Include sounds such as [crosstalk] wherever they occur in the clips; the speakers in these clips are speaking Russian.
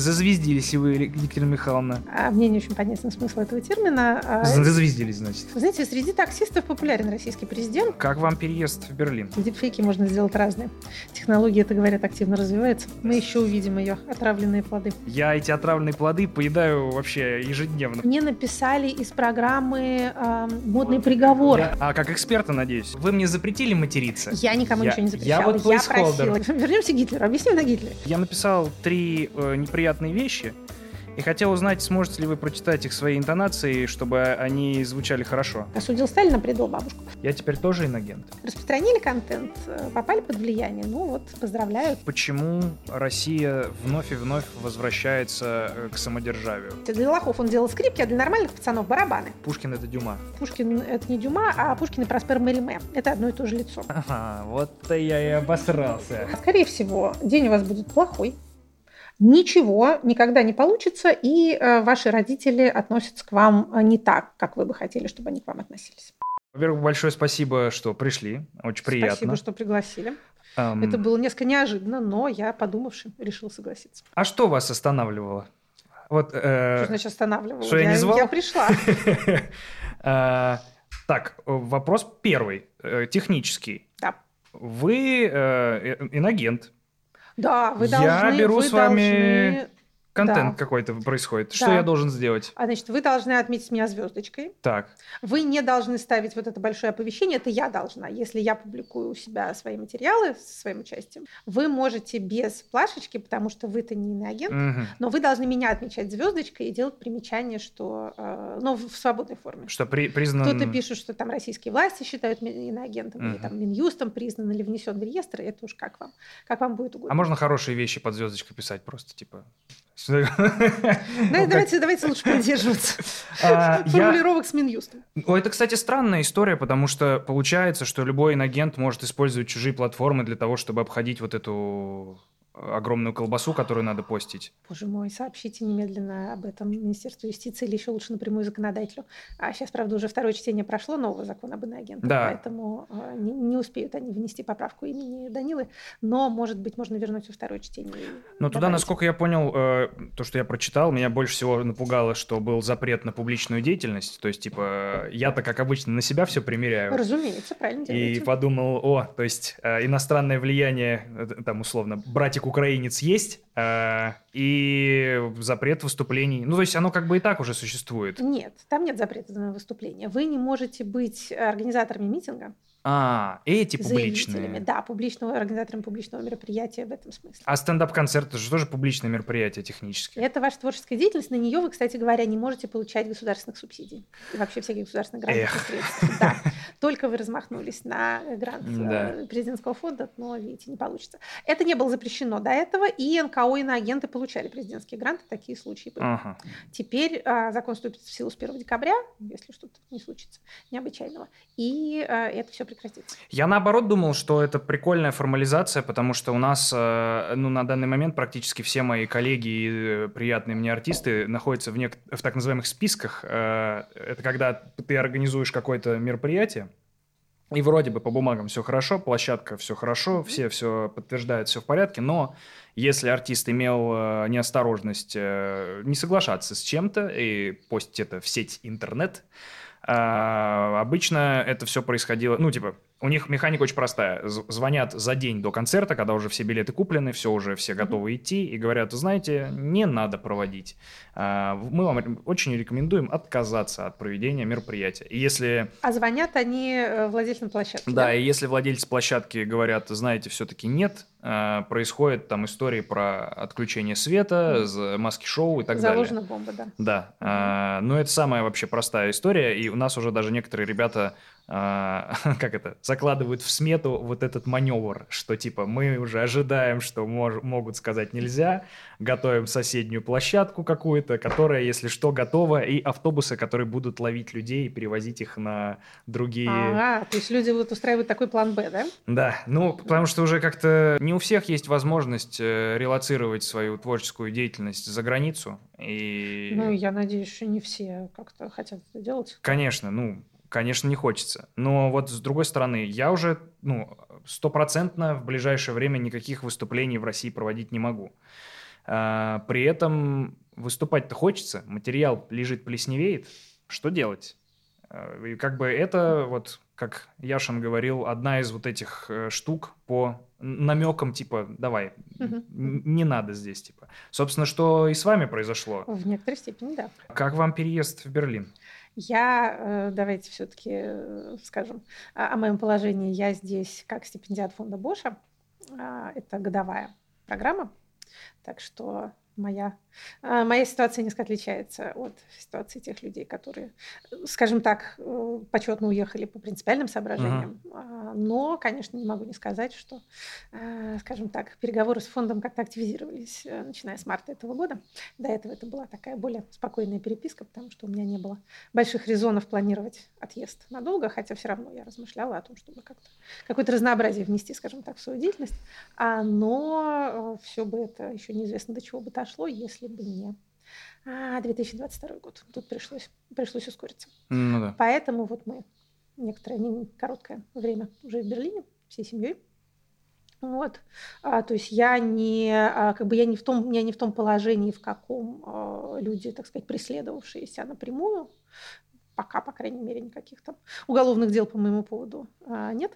зазвездились вы, Екатерина Михайловна. А мне не очень понятен смысл этого термина. А, Зазвездились, значит. Вы знаете, среди таксистов популярен российский президент. Как вам переезд в Берлин? Дипфейки можно сделать разные. Технология, это говорят, активно развивается. Мы еще увидим ее отравленные плоды. Я эти отравленные плоды поедаю вообще ежедневно. Мне написали из программы э, «Модный приговор». Я- а как эксперта, надеюсь. Вы мне запретили материться? Я никому Я- ничего не я запрещала. вот placeholder. просила. [laughs] Вернемся к Гитлеру. Объясним на Гитлере. Я написал три э, неприятные вещи и хотел узнать, сможете ли вы прочитать их своей интонацией, чтобы они звучали хорошо. Осудил Сталина, предал бабушку. Я теперь тоже инагент. Распространили контент, э, попали под влияние. Ну вот, поздравляю. Почему Россия вновь и вновь возвращается э, к самодержавию? Для лохов он делал скрипки, а для нормальных пацанов барабаны. Пушкин это Дюма. Пушкин — это не Дюма, а Пушкин и Проспер Мериме. Это одно и то же лицо. Ага, вот-то я и обосрался. Скорее всего, день у вас будет плохой. Ничего никогда не получится, и э, ваши родители относятся к вам э, не так, как вы бы хотели, чтобы они к вам относились. Во-первых, большое спасибо, что пришли. Очень приятно. Спасибо, что пригласили. Эм, Это было несколько неожиданно, но я, подумавши, решил согласиться. А что вас останавливало? Вот, э, Что значит останавливала? что, я не звал? Я пришла. [laughs] э, так, вопрос первый, технический. Да. Вы инагент, Да, вы Я должны... беру вы с вами должны- контент Да. какой-то происходит. Что Да. я должен сделать? А, значит, вы должны отметить меня звездочкой. Так, Вы не должны ставить вот это большое оповещение, это я должна. Если я публикую у себя свои материалы со своим участием, вы можете без плашечки, потому что вы-то не иноагент, мгм. но вы должны меня отмечать звездочкой и делать примечание, что, э, ну, в свободной форме. что при, признан... Кто-то пишет, что там российские власти считают иноагентом, или Мгм. там Минюстом признан, или внесен в реестр, это уж как вам, как вам будет угодно. А можно хорошие вещи под звездочкой писать просто, типа... Да, Ну, как- давайте, давайте лучше придерживаться [laughs] А, я- формулировок с Минюстом. Это, кстати, странная история, потому что получается, что любой инагент может использовать чужие платформы для того, чтобы обходить вот эту огромную колбасу, которую надо постить. Боже мой, сообщите немедленно об этом Министерству юстиции или еще лучше напрямую законодателю. А сейчас, правда, уже второе чтение прошло нового закона об иноагентах, Да. поэтому э, не, не успеют они внести поправку имени Данилы, но, может быть, можно вернуть во второе чтение. и Но туда, добавить. насколько я понял, э, то, что я прочитал, меня больше всего напугало, что был запрет на публичную деятельность. То есть, типа, я-то, как обычно, на себя все примеряю. Разумеется, правильно И делаете. подумал, о, то есть э, иностранное влияние, там условно, братик-украинец есть, э, и запрет выступлений. Ну, то есть оно как бы и так уже существует. Нет, там нет запрета на выступление. Вы не можете быть организаторами митинга, А, эти заявителями. публичные. Да, публичного, организаторами публичного мероприятия в этом смысле. А стендап-концерт это же тоже публичное мероприятие технически. Это ваша творческая деятельность. На нее вы, кстати говоря, не можете получать государственных субсидий. И вообще всяких государственных грантов средств. Да. [laughs] Только вы размахнулись на грант Да. э, президентского фонда, но, видите, не получится. Это не было запрещено до этого, и НКО и иноагенты получали президентские гранты, такие случаи были. Ага. Теперь а, закон вступит в силу с 1 декабря, если что-то не случится необычайного, и а, это все прекратится. Я наоборот думал, что это прикольная формализация, потому что у нас, э, ну, на данный момент практически все мои коллеги и э, приятные мне артисты находятся в, нек- в так называемых списках. Э, Это когда ты организуешь какое-то мероприятие, и вроде бы по бумагам все хорошо, площадка все хорошо, все все подтверждают, все в порядке, но если артист имел неосторожность не соглашаться с чем-то и постить это в сеть интернет, а, обычно это все происходило, ну, типа, у них механика очень простая. Звонят за день до концерта, когда уже все билеты куплены, все уже все готовы идти, и говорят, знаете, не надо проводить. А, Мы вам очень рекомендуем отказаться от проведения мероприятия. И если А звонят они э, владельцам площадки. да, и если владельцы площадки говорят, знаете, все-таки нет, э, происходит там истории про отключение света, маски-шоу и так далее. Заложена бомба, да. Да, а, ну это самая вообще простая история, и у нас уже даже некоторые ребята, а, [laughs] как это, закладывают в смету вот этот маневр, что типа мы уже ожидаем, что мож- могут сказать нельзя, готовим соседнюю площадку какую-то, которая, если что, готова, и автобусы, которые будут ловить людей и перевозить их на другие... Ага, то есть люди будут устраивать такой план Б, да? Да, ну, потому что уже как-то не у всех есть возможность э, релацировать свою творческую деятельность за границу, и... Ну, я надеюсь, что не все как-то хотят это делать. Конечно, ну, конечно, не хочется. Но вот с другой стороны, я уже, ну, стопроцентно в ближайшее время никаких выступлений в России проводить не могу. А, при этом выступать-то хочется, материал лежит, плесневеет. Что делать? А, и как бы это вот, как Яшин говорил, одна из вот этих э, штук по намекам типа давай, угу. не надо здесь типа. Собственно, что и с вами произошло. В некоторой степени, да. Как вам переезд в Берлин? Я, э, давайте все-таки э, скажем о моем положении. Я здесь как стипендиат фонда Боша. А, это годовая программа. Так что моя, моя ситуация несколько отличается от ситуации тех людей, которые, скажем так, э, почетно уехали по принципиальным соображениям. Uh-huh. Но, конечно, не могу не сказать, что, э, скажем так, переговоры с фондом как-то активизировались, э, начиная с марта этого года. До этого это была такая более спокойная переписка, потому что у меня не было больших резонов планировать отъезд надолго, хотя все равно я размышляла о том, чтобы как-то какое-то разнообразие внести, скажем так, в свою деятельность. А, но все бы это еще неизвестно до чего бы дошло, если бы не 2022 а, год. Тут пришлось, пришлось ускориться. Ну, да. Поэтому вот мы некоторое, не короткое время уже в Берлине всей семьей. Вот, а, то есть я не, а, как бы я не в том, я не в том положении, в каком а, люди, так сказать, преследовавшиеся напрямую, пока, по крайней мере, никаких там уголовных дел по моему поводу а, нет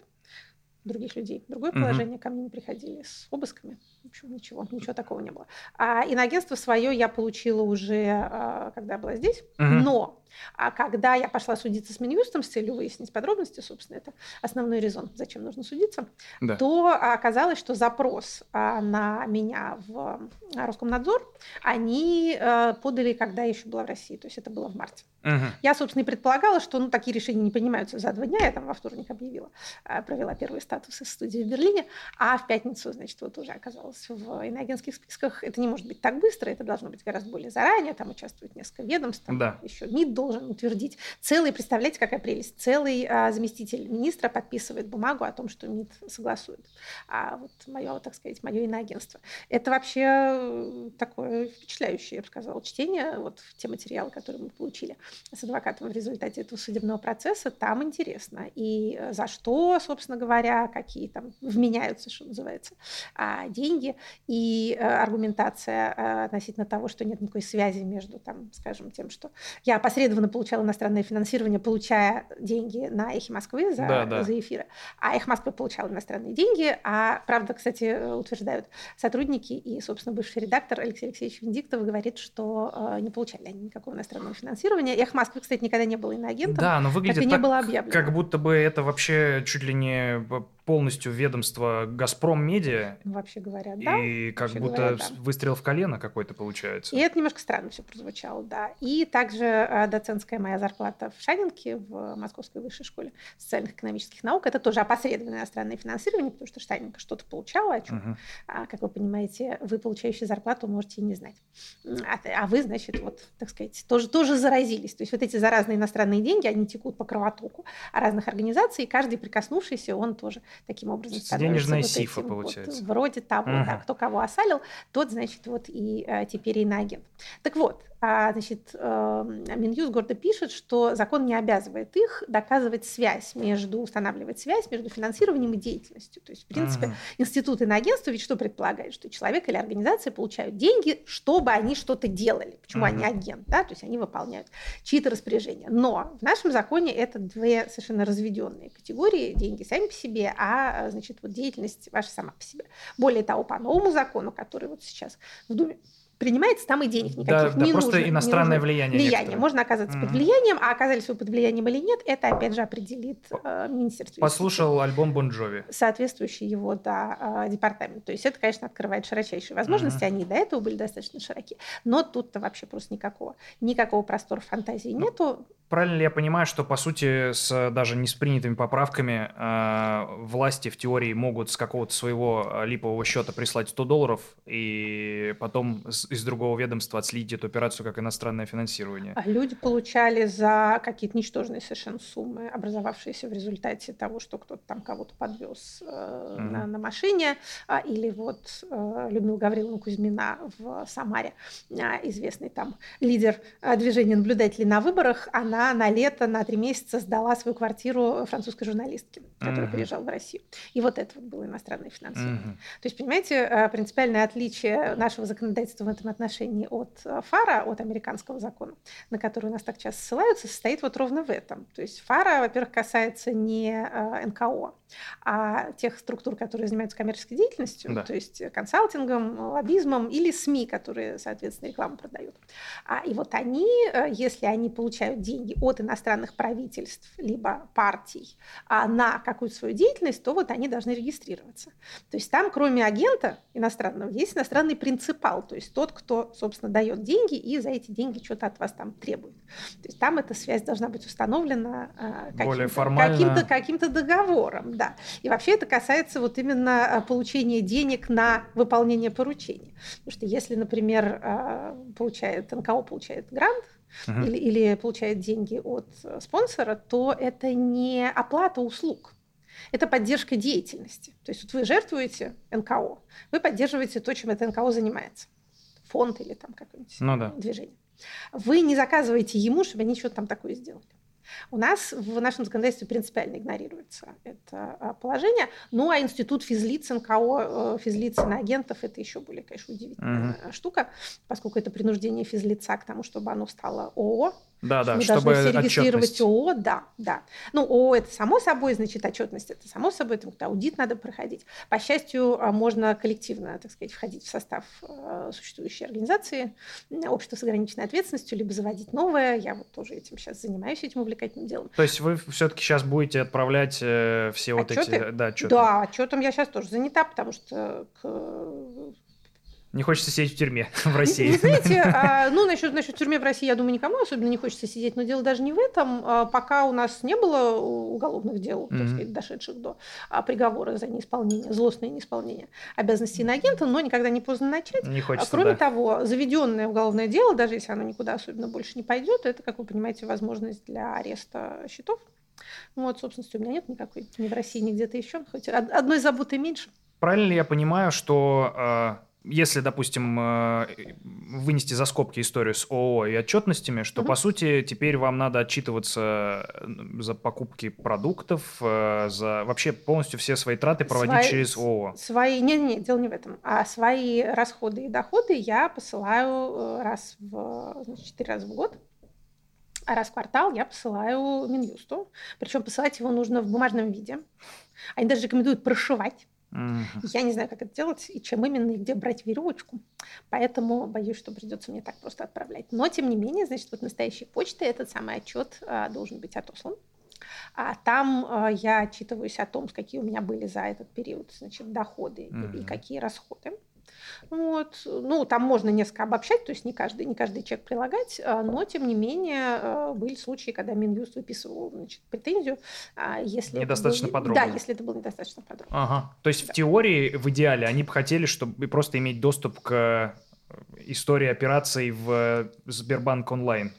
других людей. Другое угу. положение ко мне не приходили с обысками. Общем, ничего, ничего такого не было. А иноагентство свое я получила уже, а, когда была здесь. Угу. Но а когда я пошла судиться с Минюстом с целью выяснить подробности, собственно, это основной резон, зачем нужно судиться, да. то оказалось, что запрос а, на меня в Роскомнадзор они э, подали, когда я еще была в России, то есть это было в марте. Угу. Я, собственно, и предполагала, что ну, такие решения не принимаются за два дня, я там во вторник объявила, э, провела первый статус из студии в Берлине, а в пятницу, значит, вот уже оказалась в иноагентских списках. Это не может быть так быстро, это должно быть гораздо более заранее, там участвует несколько ведомств, там да. еще МИД должен утвердить. Целый, представляете, какая прелесть, целый а, заместитель министра подписывает бумагу о том, что МИД согласует. А вот мое, так сказать, мое иноагентство. Это вообще э, такое впечатляющее, я бы сказала, чтение, вот те материалы, которые мы получили с адвокатом в результате этого судебного процесса, там интересно. И э, за что, собственно говоря, какие там вменяются, что называется, а, деньги и э, аргументация относительно того, что нет никакой связи между, там, скажем, тем, что я опосредованно активно получал иностранное финансирование, получая деньги на Эхе Москвы за, да, да. за эфиры. А Эхо Москвы получал иностранные деньги. А правда, кстати, утверждают сотрудники и, собственно, бывший редактор Алексей Алексеевич Венедиктов говорит, что э, не получали они никакого иностранного финансирования. Эхо Москвы, кстати, никогда не было иноагентом. Да, но выглядит так, не было объявлено. как будто бы это вообще чуть ли не полностью ведомство «Газпром Медиа». Ну, вообще говоря, да. И как вообще будто говоря, да. выстрел в колено какой-то получается. И это немножко странно все прозвучало, да. И также э, доцентская моя зарплата в Шанинке, в Московской высшей школе социальных экономических наук, это тоже опосредованное иностранное финансирование, потому что Шанинка что-то получала, о чем, угу. а, как вы понимаете, вы, получающие зарплату, можете и не знать. А, а вы, значит, вот, так сказать, тоже, тоже заразились. То есть вот эти заразные иностранные деньги, они текут по кровотоку разных организаций, и каждый прикоснувшийся, он тоже таким образом Денежная вот сифа, этим, получается. Вот, вроде того, угу. да, кто кого осалил, тот, значит, вот и а, теперь иноагент. Так вот, значит, э, Минюст гордо пишет, что закон не обязывает их доказывать связь между, устанавливать связь между финансированием и деятельностью. То есть, в принципе, uh-huh. институт иноагентства ведь что предполагает? Что человек или организация получают деньги, чтобы они что-то делали. Почему uh-huh. они агент? Да? То есть они выполняют чьи-то распоряжения. Но в нашем законе это две совершенно разведенные категории. Деньги сами по себе, а значит, вот деятельность ваша сама по себе. Более того, по новому закону, который вот сейчас в Думе принимается, там и денег никаких да, не да, просто нужно. иностранное нужно. влияние. Влияние. Некоторые. Можно оказаться mm-hmm. под влиянием, а оказались вы под влиянием или нет, это опять же определит э, Министерство Послушал альбом Бон Джови. Соответствующий его да, э, департамент. То есть это, конечно, открывает широчайшие возможности. Mm-hmm. Они до этого были достаточно широки. Но тут-то вообще просто никакого, никакого простора фантазии ну, нету. Правильно ли я понимаю, что, по сути, с даже не с принятыми поправками э, власти в теории могут с какого-то своего э, липового счета прислать 100 долларов и потом из другого ведомства отследить эту операцию как иностранное финансирование? А люди получали за какие-то ничтожные совершенно суммы, образовавшиеся в результате того, что кто-то там кого-то подвез э, mm-hmm. на, на машине, э, или вот э, Людмила Гавриловна Кузьмина в Самаре, э, известный там лидер э, движения наблюдателей на выборах, она она на лето, на три месяца сдала свою квартиру французской журналистке, которая mm-hmm. приезжала в Россию. И вот это вот было иностранное финансирование. Mm-hmm. То есть, понимаете, э, принципиальное отличие нашего законодательства в этом отношении от э, ФАРа, от американского закона, на который у нас так часто ссылаются, состоит вот ровно в этом. То есть ФАРа, во-первых, касается не э, НКО, а тех структур, которые занимаются коммерческой деятельностью, да. то есть консалтингом, лоббизмом или СМИ, которые, соответственно, рекламу продают. А, и вот они, если они получают деньги от иностранных правительств либо партий а, на какую-то свою деятельность, то вот они должны регистрироваться. То есть там, кроме агента иностранного, есть иностранный принципал, то есть тот, кто, собственно, дает деньги и за эти деньги что-то от вас там требует. То есть там эта связь должна быть установлена а, каким-то, каким-то, каким-то договором. Да. И вообще это касается вот именно а, получения денег на выполнение поручения. Потому что если, например, а, получает, НКО получает грант, uh-huh. или, или получает деньги от э, спонсора, то это не оплата услуг. Это поддержка деятельности. То есть вот вы жертвуете НКО, вы поддерживаете то, чем это НКО занимается. Фонд или там какое-нибудь ну, да. движение. Вы не заказываете ему, чтобы они что-то там такое сделали. У нас в нашем законодательстве принципиально игнорируется это а, положение. Ну, а институт физлиц, НКО, э, физлиц на агентов – это еще более, конечно, удивительная uh-huh. штука, поскольку это принуждение физлица к тому, чтобы оно стало ООО, да, да, мы чтобы должны все регистрировать. ООО, да, да. Ну, ООО это само собой, значит, отчетность это само собой, это аудит надо проходить. По счастью, а, можно коллективно, так сказать, входить в состав э, существующей организации, общества с ограниченной ответственностью, либо заводить новое. Я вот тоже этим сейчас занимаюсь, этим увлекательным делом. То есть вы все-таки сейчас будете отправлять э, все отчеты? вот эти да, отчеты? Да, отчетом я сейчас тоже занята, потому что к не хочется сидеть в тюрьме [laughs] в России. Вы знаете, а, ну, насчет, насчет тюрьмы в России, я думаю, никому особенно не хочется сидеть, но дело даже не в этом. А, пока у нас не было уголовных дел, так сказать, дошедших до а, приговора за неисполнение, злостное неисполнение обязанностей иноагента, но никогда не поздно начать. Не хочется, Кроме да. того, заведенное уголовное дело, даже если оно никуда особенно больше не пойдет, это, как вы понимаете, возможность для ареста счетов. Ну, вот, собственности у меня нет никакой, ни в России, ни где-то еще, хоть одной заботы меньше. Правильно ли я понимаю, что если, допустим, э, вынести за скобки историю с ООО и отчетностями, что, угу. по сути, теперь вам надо отчитываться э, за покупки продуктов, э, за вообще полностью все свои траты проводить свои, через ООО. Свои, нет, нет, дело не в этом. А свои расходы и доходы я посылаю раз в, значит, 4 раза в год. А раз в квартал я посылаю Минюсту. Причем посылать его нужно в бумажном виде. Они даже рекомендуют прошивать Угу. Я не знаю, как это делать и чем именно, и где брать веревочку. Поэтому боюсь, что придется мне так просто отправлять. Но, тем не менее, значит, вот настоящей почты этот самый отчет а, должен быть отослан. А там а, я отчитываюсь о том, какие у меня были за этот период значит, доходы угу. и какие расходы. Вот. Ну, там можно несколько обобщать, то есть не каждый, не каждый чек прилагать, а, но, тем не менее, а, были случаи, когда Минюст выписывал значит, претензию. А, если недостаточно был, подробно. Да, если это было недостаточно подробно. Ага. То есть да. в теории, в идеале, они бы хотели, чтобы просто иметь доступ к э, истории операций в Сбербанк онлайн.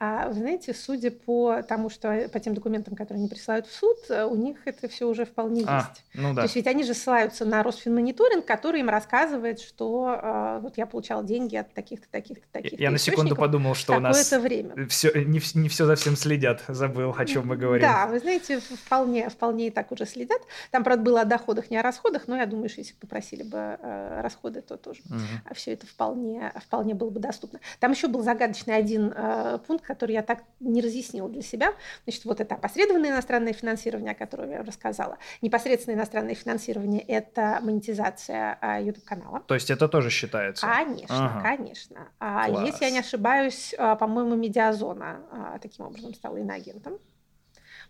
А вы знаете, судя по тому, что по тем документам, которые они присылают в суд, э, у них это все уже вполне а, есть. Ну да. То есть ведь они же ссылаются на Росфинмониторинг, который им рассказывает, что э, вот я получал деньги от таких-то, таких-то, таких-то. Я на секунду подумал, что у нас время. Все, не, не все за всем следят. Забыл, о чем мы говорим. Да, вы знаете, вполне, вполне и так уже следят. Там, правда, было о доходах, не о расходах, но я думаю, что если бы попросили бы э, расходы, то тоже угу. все это вполне, вполне было бы доступно. Там еще был загадочный один э, пункт, который я так не разъяснила для себя. Значит, вот это опосредованное иностранное финансирование, о котором я рассказала. Непосредственное иностранное финансирование – это монетизация а, YouTube-канала. То есть это тоже считается? Конечно, ага. конечно. А если я не ошибаюсь, а, по-моему, Медиазона а, таким образом стала иноагентом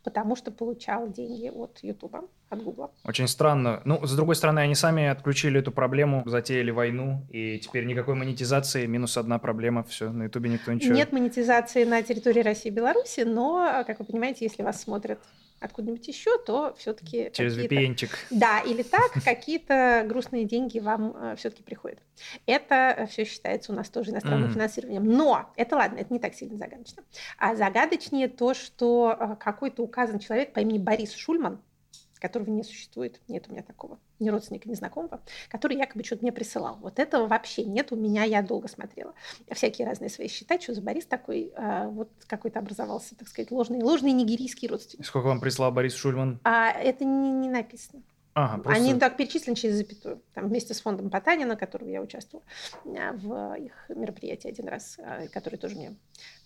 потому что получал деньги от Ютуба, от Гугла. Очень странно. Ну, с другой стороны, они сами отключили эту проблему, затеяли войну, и теперь никакой монетизации, минус одна проблема, все, на Ютубе никто ничего... Нет монетизации на территории России и Беларуси, но, как вы понимаете, если вас смотрят откуда-нибудь еще, то все-таки... Через VPN-чик. Да, или так какие-то грустные деньги вам э, все-таки приходят. Это все считается у нас тоже иностранным mm-hmm. финансированием. Но это ладно, это не так сильно загадочно. А загадочнее то, что э, какой-то указан человек по имени Борис Шульман, которого не существует, нет у меня такого, ни родственника, ни знакомого, который якобы что-то мне присылал. Вот этого вообще нет у меня, я долго смотрела. Всякие разные свои счета, что за Борис такой, а, вот какой-то образовался, так сказать, ложный, ложный нигерийский родственник. Сколько вам прислал Борис Шульман? А это не, не написано. Ага, просто... Они так перечислены через запятую. Там вместе с фондом Потанина, которого я участвовала а, в их мероприятии один раз, а, которые тоже мне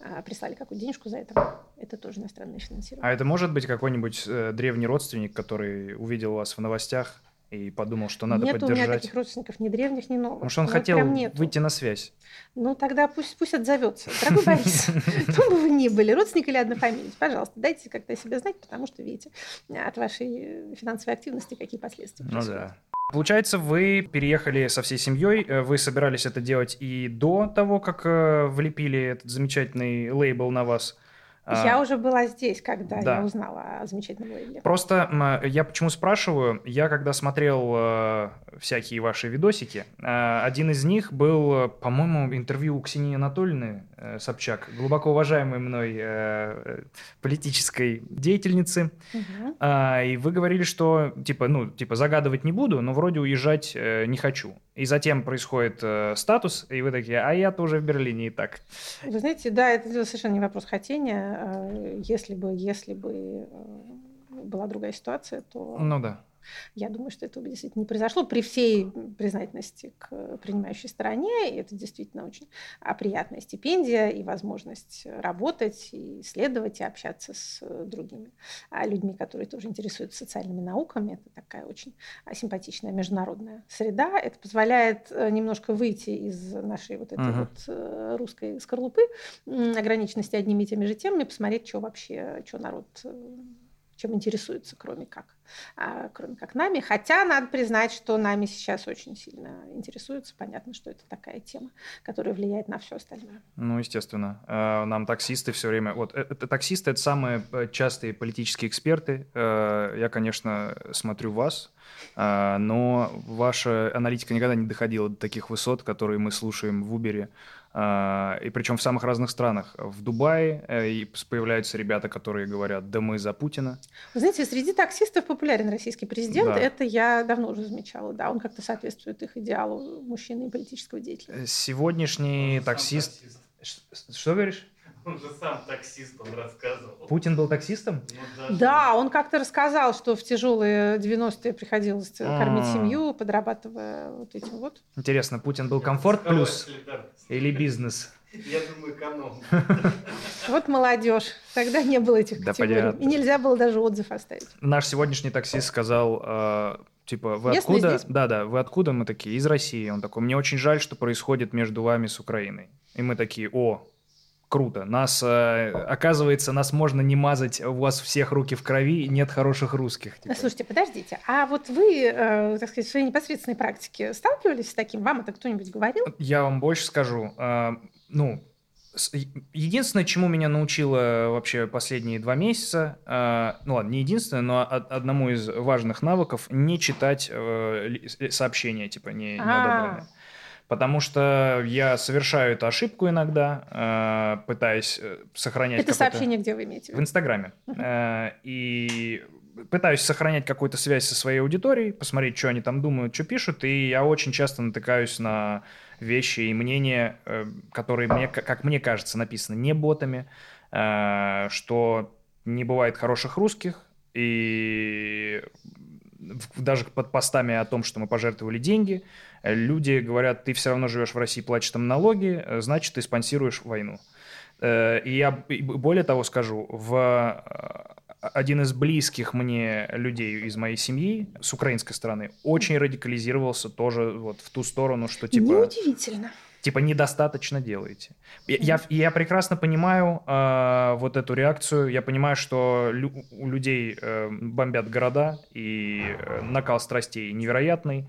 а, прислали какую-то денежку за это. Это тоже иностранное финансирование. А это может быть какой-нибудь э, древний родственник, который увидел вас в новостях и подумал, что надо нет поддержать. Нет у меня таких родственников, ни древних, ни новых. Потому что он ну, хотел выйти на связь. Ну, тогда пусть, пусть отзовется. Дорогой Борис, [laughs] кто бы вы ни были, родственник или однофамилец, пожалуйста, дайте как-то себя знать, потому что, видите, от вашей финансовой активности какие последствия Ну да. Получается, вы переехали со всей семьей, э, вы собирались это делать и до того, как э, влепили этот замечательный лейбл на вас – я а, уже была здесь, когда да. я узнала о замечательном лейбле. Просто я почему спрашиваю, я когда смотрел э, всякие ваши видосики, э, один из них был, по-моему, интервью у Ксении Анатольевны э, Собчак, глубоко уважаемой мной э, политической деятельницы, угу. э, и вы говорили, что типа, ну, типа загадывать не буду, но вроде уезжать э, не хочу. И затем происходит э, статус, и вы такие, а я тоже в Берлине и так. Вы знаете, да, это совершенно не вопрос хотения Э, если бы, если бы э, была другая ситуация, то... Ну да. Я думаю, что этого действительно не произошло при всей признательности к принимающей стороне. И это действительно очень приятная стипендия и возможность работать, и исследовать, и общаться с другими а, людьми, которые тоже интересуются социальными науками. Это такая очень симпатичная международная среда. Это позволяет э, немножко выйти из нашей вот этой uh-huh. вот э, русской скорлупы, ограниченности одними и теми же темами, посмотреть, что вообще, что народ э, чем интересуется, кроме как, а, кроме как нами. Хотя надо признать, что нами сейчас очень сильно интересуются. Понятно, что это такая тема, которая влияет на все остальное. Ну, естественно. А, нам таксисты все время... Вот это, таксисты — это самые э, частые политические эксперты. Э, я, конечно, смотрю вас, но ваша аналитика никогда не доходила до таких высот, которые мы слушаем в Убере а, и причем в самых разных странах. В Дубае э, появляются ребята, которые говорят, да мы за Путина. Вы знаете, среди таксистов популярен российский президент. Да. Это я давно уже замечала. Да, он как-то соответствует их идеалу мужчины и политического деятеля. Э, сегодняшний таксист... таксист. Что говоришь? Он же сам таксист, он рассказывал. Путин был таксистом? Ну, да, он как-то рассказал, что в тяжелые 90-е приходилось А-а-а. кормить семью, подрабатывая вот этим вот. Интересно, Путин был комфорт плюс или бизнес? Я думаю, эконом. [laughs] Вот молодежь. Тогда не было этих категорий. И нельзя было даже отзыв оставить. Наш сегодняшний таксист сказал, э, типа, вы откуда? Да-да, вы откуда? Мы такие, из России. Он такой, мне очень жаль, что происходит между вами с Украиной. И мы такие, о, круто. Нас, э, оказывается, нас можно не мазать, у вас всех руки в крови, нет хороших русских. Типа. Слушайте, подождите, а вот вы, э, так сказать, в своей непосредственной практике сталкивались с таким? Вам это кто-нибудь говорил? Я вам больше скажу. Э, ну, единственное, чему меня научило вообще последние два месяца, э, ну ладно, не единственное, но одному из важных навыков, не читать э, сообщения, типа, не, не одобренные. Потому что я совершаю эту ошибку иногда, э, пытаясь э, сохранять... Это сообщение где вы имеете? В Инстаграме. Э, и пытаюсь сохранять какую-то связь со своей аудиторией, посмотреть, что они там думают, что пишут, и я очень часто натыкаюсь на вещи и мнения, которые, мне, как мне кажется, написаны не ботами, что не бывает хороших русских, и даже под постами о том, что мы пожертвовали деньги, люди говорят, ты все равно живешь в России, платишь там налоги, значит, ты спонсируешь войну. Э, и я более того скажу, в э, один из близких мне людей из моей семьи с украинской стороны очень радикализировался тоже вот в ту сторону, что типа... Неудивительно типа недостаточно делаете. Я, я прекрасно понимаю э, вот эту реакцию. Я понимаю, что лю, у людей э, бомбят города и э, накал страстей невероятный.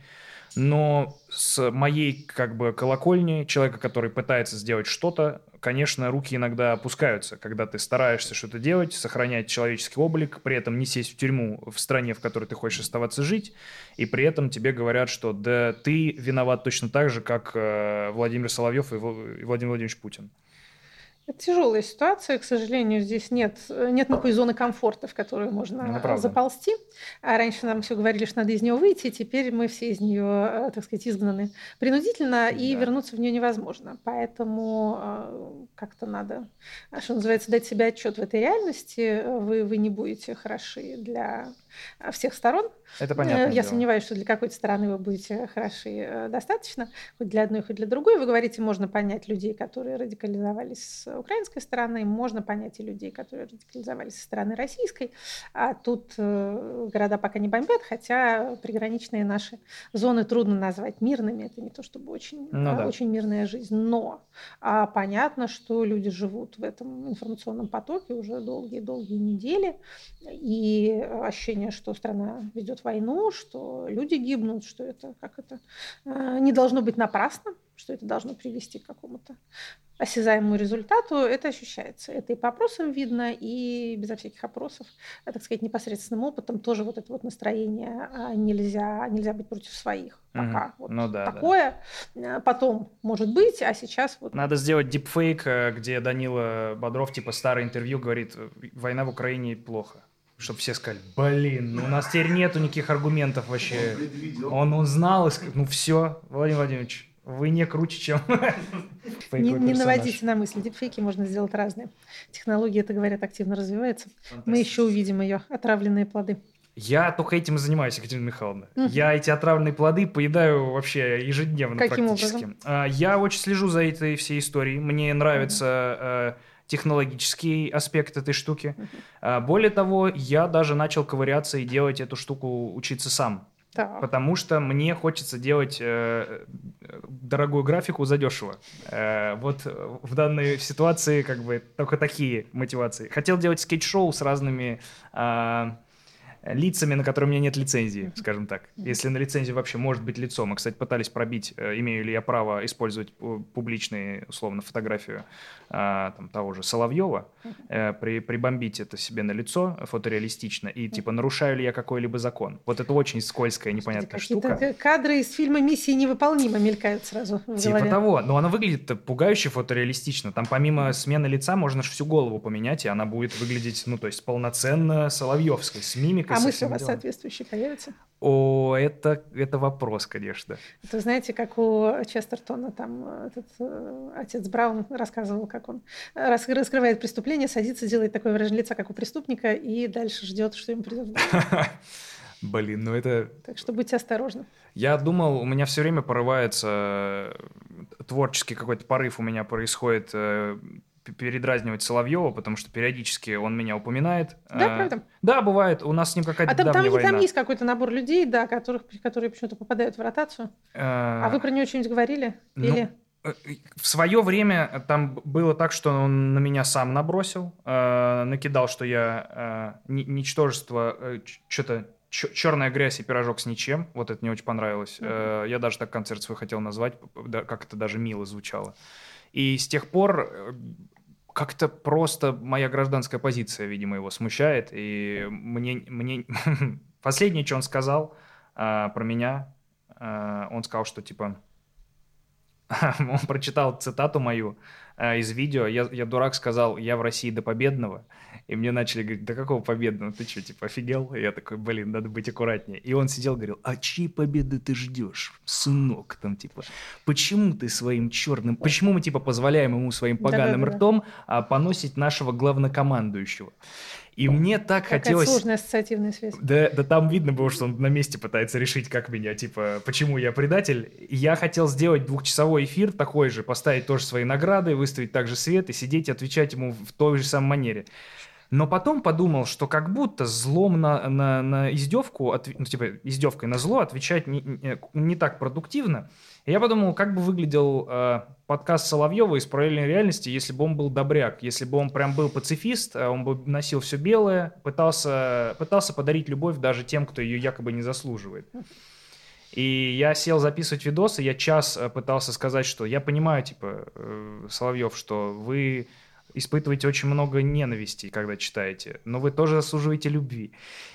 Но с моей как бы колокольни человека, который пытается сделать что-то, конечно, руки иногда опускаются, когда ты стараешься что-то делать, сохранять человеческий облик, при этом не сесть в тюрьму в стране, в которой ты хочешь оставаться жить, и при этом тебе говорят, что да ты виноват точно так же, как э, Владимир Соловьев и Владимир Владимирович Путин. Это тяжелая ситуация, к сожалению, здесь нет, нет никакой зоны комфорта, в которую можно Ну, заползти. А раньше нам все говорили, что надо из нее выйти, теперь мы все из нее, э, так сказать, изгнаны принудительно, и Да. вернуться в нее невозможно. Поэтому э, как-то надо, что называется, дать себе отчет в этой реальности. Вы, вы не будете хороши для всех сторон. Это Э, понятно. Я сомневаюсь, что для какой-то стороны вы будете хороши э, достаточно, хоть для одной, хоть для другой. Вы говорите, можно понять людей, которые радикализовались с украинской стороны, можно понять и людей, которые радикализовались со стороны российской. А тут э, города пока не бомбят, хотя приграничные наши зоны трудно назвать мирными. Это не то чтобы очень, Ну э, да. очень мирная жизнь. Но а, понятно, что люди живут в этом информационном потоке уже долгие-долгие недели. И ощущение, что страна ведет войну, что люди гибнут, что это как это э, не должно быть напрасно, что это должно привести к какому-то осязаемому результату, это ощущается. Это и по опросам видно, и безо всяких опросов, э, так сказать, непосредственным опытом тоже вот это вот настроение а, нельзя, нельзя быть против своих. Пока вот Ну да, да. такое. Э, Потом может быть, а сейчас вот Надо сделать дипфейк, э, где Данила Бодров, типа, старое интервью говорит, война в Украине плохо. Чтобы все сказали, блин, ну у нас теперь нету никаких аргументов вообще. Он, он знал, и ск- ну все, Владимир Владимирович, вы не круче, чем [laughs] Не, не наводите на мысли. Дипфейки можно сделать разные. Технология, это говорят, активно развивается. Мы еще увидим ее отравленные плоды. Я только этим и занимаюсь, Екатерина Михайловна. Мгм. Я эти отравленные плоды поедаю вообще ежедневно Каким практически. образом? А, Я очень слежу за этой всей историей. Мне нравится э, технологический аспект этой штуки. А, Более того, я даже начал ковыряться и делать эту штуку, учиться сам. Так. Потому что мне хочется делать э, э, дорогую графику задешево. Э, вот э, в данной ситуации как бы только такие мотивации. Хотел делать скетч-шоу с разными а, лицами, на которые у меня нет лицензии, скажем так. Если на лицензии вообще может быть лицо. Мы, кстати, пытались пробить, э, имею ли я право использовать пу- публичные, условно, фотографию а, там, того же Соловьева, э, при, прибомбить это себе на лицо фотореалистично и типа нарушаю ли я какой-либо закон. Вот это очень скользкая, непонятная Какие-то штука. кадры из фильма «Миссия невыполнима» мелькают сразу в Типа голове. того, но она выглядит пугающе фотореалистично. Там помимо смены лица можно ж всю голову поменять, и она будет выглядеть, ну, то есть полноценно Соловьевской, с мимикой, А мысли у вас делами. соответствующие появятся? О, это, это вопрос, конечно. Это, знаете, как у Честертона, там э, этот э, отец Браун рассказывал, как он рас- раскрывает преступление, садится, делает такое выражение лица, как у преступника, и дальше ждет, что ему придет. [laughs] Блин, ну это... Так что будьте осторожны. Я думал, у меня все время порывается э, творческий какой-то порыв у меня происходит э, передразнивать Соловьева, потому что периодически он меня упоминает. Да, Э, правда? Да, бывает. У нас с ним какая-то А там, там, давняя там война. есть какой-то набор людей, да, которых, которые почему-то попадают в ротацию. А вы про него что-нибудь говорили? ну, Или... Э, В свое время там было так, что он на меня сам набросил, э, накидал, что я э, ни- ничтожество, что-то черная грязь и пирожок с ничем. Вот это мне очень понравилось. Э, я даже так концерт свой хотел назвать, как это даже мило звучало. И с тех пор э, как-то просто моя гражданская позиция, видимо, его смущает. И мне, мне... [laughs] последнее, что он сказал э, про меня, э, он сказал, что типа [laughs] он прочитал цитату мою из видео. Я, я дурак сказал, я в России до победного. И мне начали говорить, да какого победного? Ты что, типа, офигел? И я такой, блин, надо быть аккуратнее. И он сидел, говорил, а чьей победы ты ждешь, сынок? Там, типа, почему ты своим черным... Почему мы, типа, позволяем ему своим поганым Да-да-да. ртом а, поносить нашего главнокомандующего? И мне так Какая хотелось... сложная ассоциативная связь. Да, да там видно было, что он на месте пытается решить, как меня, типа, почему я предатель. И Я хотел сделать двухчасовой эфир такой же, поставить тоже свои награды, выставить также свет и сидеть и отвечать ему в той же самой манере. Но потом подумал, что как будто злом на, на, на издевку, отв- ну, типа, издевкой на зло отвечать не, не- не так продуктивно. И я подумал, как бы выглядел э, подкаст Соловьева из параллельной реальности, если бы он был добряк, если бы он прям был пацифист, а он бы носил все белое, пытался, пытался подарить любовь даже тем, кто ее якобы не заслуживает. И я сел записывать видосы, я час э, пытался сказать, что я понимаю, типа, э, Соловьев, что вы испытываете очень много ненависти, когда читаете, но вы тоже заслуживаете любви.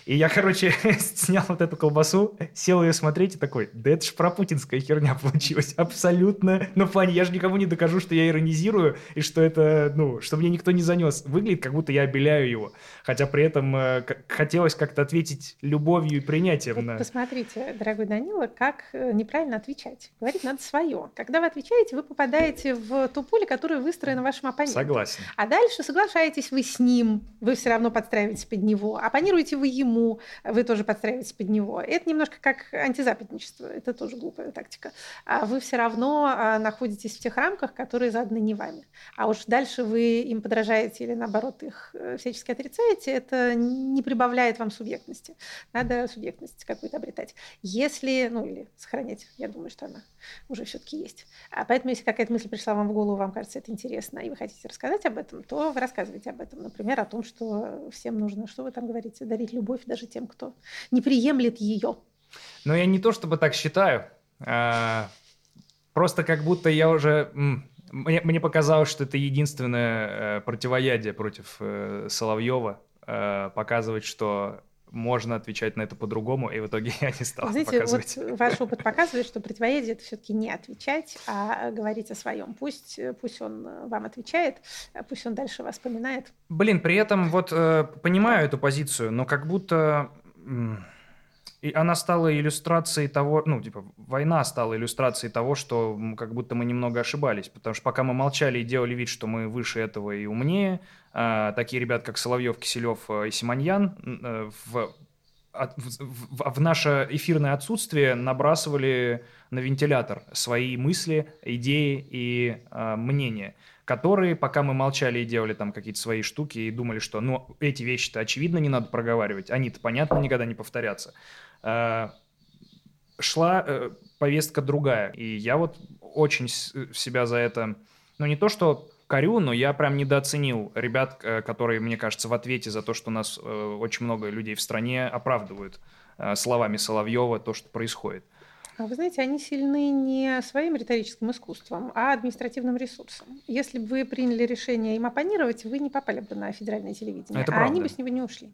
И я, короче, [laughs] снял вот эту колбасу, сел ее смотреть и такой, да это ж про путинская херня получилась. Абсолютно. Ну, в плане, я же никому не докажу, что я иронизирую, и что это, ну, что мне никто не занес. Выглядит, как будто я обеляю его. Хотя при этом э, хотелось как-то ответить любовью и принятием. Вот на... Посмотрите, дорогой Данила, как э, неправильно отвечать. Говорить надо свое. Когда вы отвечаете, вы попадаете в ту поле, которая выстроена вашим оппонентом. Согласен. А дальше соглашаетесь вы с ним, вы все равно подстраиваетесь под него. Оппонируете вы ему, вы тоже подстраиваетесь под него. Это немножко как антизападничество, это тоже глупая тактика. А вы все равно а, находитесь в тех рамках, которые заданы не вами. А уж дальше вы им подражаете или наоборот их э, всячески отрицаете, это не прибавляет вам субъектности. Надо субъектность какую-то обретать. Если, ну или сохранять, я думаю, что она уже все-таки есть. А поэтому, если какая-то мысль пришла вам в голову, вам кажется это интересно, и вы хотите рассказать об этом, то вы рассказываете об этом. Например, о том, что всем нужно, что вы там говорите, дарить любовь даже тем, кто не приемлет ее. Но я не то чтобы так считаю. А, просто как будто я уже... Мне, мне показалось, что это единственное э, противоядие против э, Соловьева. Э, показывать, что можно отвечать на это по-другому, и в итоге [laughs] я не стал Знаете, показывать. вот ваш опыт показывает, что противоядие это все-таки не отвечать, а говорить о своем. Пусть, пусть он вам отвечает, пусть он дальше вас вспоминает. Блин, при этом вот э, понимаю эту позицию, но как будто и она стала иллюстрацией того, ну, типа, война стала иллюстрацией того, что как будто мы немного ошибались. Потому что пока мы молчали и делали вид, что мы выше этого и умнее, а, такие ребята, как Соловьев, Киселев э, и Симоньян, э, в, в, в, в наше эфирное отсутствие набрасывали на вентилятор свои мысли, идеи и э, мнения которые, пока мы молчали и делали там какие-то свои штуки и думали, что, ну, эти вещи-то очевидно не надо проговаривать, они-то, понятно, никогда не повторятся, э, шла э, повестка другая. И я вот очень себя за это, ну, не то что корю, но я прям недооценил ребят, э, которые, мне кажется, в ответе за то, что у нас очень много людей в стране оправдывают словами Соловьева то, что происходит. А вы знаете, они сильны не своим риторическим искусством, а административным ресурсом. Если бы вы приняли решение им оппонировать, вы не попали бы на федеральное телевидение, Это а правда. они бы с него не ушли.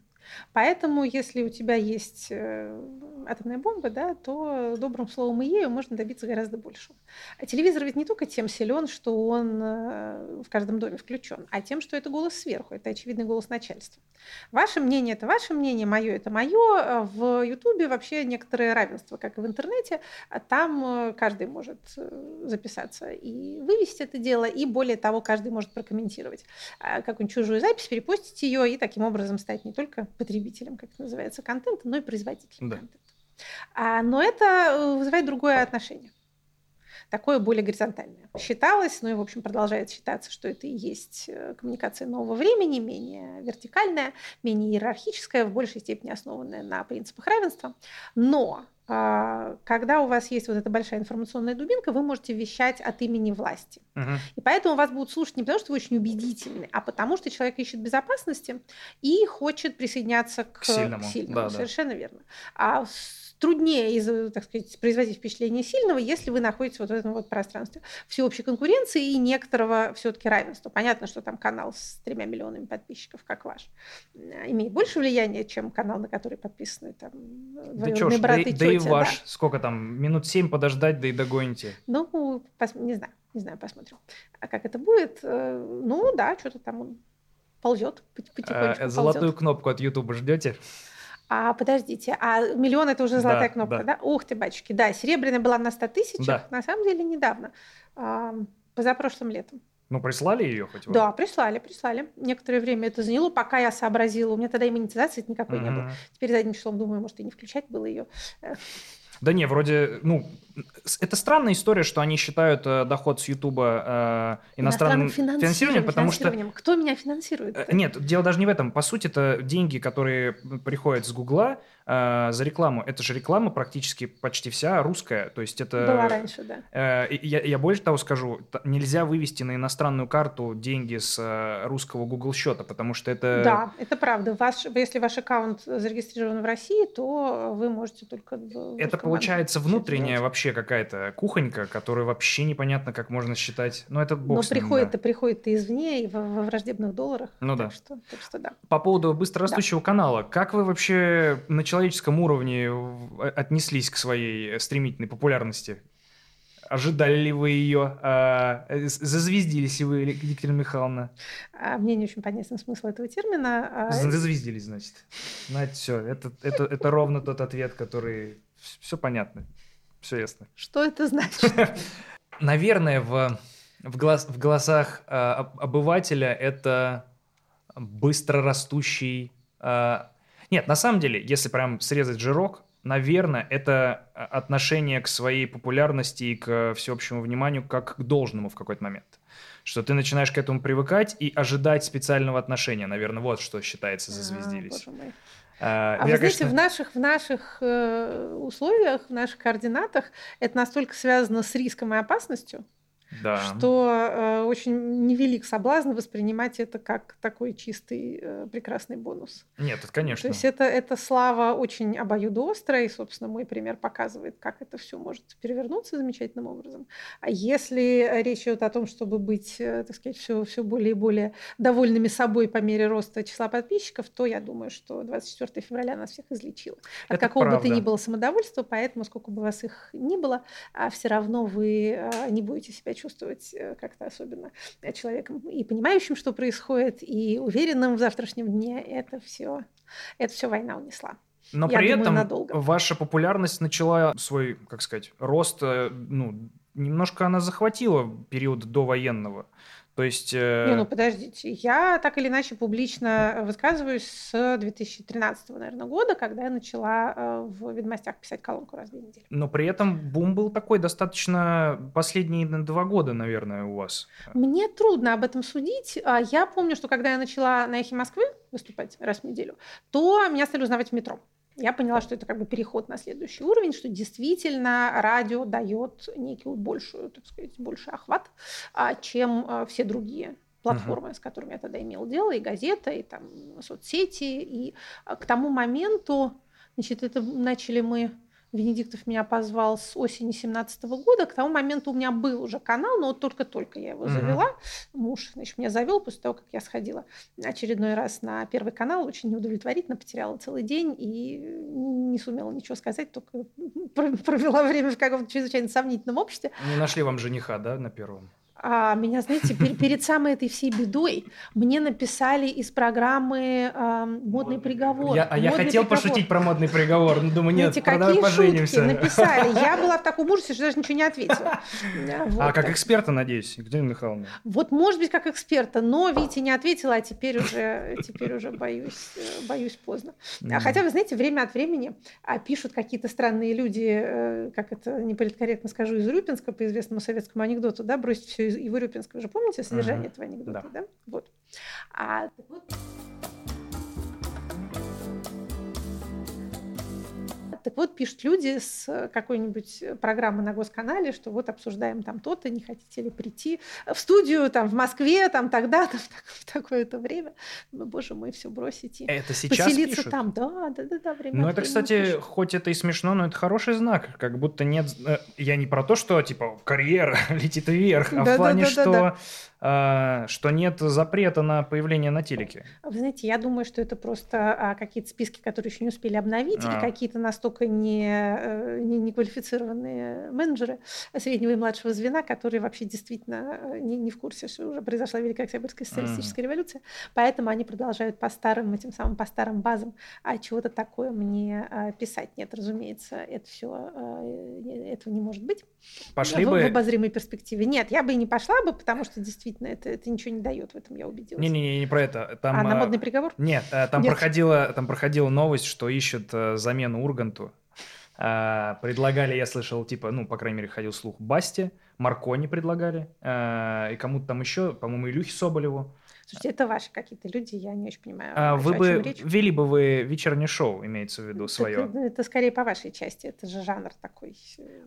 Поэтому, если у тебя есть э, атомная бомба, да, то добрым словом и ею можно добиться гораздо большего. А телевизор ведь не только тем силен, что он э, в каждом доме включен, а тем, что это голос сверху, это очевидный голос начальства. Ваше мнение – это ваше мнение, мое – это мое. В Ютубе вообще некоторое равенство, как и в интернете. Там э, каждый может записаться и вывести это дело, и более того, каждый может прокомментировать а какую-нибудь чужую запись, перепостить ее и таким образом стать не только потребителем, как это называется, контента, но и производителем да. контента. А, но это э, вызывает другое отношение такое более горизонтальное. Считалось, ну и, в общем, продолжает считаться, что это и есть э, коммуникация нового времени, менее вертикальная, менее иерархическая, в большей степени основанная на принципах равенства. Но когда у вас есть вот эта большая информационная дубинка, вы можете вещать от имени власти. Угу. И поэтому вас будут слушать не потому, что вы очень убедительны, а потому, что человек ищет безопасности и хочет присоединяться к, к сильному. К сильному. Да, Совершенно да. верно. А труднее, так сказать, производить впечатление сильного, если вы находитесь вот в этом вот пространстве всеобщей конкуренции и некоторого все-таки равенства. Понятно, что там канал с тремя миллионами подписчиков, как ваш, имеет больше влияния, чем канал, на который подписаны там да ж, брат да, и тетя. Да и ваш, да. сколько там, минут семь подождать, да и догоните. Ну, пос, не знаю, не знаю, посмотрим. А как это будет? Э, ну, да, что-то там он ползет потихонечку. А, золотую ползет. кнопку от Ютуба ждете? А подождите, а миллион это уже золотая да, кнопка, да. да? Ух ты, батюшки, да, серебряная была на 100 тысячах, да. на самом деле недавно, позапрошлым летом. Ну, прислали ее хоть вам? Да, прислали, прислали. Некоторое время это заняло, пока я сообразила. У меня тогда и монетизации никакой mm-hmm. не было. Теперь задним числом думаю, может, и не включать было ее. Да не, вроде, ну, это странная история, что они считают э, доход с Ютуба э, иностранным, иностранным финансированием, потому что... Кто меня финансирует? Э, нет, дело даже не в этом. По сути, это деньги, которые приходят с Гугла э, за рекламу. Это же реклама практически почти вся русская. То есть это... Была раньше, да. Э, я, я больше того скажу, нельзя вывести на иностранную карту деньги с э, русского Google счета, потому что это... Да, это правда. Ваш, если ваш аккаунт зарегистрирован в России, то вы можете только... Это получается внутренняя делать. вообще какая-то кухонька, которую вообще непонятно, как можно считать. Ну, это бог Но приходит-то, да. приходит-то извне и во, во враждебных долларах. Ну так да. Что, так что да. По поводу быстрорастущего канала, как вы вообще на человеческом уровне отнеслись к своей стремительной популярности? Ожидали ли вы ее? А, э, Зазвездились ли вы, Екатерина Михайловна? А мне не очень понятен смысл этого термина. а, Зазвездились, значит. Знаете, все, это, это, это ровно тот ответ, который... Все понятно, все ясно. Что это значит? [laughs] Наверное, в, в, глаз, в глазах об- обывателя это быстро растущий... Нет, на самом деле, если прям срезать жирок, наверное, это а, отношение к своей популярности и к всеобщему вниманию как к должному в какой-то момент. Что ты начинаешь к этому привыкать и ожидать специального отношения. Наверное, вот что считается зазвездились. А. А, А я, вы знаете, конечно, в наших, в наших э, условиях, в наших координатах это настолько связано с риском и опасностью, да. что э, очень невелик соблазн воспринимать это как такой чистый э, прекрасный бонус. Нет, это То конечно. есть это, это слава очень обоюдоострая, и, собственно, мой пример показывает, как это все может перевернуться замечательным образом. А если речь идет о том, чтобы быть, э, так сказать, все, все более и более довольными собой по мере роста числа подписчиков, то я думаю, что 24 февраля нас всех излечило. От Это какого бы то правда. ни было самодовольства, поэтому, сколько бы вас их ни было, а все равно вы э, не будете себя чувствовать э, как-то особенно э, человеком и понимающим, что происходит, и уверенным в завтрашнем дне. Это все, это все война унесла. Но Я при думаю, этом надолго. ваша популярность начала свой, как сказать, рост, э, ну, немножко она захватила период довоенного. То есть... э, Не, ну подождите, я так или иначе публично высказываюсь с 2013, наверное, года, когда я начала э, в «Ведомостях» писать колонку раз в две недели. Но при этом бум был такой достаточно последние два года, наверное, у вас. Мне трудно об этом судить. А Я помню, что когда я начала на «Эхе Москвы» выступать раз в неделю, то меня стали узнавать в метро. Я поняла, что это как бы переход на следующий уровень, что действительно радио дает некий большую, так сказать, больший охват, а, чем а, все другие платформы, с которыми я тогда имела дело, и газета, и там соцсети. И а, к тому моменту, значит, это начали мы Венедиктов меня позвал с осени 17 года. К тому моменту у меня был уже канал, но вот только-только я его Мгм. завела. Муж, значит, меня завел после того, как я сходила очередной раз на Первый канал. Очень неудовлетворительно, потеряла целый день и не сумела ничего сказать, только про- [laughs] провела время в каком-то чрезвычайно сомнительном обществе. Не нашли вам жениха, да, на первом? А меня, знаете, пер- перед самой этой всей бедой мне написали из программы ам, «Модный приговор». Я- а я «Модный хотел приговор». пошутить про модный приговор, но думаю, нет, Знаете, какие поженимся. шутки написали. [laughs] Я была в таком ужасе, что даже ничего не ответила. Да, А вот как эксперта, надеюсь, Екатерина Михайловна? Вот, может быть, как эксперта, но, видите, не ответила, а теперь уже, теперь уже боюсь, э, боюсь поздно. Мгм. Хотя, вы знаете, время от времени а, пишут какие-то странные люди, э, как это неполиткорректно скажу, из Урюпинска, по известному советскому анекдоту, да, бросить все и в Урюпинск. Вы же помните содержание Мгм. этого анекдота, Да. да? Вот. А, вот, Так вот, пишут люди с какой-нибудь программы на госканале, что вот обсуждаем там то-то, не хотите ли прийти в студию там в Москве, там тогда-то, [laughs] в, так- в такое-то время. Ну, боже мой, все бросить и Это сейчас поселиться пишут? там. Да, да, да, да, время Ну, это, кстати, пишут. хоть это и смешно, но это хороший знак. Как будто нет... э, Я не про то, что, типа, карьера [laughs] летит вверх, а в Да-да-да-да-да. плане, что, а, что нет запрета на появление на телеке. Вы знаете, я думаю, что это просто а, какие-то списки, которые еще не успели обновить, или А. какие-то настолько не, э, не, неквалифицированные менеджеры среднего и младшего звена, которые вообще действительно э, не, не в курсе, что уже произошла Великая Октябрьская социалистическая революция. Поэтому они продолжают по старым, этим самым по старым базам а чего-то такое мне а, писать. Нет, разумеется, это все, этого не может быть. Пошли в, в бы... обозримой перспективе. Нет, я бы и не пошла бы, потому что действительно это, это ничего не дает, в этом я убедилась. Не-не-не, не про это. Там, а на а, модный приговор? Нет, э, там, Нет. Проходила, там проходила новость, что ищут э, замену Урганту. А, предлагали, я слышал, типа, ну, по крайней мере, ходил слух Басте, Маркони предлагали, а, и кому-то там еще, по-моему, Илюхе Соболеву. Слушайте, это ваши какие-то люди, я не очень понимаю. А, вы бы вели бы вы вечернее шоу, имеется в виду, Так свое. Это, это скорее по вашей части, это же жанр такой.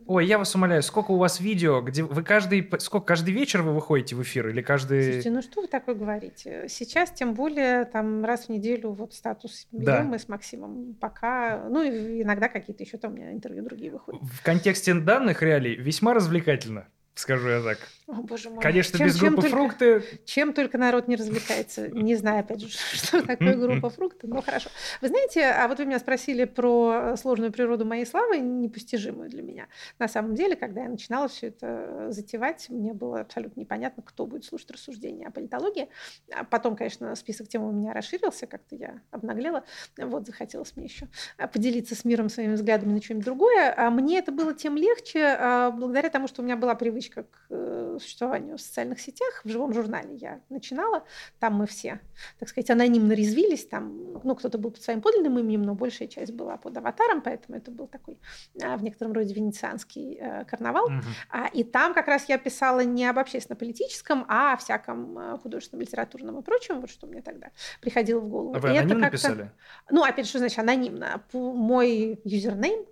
Ой, я вас умоляю, сколько у вас видео, где вы каждый, сколько, каждый вечер вы выходите в эфир или каждый... Слушайте, ну что вы такое говорите? Сейчас, тем более, там раз в неделю вот статус берем Да. мы с Максимом. Пока, ну иногда какие-то еще там у меня интервью другие выходят. В контексте данных реалий весьма развлекательно, скажу я так. О, боже мой. Конечно, Чем- без чем группы только- фрукты. Чем только народ не развлекается. Не знаю, опять же, [laughs] что такое группа фрукты, но хорошо. Вы знаете, а вот вы меня спросили про сложную природу моей славы, непостижимую для меня. На самом деле, когда я начинала все это затевать, мне было абсолютно непонятно, кто будет слушать рассуждения о политологии. А потом, конечно, список тем у меня расширился, как-то я обнаглела. Вот, захотелось мне еще поделиться с миром своими взглядами на что-нибудь другое. А мне это было тем легче, а, благодаря тому, что у меня была привычка к э, существованию в социальных сетях. В живом журнале я начинала. Там мы все, так сказать, анонимно резвились. Там, ну, кто-то был под своим подлинным именем, но большая часть была под аватаром, поэтому это был такой а, в некотором роде венецианский э, карнавал. А, и там как раз я писала не об общественно-политическом, а о всяком э, художественном, литературном и прочем, вот что мне тогда приходило в голову. А Вы анонимно писали? ну, опять же, что значит анонимно? Мой юзернейм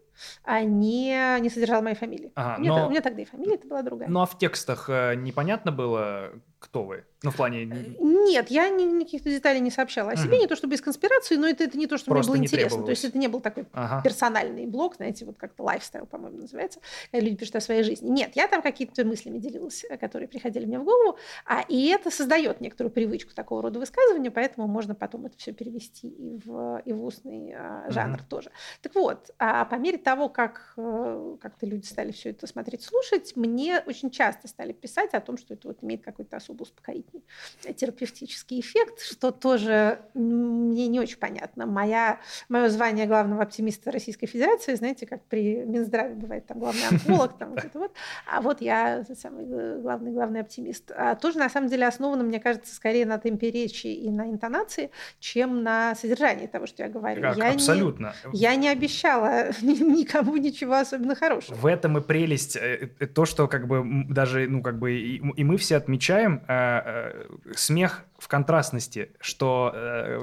а, не, не содержал моей фамилии. Ага, у, меня, но- у меня тогда и фамилия это была другая. Ну а в текстах э, непонятно было, кто вы? Ну, в плане... н- Нет, я ни- никаких деталей не сообщала о себе, Мгм. не то чтобы без конспирации, но это, это не то, что Просто мне было интересно. То есть это не был такой Ага. персональный блог, знаете, вот как-то лайфстайл, по-моему, называется, когда люди пишут о своей жизни. Нет, я там какие-то мыслями делилась, э, которые приходили мне в голову, а, и это создает некоторую привычку такого рода высказывания, поэтому можно потом это все перевести и в, и в устный а, жанр Мгм. тоже. Так вот, а по мере того, как э, как-то люди стали все это смотреть, слушать, мне очень часто стали писать о том, что это вот имеет какой-то особо успокоительный э, терапевтический эффект, что тоже мне не очень понятно. Моя, мое звание главного оптимиста Российской Федерации, знаете, как при Минздраве бывает там главный онколог, там вот это вот, а вот я самый главный, главный оптимист. А тоже на самом деле основано, мне кажется, скорее на темпе речи и на интонации, чем на содержании того, что я говорю. Как, я не- абсолютно. я не обещала [laughs] никому ничего особенно хорошего. В этом и прелесть, э, э, то, что как бы даже, ну, как бы и, и мы все отмечаем, э, э, смех в контрастности, что э,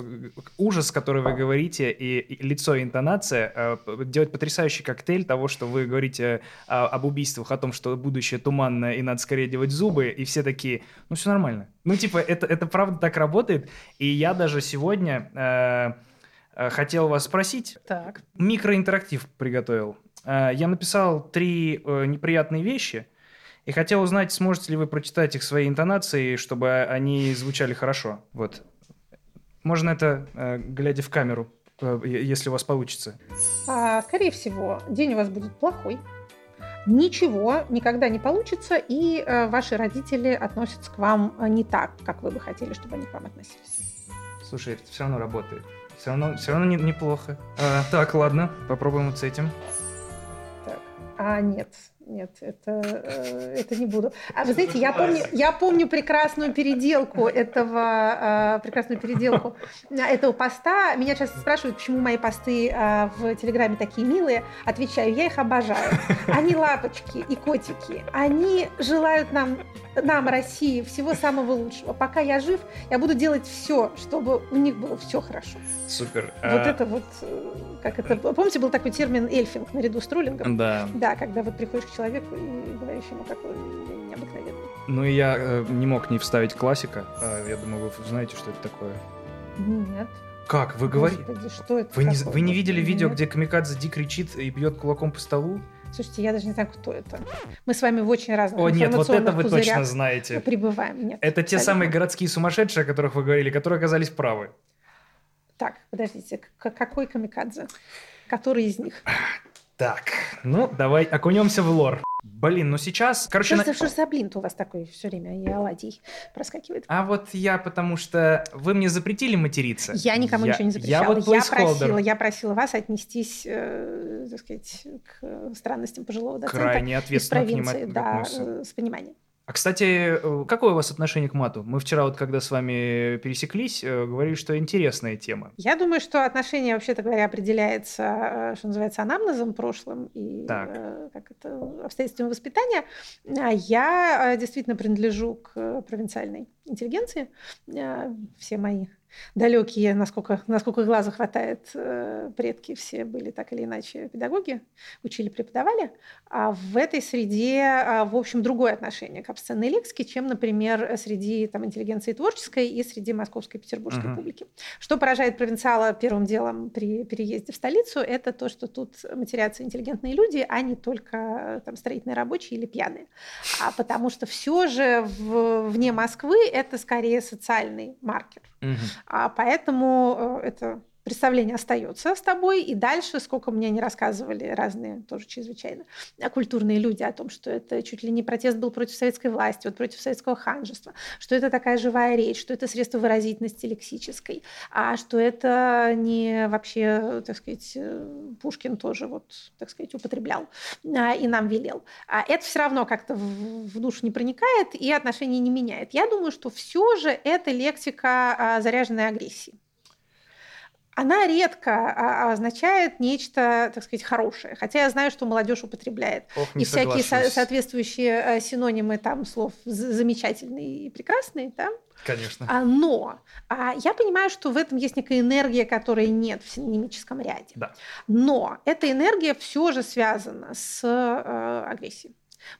ужас, который вы говорите, и, и лицо, и интонация э, делают потрясающий коктейль того, что вы говорите о- об убийствах, о том, что будущее туманное, и надо скорее делать зубы, и все такие, ну, все нормально. Ну, типа, это, это правда так работает, и я даже сегодня... э, э, Хотел вас спросить, Так. микроинтерактив приготовил. Э, Я написал три э, неприятные вещи и хотел узнать, сможете ли вы прочитать их своей интонацией, чтобы они звучали хорошо. Вот. Можно это, э, глядя в камеру, э, если у вас получится. А, скорее всего, день у вас будет плохой. Ничего никогда не получится, и э, ваши родители относятся к вам не так, как вы бы хотели, чтобы они к вам относились. Слушай, это все равно работает. Все равно, все равно не- неплохо. А, так, ладно, попробуем вот с этим. Так. А нет, нет, это, э, это не буду. А вы знаете, я помню, я помню прекрасную переделку этого, э, прекрасную переделку э, этого поста. Меня часто спрашивают, почему мои посты в Телеграме такие милые. Отвечаю, я их обожаю. Они лапочки и котики. Они желают нам, нам, России, всего самого лучшего. Пока я жив, я буду делать все, чтобы у них было все хорошо. Супер. Вот А, это вот, как это, помните, был такой термин эльфинг наряду с троллингом? Да. Да, когда вот приходишь к человеку и говоришь ему, какой необыкновенный. Ну и я э, не мог не вставить классика. А, я думаю, вы знаете, что это такое. Нет. Как? Вы говорите? Что это Вы не, вы не видели Господи, видео, нет. где Камикадзе Ди кричит и бьет кулаком по столу? Слушайте, я даже не знаю, кто это. Мы с вами в очень разных О, нет, вот это вы точно знаете. пребываем. Нет, Это те абсолютно. самые городские сумасшедшие, о которых вы говорили, которые оказались правы. Так, подождите, какой камикадзе? Который из них? Так, ну давай окунемся в лор. Блин, ну сейчас, короче, Что, на- за- что за блин у вас такой все время? И оладий проскакивает. а вот я, потому что вы мне запретили материться. Я никому Я- ничего не запрещала. Я вот просила, placeholder. я просила вас отнестись, э, так сказать, к странностям пожилого доцента Крайне из ответственно к ним провинции, да, э, с пониманием. А, кстати, э, какое у вас отношение к мату? Мы вчера вот, когда с вами пересеклись, э, говорили, что интересная тема. Я думаю, что отношение, вообще-то говоря, определяется, э, что называется, анамнезом прошлым и Так. как это, обстоятельствами воспитания. А Я действительно принадлежу к провинциальной интеллигенции. Все мои далекие, насколько, насколько глаза хватает, э, предки все были так или иначе педагоги, учили, преподавали. А в этой среде, а, в общем, другое отношение к обсценной лексике, чем, например, среди там, интеллигенции творческой и среди московской и петербургской uh-huh. публики. Что поражает провинциала первым делом при переезде в столицу, это то, что тут матерятся интеллигентные люди, а не только там, строительные рабочие или пьяные. А потому что все же в, вне Москвы это скорее социальный маркер. Uh-huh. А поэтому э, это представление остается с тобой, и дальше, сколько мне не рассказывали разные, тоже чрезвычайно, культурные люди о том, что это чуть ли не протест был против советской власти, вот против советского ханжества, что это такая живая речь, что это средство выразительности лексической, а что это не вообще, так сказать, э, Пушкин тоже вот, так сказать, употреблял а, и нам велел. А это все равно как-то в, в душу не проникает и отношения не меняет. Я думаю, что все же это лексика а, заряженной агрессии она редко а, означает нечто, так сказать, хорошее. Хотя я знаю, что молодежь употребляет. Ох, и всякие со- соответствующие э, синонимы там слов замечательные и прекрасные, да? Конечно. А, но а, я понимаю, что в этом есть некая энергия, которой нет в синонимическом ряде. Да. Но эта энергия все же связана с э, агрессией.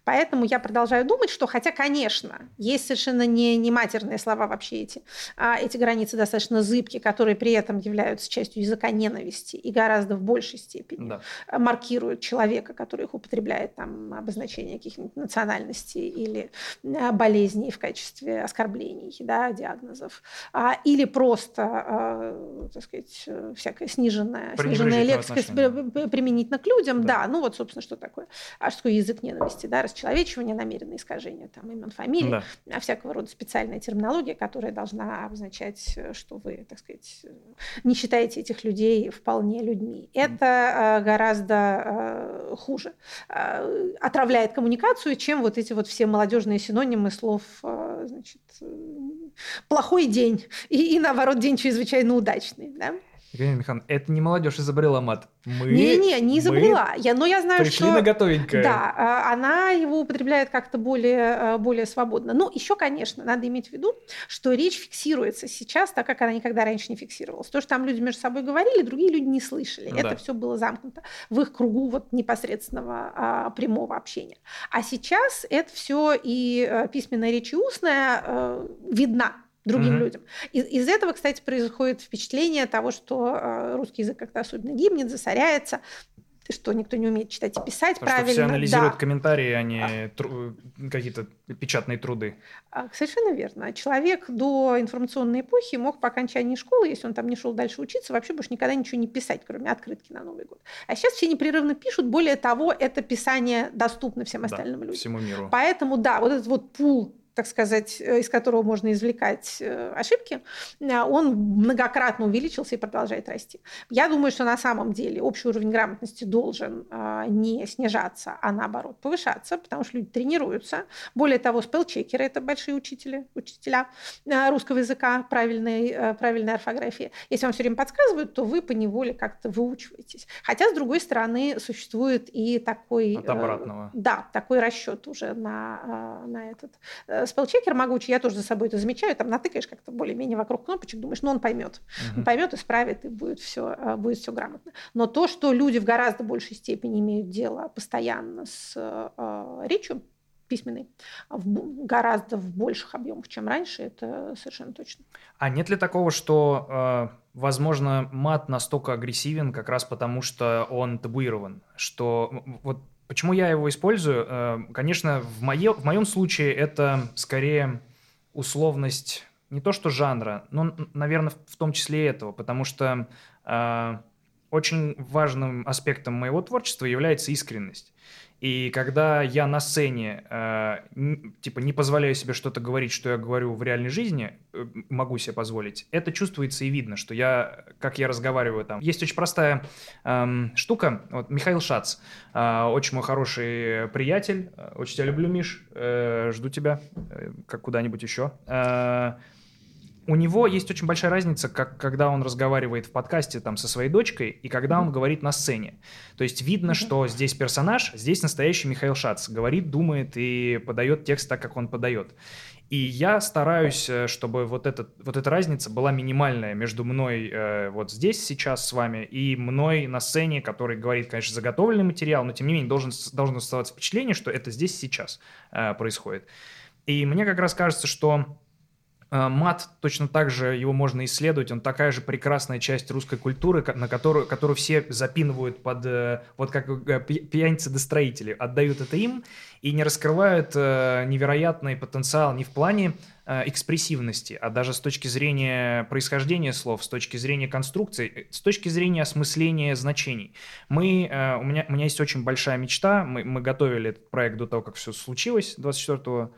Поэтому я продолжаю думать, что, хотя, конечно, есть совершенно не, не матерные слова вообще эти, а эти границы достаточно зыбкие, которые при этом являются частью языка ненависти и гораздо в большей степени да. маркируют человека, который их употребляет, там, обозначение каких-нибудь национальностей или а, болезней в качестве оскорблений, да, диагнозов, а, или просто, а, так сказать, всякая сниженная, сниженная лексика применительно к людям, да. да, ну вот, собственно, что такое, а что такое язык ненависти, да, расчеловечивание, намеренное искажение там, имен, фамилий, да. А всякого рода специальная терминология, которая должна обозначать, что вы, так сказать, не считаете этих людей вполне людьми. Это э, гораздо э, хуже. Э, отравляет коммуникацию, чем вот эти вот все молодежные синонимы слов, значит, плохой день и, и наоборот, день чрезвычайно удачный. Да? Екатерина Михайловна, это не молодежь изобрела мат. Мы, Не-не, не изобрела. Я, но я знаю, пришли что... на готовенькое. Да, а, она его употребляет как-то более, а, более свободно. Ну, еще, конечно, надо иметь в виду, что речь фиксируется сейчас, так как она никогда раньше не фиксировалась. То, что там люди между собой говорили, другие люди не слышали. Ну, это да. все было замкнуто в их кругу вот непосредственного а, прямого общения. А сейчас это все и а, письменная речь, и устная а, видна другим mm-hmm. людям. Из, из этого, кстати, происходит впечатление того, что э, русский язык как-то особенно гибнет, засоряется, что никто не умеет читать и писать Потому правильно. Что все анализируют да. комментарии, а не а. тру- какие-то печатные труды. А, совершенно верно. Человек до информационной эпохи мог по окончании школы, если он там не шел дальше учиться, вообще больше никогда ничего не писать, кроме открытки на Новый год. А сейчас все непрерывно пишут. Более того, это писание доступно всем остальным да, людям. Всему миру. Поэтому, да, вот этот вот пул так сказать, э, из которого можно извлекать э, ошибки, э, он многократно увеличился и продолжает расти. Я думаю, что на самом деле общий уровень грамотности должен не снижаться, а наоборот повышаться, потому что люди тренируются. Более того, спелчекеры – это большие учители, учителя русского языка, правильной, правильной орфографии. Если вам все время подсказывают, то вы по неволе как-то выучиваетесь. Хотя, с другой стороны, существует и такой... От обратного. Да, такой расчет уже на, на этот спелчекер могучий, я тоже за собой это замечаю, там натыкаешь как-то более-менее вокруг кнопочек, думаешь, ну он поймет, угу. он поймет, исправит, и будет все, э, будет все грамотно. Но то, что люди в гораздо большей степени имеют дело постоянно с э, речью, письменной в, гораздо в больших объемах, чем раньше, это совершенно точно. А нет ли такого, что, э, возможно, мат настолько агрессивен как раз потому, что он табуирован, что вот Почему я его использую? Э, конечно, в, мое, в моем случае это скорее условность не то что жанра, но, наверное, в том числе и этого, потому что э, очень важным аспектом моего творчества является искренность. И когда я на сцене, э, типа, не позволяю себе что-то говорить, что я говорю в реальной жизни, э, могу себе позволить, это чувствуется и видно, что я, как я разговариваю там. Есть очень простая э, штука, вот Михаил Шац, э, очень мой хороший приятель, э, очень тебя люблю, Миш, э, жду тебя, э, как куда-нибудь еще. Э, у него есть очень большая разница, как когда он разговаривает в подкасте там со своей дочкой и когда mm-hmm. он говорит на сцене. То есть видно, mm-hmm. что здесь персонаж, здесь настоящий Михаил Шац говорит, думает и подает текст так, как он подает. И я стараюсь, э, чтобы вот, этот, вот эта разница была минимальная между мной э, вот здесь сейчас с вами и мной на сцене, который говорит, конечно, заготовленный материал, но тем не менее должен, должно оставаться впечатление, что это здесь сейчас э, происходит. И мне как раз кажется, что Мат точно так же его можно исследовать, он такая же прекрасная часть русской культуры, на которую, которую все запинывают под, э, вот как э, пьяницы-достроители, отдают это им и не раскрывают невероятный потенциал не в плане экспрессивности, а даже с точки зрения происхождения слов, с точки зрения конструкции, с точки зрения осмысления значений. Мы, у, меня, у меня есть очень большая мечта, мы, мы готовили этот проект до того, как все случилось 24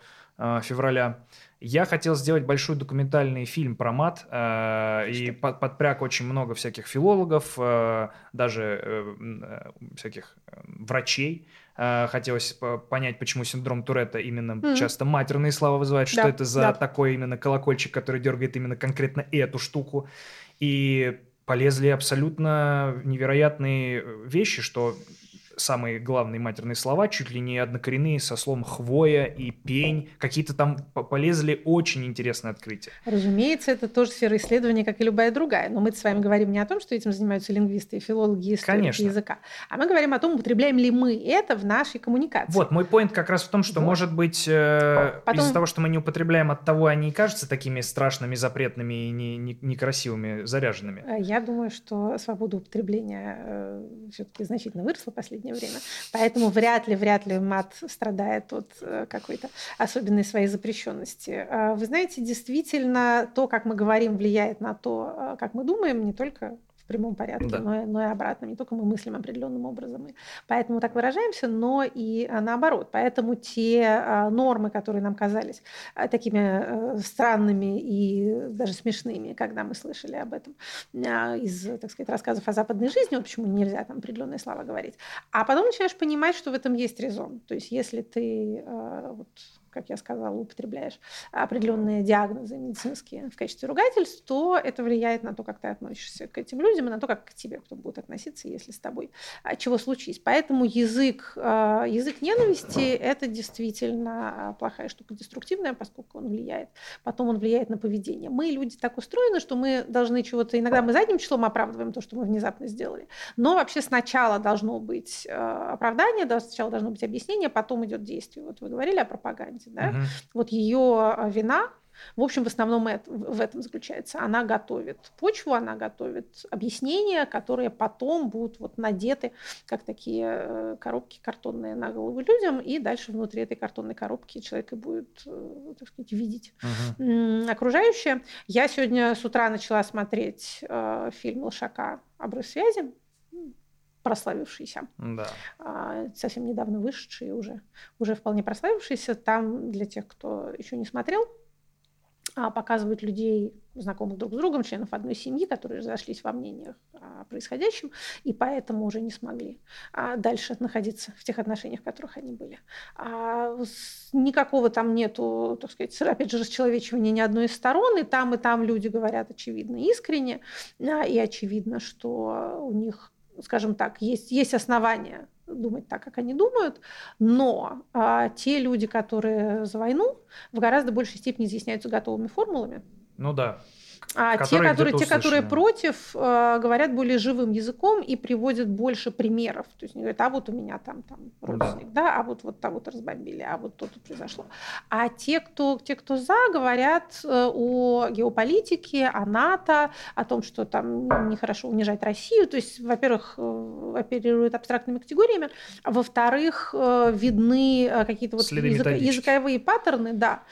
февраля. Я хотел сделать большой документальный фильм про мат, э, и под, подпряг очень много всяких филологов, э, даже э, э всяких э, врачей. Э, хотелось понять, почему синдром Туретта именно mm-hmm. часто матерные слова вызывает, что да, это за да. такой именно колокольчик, который дергает именно конкретно эту штуку. И полезли абсолютно невероятные вещи, что самые главные матерные слова, чуть ли не однокоренные со словом хвоя и пень. Какие-то там полезли очень интересные открытия. Разумеется, это тоже сфера исследования, как и любая другая. Но мы с вами говорим не о том, что этим занимаются лингвисты и филологи, историки Конечно. языка, а мы говорим о том, употребляем ли мы это в нашей коммуникации. Вот, мой поинт как раз в том, что, вот. может быть, э, Потом... из-за того, что мы не употребляем, от того они и кажутся такими страшными, запретными и не, не, некрасивыми, заряженными. Э, я думаю, что свобода употребления э, все-таки значительно выросла в последнее время. Поэтому вряд ли, вряд ли мат страдает от э, какой-то особенной своей запрещенности. А вы знаете, действительно, то, как мы говорим, влияет на то, э, как мы думаем, не только в прямом порядке, да. но, но и обратно. Не только мы мыслим определенным образом, и поэтому так выражаемся, но и а, наоборот. Поэтому те а, нормы, которые нам казались а, такими а, странными и даже смешными, когда мы слышали об этом из, так сказать, рассказов о западной жизни, вот почему нельзя там определенные слова говорить. А потом начинаешь понимать, что в этом есть резон. То есть если ты вот, как я сказала, употребляешь определенные диагнозы медицинские в качестве ругательств, то это влияет на то, как ты относишься к этим людям и на то, как к тебе кто будет относиться, если с тобой а, чего случись. Поэтому язык, а, язык ненависти – это действительно плохая штука, деструктивная, поскольку он влияет. Потом он влияет на поведение. Мы, люди, так устроены, что мы должны чего-то… Иногда мы задним числом оправдываем то, что мы внезапно сделали. Но вообще сначала должно быть а, оправдание, сначала должно быть объяснение, потом идет действие. Вот вы говорили о пропаганде команде. Да? Угу. Вот ее а, вина, в общем, в основном это, в этом заключается. Она готовит почву, она готовит объяснения, которые потом будут вот надеты, как такие э, коробки картонные на голову людям, и дальше внутри этой картонной коробки человек и будет, э, так сказать, видеть uh окружающее. Я сегодня с утра начала смотреть э, фильм Лошака «Обрыв связи», прославившийся. Да. А, совсем недавно вышедший уже, уже вполне прославившийся. Там для тех, кто еще не смотрел, а, показывают людей, знакомых друг с другом, членов одной семьи, которые разошлись во мнениях о происходящем, и поэтому уже не смогли а, дальше находиться в тех отношениях, в которых они были. А, никакого там нету, так сказать, опять же, расчеловечивания ни одной из сторон, и там, и там люди говорят очевидно искренне, и очевидно, что у них скажем так, есть, есть основания думать так, как они думают, но а, те люди, которые за войну, в гораздо большей степени изъясняются готовыми формулами. Ну да. А те, которые, те, которые против, э, говорят более живым языком и приводят больше примеров. То есть они говорят, а вот у меня там, там родственник, да. да, а вот, вот того-то разбомбили, а вот то-то произошло. А те, кто, те, кто за, говорят э, о геополитике, о НАТО, о том, что там нехорошо унижать Россию. То есть, во-первых, э, оперируют абстрактными категориями, а во-вторых, видны какие-то вот язык, языковые паттерны, да,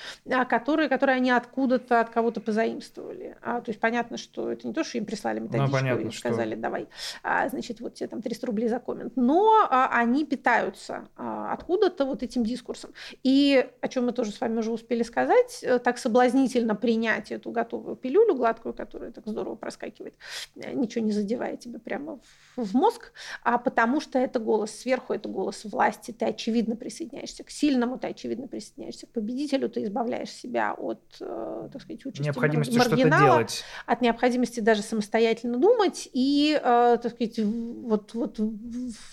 которые, которые они откуда-то, от кого-то позаимствовали. А, то есть понятно, что это не то, что им прислали ну, методичку ну, понятно, и сказали, что... давай, а, значит, вот тебе там 300 рублей за коммент. Но а, они питаются а, откуда-то вот этим дискурсом. И о чем мы тоже с вами уже успели сказать, э, так соблазнительно принять эту готовую пилюлю гладкую, которая так здорово проскакивает, э, ничего не задевая тебе прямо в, в мозг, а потому что это голос сверху, это голос власти, ты очевидно присоединяешься к сильному, ты очевидно присоединяешься к победителю, ты избавляешь себя от, э, так сказать, участи необходимости что-то делать. От необходимости даже самостоятельно думать и, э, так сказать, вот, вот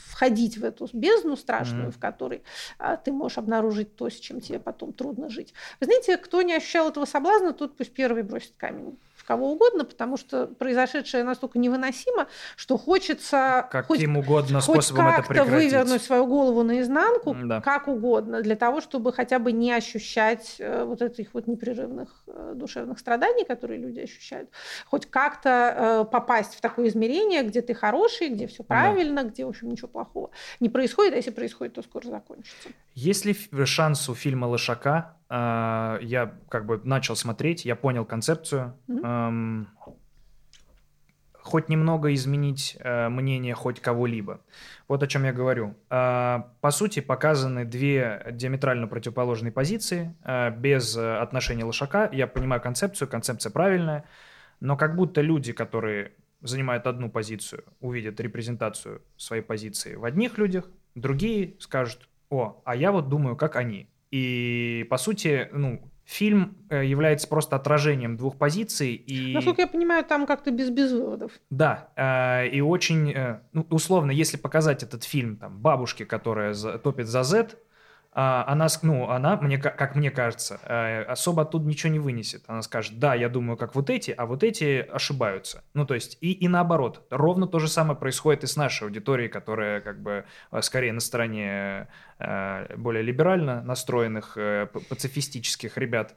входить в эту бездну страшную, mm-hmm. в которой э, ты можешь обнаружить то, с чем тебе потом трудно жить. Вы знаете, кто не ощущал этого соблазна, тот пусть первый бросит камень кого угодно, потому что произошедшее настолько невыносимо, что хочется каким хоть, угодно хоть прекратить. вывернуть свою голову наизнанку, да. как угодно, для того, чтобы хотя бы не ощущать э, вот этих вот непрерывных э, душевных страданий, которые люди ощущают, хоть как-то э, попасть в такое измерение, где ты хороший, где все правильно, да. где, в общем, ничего плохого не происходит, а если происходит, то скоро закончится. Есть ли шанс у фильма «Лошака» Uh, я как бы начал смотреть, я понял концепцию. Mm-hmm. Um, хоть немного изменить uh, мнение хоть кого-либо. Вот о чем я говорю. Uh, по сути, показаны две диаметрально противоположные позиции, без отношения лошака. Я понимаю концепцию, концепция правильная, но как будто люди, которые занимают одну позицию, увидят репрезентацию своей позиции в одних людях, другие скажут, о, а я вот думаю, как они. И, по сути, ну, фильм э, является просто отражением двух позиций. И... Насколько я понимаю, там как-то без, без выводов. Да, э, и очень, э, ну, условно, если показать этот фильм там, бабушке, которая топит за Z, она, ну, она, мне, как мне кажется, э, особо оттуда ничего не вынесет. Она скажет, да, я думаю, как вот эти, а вот эти ошибаются. Ну, то есть, и, и наоборот. Ровно то же самое происходит и с нашей аудиторией, которая как бы э, скорее на стороне э, более либерально настроенных, пацифистических ребят.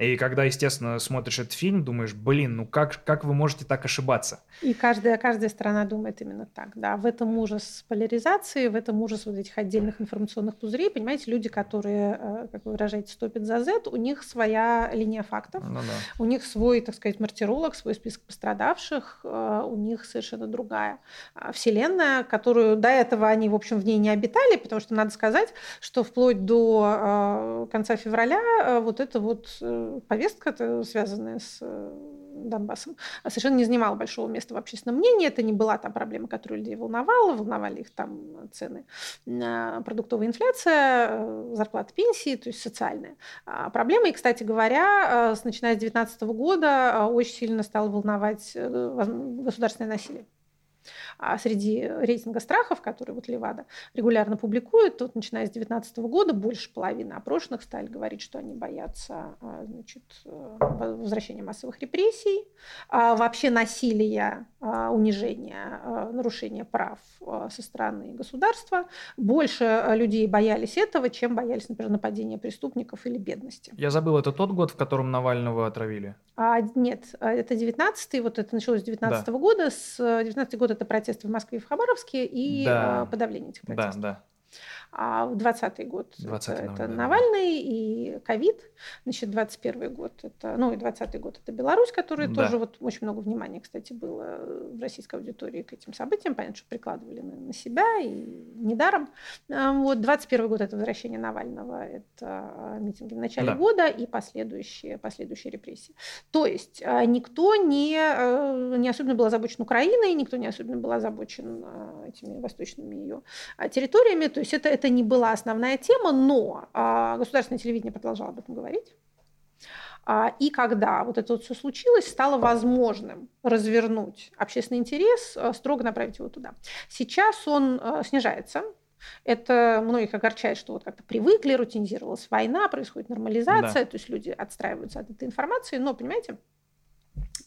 И когда, естественно, смотришь этот фильм, думаешь, блин, ну как, как вы можете так ошибаться? И каждая, каждая страна думает именно так, да. В этом ужас поляризации, в этом ужас вот этих отдельных информационных пузырей. Понимаете, люди, которые, э, как вы выражаете, стопят за Z, у них своя линия фактов, ну, да. у них свой, так сказать, мартиролог, свой список пострадавших, э, у них совершенно другая а, вселенная, которую до этого они, в общем, в ней не обитали, потому что надо сказать, что вплоть до э, конца февраля вот это вот повестка, связанная с э, Донбассом, совершенно не занимала большого места в общественном мнении. Это не была та проблема, которая людей волновала. Волновали их там цены, продуктовая инфляция, э, зарплаты, пенсии, то есть социальная а проблема. И, кстати говоря, э, начиная с 2019 года очень сильно стало волновать государственное насилие. А среди рейтинга страхов, который вот Левада регулярно публикует, вот начиная с 2019 года больше половины опрошенных стали говорить, что они боятся а, значит, э, возвращения массовых репрессий, а вообще насилия, унижения, нарушения прав со стороны государства. Больше людей боялись этого, чем боялись, например, нападения преступников или бедности. Я забыл, это тот год, в котором Навального отравили? А, нет, это 19-й, вот это началось с 19 -го да. года. С 19 год это протесты в Москве и в Хабаровске и да. подавление этих протестов. Да, да. А в 20 год 20 это, это Навальный и ковид. Значит, 21 год это, ну и 20 год это Беларусь, которая да. тоже вот очень много внимания, кстати, было в российской аудитории к этим событиям. Понятно, что прикладывали на, на себя и недаром. А, вот 21 год это возвращение Навального, это а, митинги в начале да. года и последующие, последующие репрессии. То есть а, никто не, не особенно был озабочен Украиной, никто не особенно был озабочен этими восточными ее территориями. То есть это это не была основная тема, но а, государственное телевидение продолжало об этом говорить. А, и когда вот это вот все случилось, стало возможным развернуть общественный интерес, а, строго направить его туда. Сейчас он снижается, это многих огорчает, что вот как-то привыкли, рутинизировалась война, происходит нормализация, да. то есть люди отстраиваются от этой информации, но, понимаете,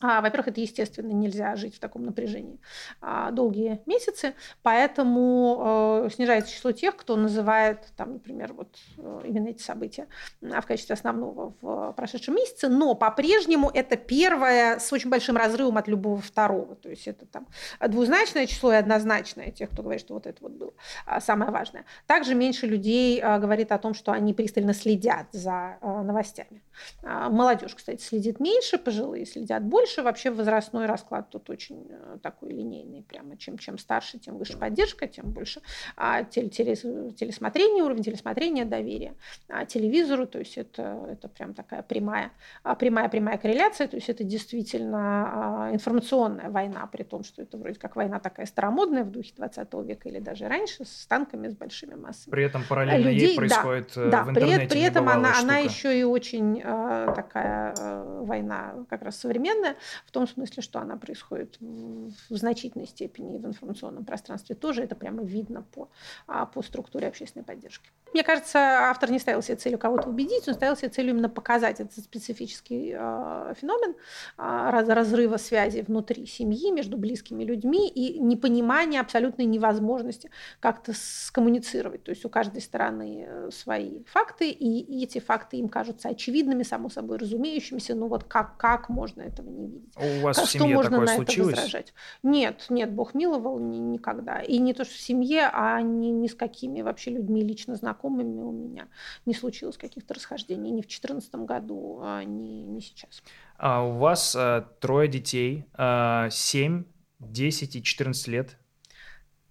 во-первых, это естественно, нельзя жить в таком напряжении а, долгие месяцы, поэтому э, снижается число тех, кто называет, там, например, вот э, именно эти события а, в качестве основного в прошедшем месяце, но по-прежнему это первое с очень большим разрывом от любого второго, то есть это там двузначное число и однозначное тех, кто говорит, что вот это вот было самое важное. Также меньше людей говорит о том, что они пристально следят за новостями. Молодежь, кстати, следит меньше, пожилые следят больше, больше. Вообще возрастной расклад тут очень э, такой линейный, прямо чем, чем старше, тем выше поддержка, тем больше а, теле, теле, телесмотрение, уровень телесмотрения, доверие а, телевизору, то есть это, это прям такая прямая, а, прямая, прямая корреляция, то есть это действительно а, информационная война, при том, что это вроде как война такая старомодная в духе 20 века или даже раньше, с танками, с большими массами. При этом параллельно людей, ей происходит да, э, в да, интернете при, при этом она, она еще и очень э, такая э, война как раз современная, в том смысле, что она происходит в, значительной степени в информационном пространстве тоже. Это прямо видно по, а, по структуре общественной поддержки. Мне кажется, автор не ставил себе целью кого-то убедить, он ставил себе целью именно показать этот специфический э, феномен э, раз, разрыва связи внутри семьи между близкими людьми и непонимания абсолютной невозможности как-то скоммуницировать. То есть у каждой стороны э, свои факты, и эти факты им кажутся очевидными, само собой разумеющимися. Ну вот как, как можно этого не видеть? У вас как, в семье что можно такое на случилось? это возражать? Нет, нет, Бог миловал ни, никогда. И не то, что в семье, а ни, ни с какими вообще людьми лично знакомыми у меня не случилось каких-то расхождений ни в 2014 году, а ни, ни сейчас. А у вас э, трое детей, э, 7, 10 и 14 лет.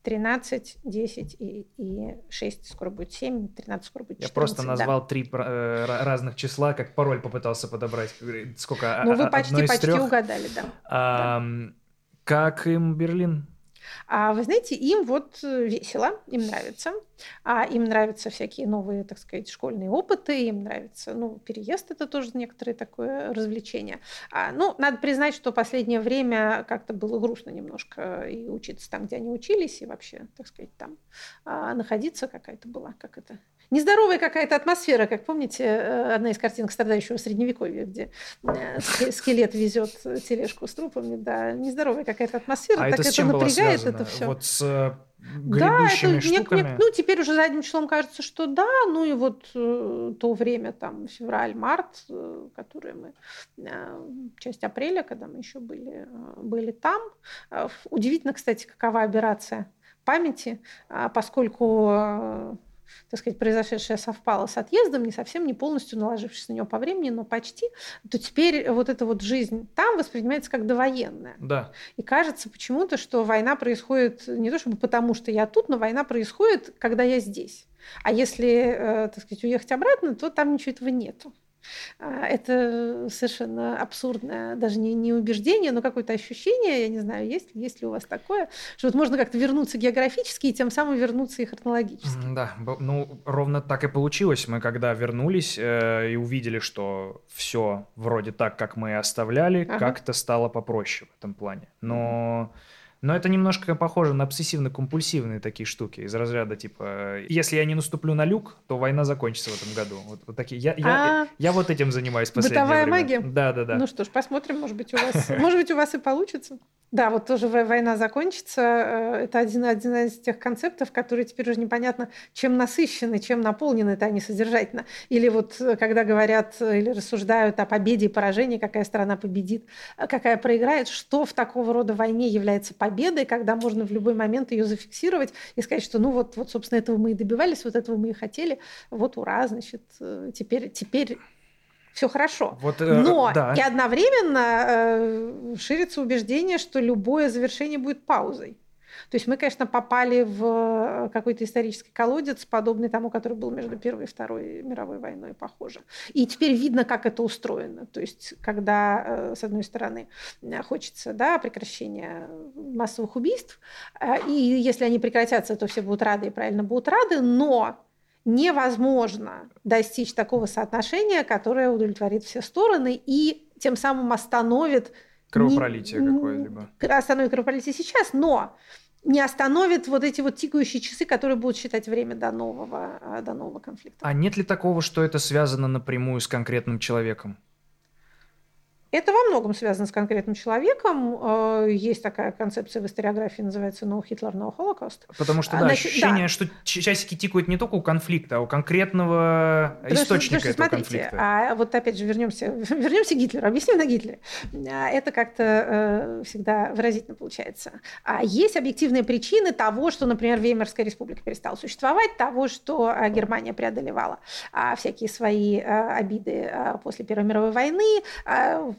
13, 10 и, и 6, скоро будет 7, 13 скоро будет 14. Я просто да. назвал три э, ра- разных числа, как пароль попытался подобрать. Сколько? Ну, А- вы а- почти, почти трех? угадали, да. Ам, Как им Берлин? А вы знаете, им вот э, весело, им нравится. А им нравятся всякие новые, так сказать, школьные опыты, им нравится, ну, переезд это тоже некоторое такое развлечение. А, ну, надо признать, что последнее время как-то было грустно немножко и учиться там, где они учились, и вообще, так сказать, там а, находиться какая-то была, как это, нездоровая какая-то атмосфера, как помните, э, одна из картинок страдающего средневековья, где э, скелет везет тележку с трупами, да, нездоровая какая-то атмосфера, А так это это напрягает связано? это все. Вот с э, Да, это штуками? мне- ну, теперь уже задним числом кажется, что да, ну и вот э, то время, там, февраль, март, э, которые мы, э, часть апреля, когда мы еще были, э, были там. Э, удивительно, кстати, какова операция памяти, а, поскольку так сказать, произошедшее совпало с отъездом, не совсем, не полностью наложившись на него по времени, но почти, то теперь вот эта вот жизнь там воспринимается как довоенная. Да. И кажется почему-то, что война происходит не то чтобы потому, что я тут, но война происходит, когда я здесь. А если, э, так сказать, уехать обратно, то там ничего этого нету. А, Это совершенно абсурдное, даже не, не убеждение, но какое-то ощущение, я не знаю, есть, ли- есть ли у вас такое, что вот можно как-то вернуться географически и тем самым вернуться и хронологически. Да, ну ровно так и получилось. Мы когда вернулись э, и увидели, что все вроде так, как мы и оставляли, Ага. как-то стало попроще в этом плане. Но, но это немножко похоже на обсессивно-компульсивные такие штуки из разряда типа, если я не наступлю на люк, то война закончится в этом году. Вот, вот такие. Я, я, А, я вот этим занимаюсь в последнее Бытовая время. магия? Да, да, да. Ну что ж, посмотрим, может быть, у вас, [laughs] может быть, у вас и получится. Да, вот тоже во- война закончится. э, Это один, один из тех концептов, которые теперь уже непонятно, чем насыщены, чем наполнены это они содержательно. Или вот э, когда говорят э, или рассуждают о победе и поражении, какая страна победит, какая проиграет, что в такого рода войне является победой, когда можно в любой момент ее зафиксировать и сказать, что ну вот, вот собственно, этого мы и добивались, вот этого мы и хотели, вот ура, значит, э, теперь, теперь все хорошо. Вот, э, Но да. и одновременно э, ширится убеждение, что любое завершение будет паузой. То есть мы, конечно, попали в какой-то исторический колодец, подобный тому, который был между Первой и Второй мировой войной, похоже. И теперь видно, как это устроено. То есть когда, э, с одной стороны, э, хочется да, прекращения массовых убийств, э, и если они прекратятся, то все будут рады и правильно будут рады, но невозможно достичь такого соотношения, которое удовлетворит все стороны и тем самым остановит Кровопролитие не- какое-либо. остановит кровопролитие сейчас, но не остановит вот эти вот тикающие часы, которые будут считать время до нового, а, до нового конфликта. А нет ли такого, что это связано напрямую с конкретным человеком? Это во многом связано с конкретным человеком. Э, Есть такая концепция в историографии, называется «No Hitler, no Holocaust». Потому что, да, значит, ощущение, да. что часики тикают не только у конфликта, а у конкретного Потому что- источника потому что, этого смотрите, конфликта. А вот опять же вернемся, [laughs] вернемся к Гитлеру, объясним на Гитлере. А, Это как-то э, всегда выразительно получается. А есть объективные причины того, что, например, Веймарская республика перестала существовать, того, что а, Германия преодолевала а, всякие свои а, обиды после Первой мировой войны,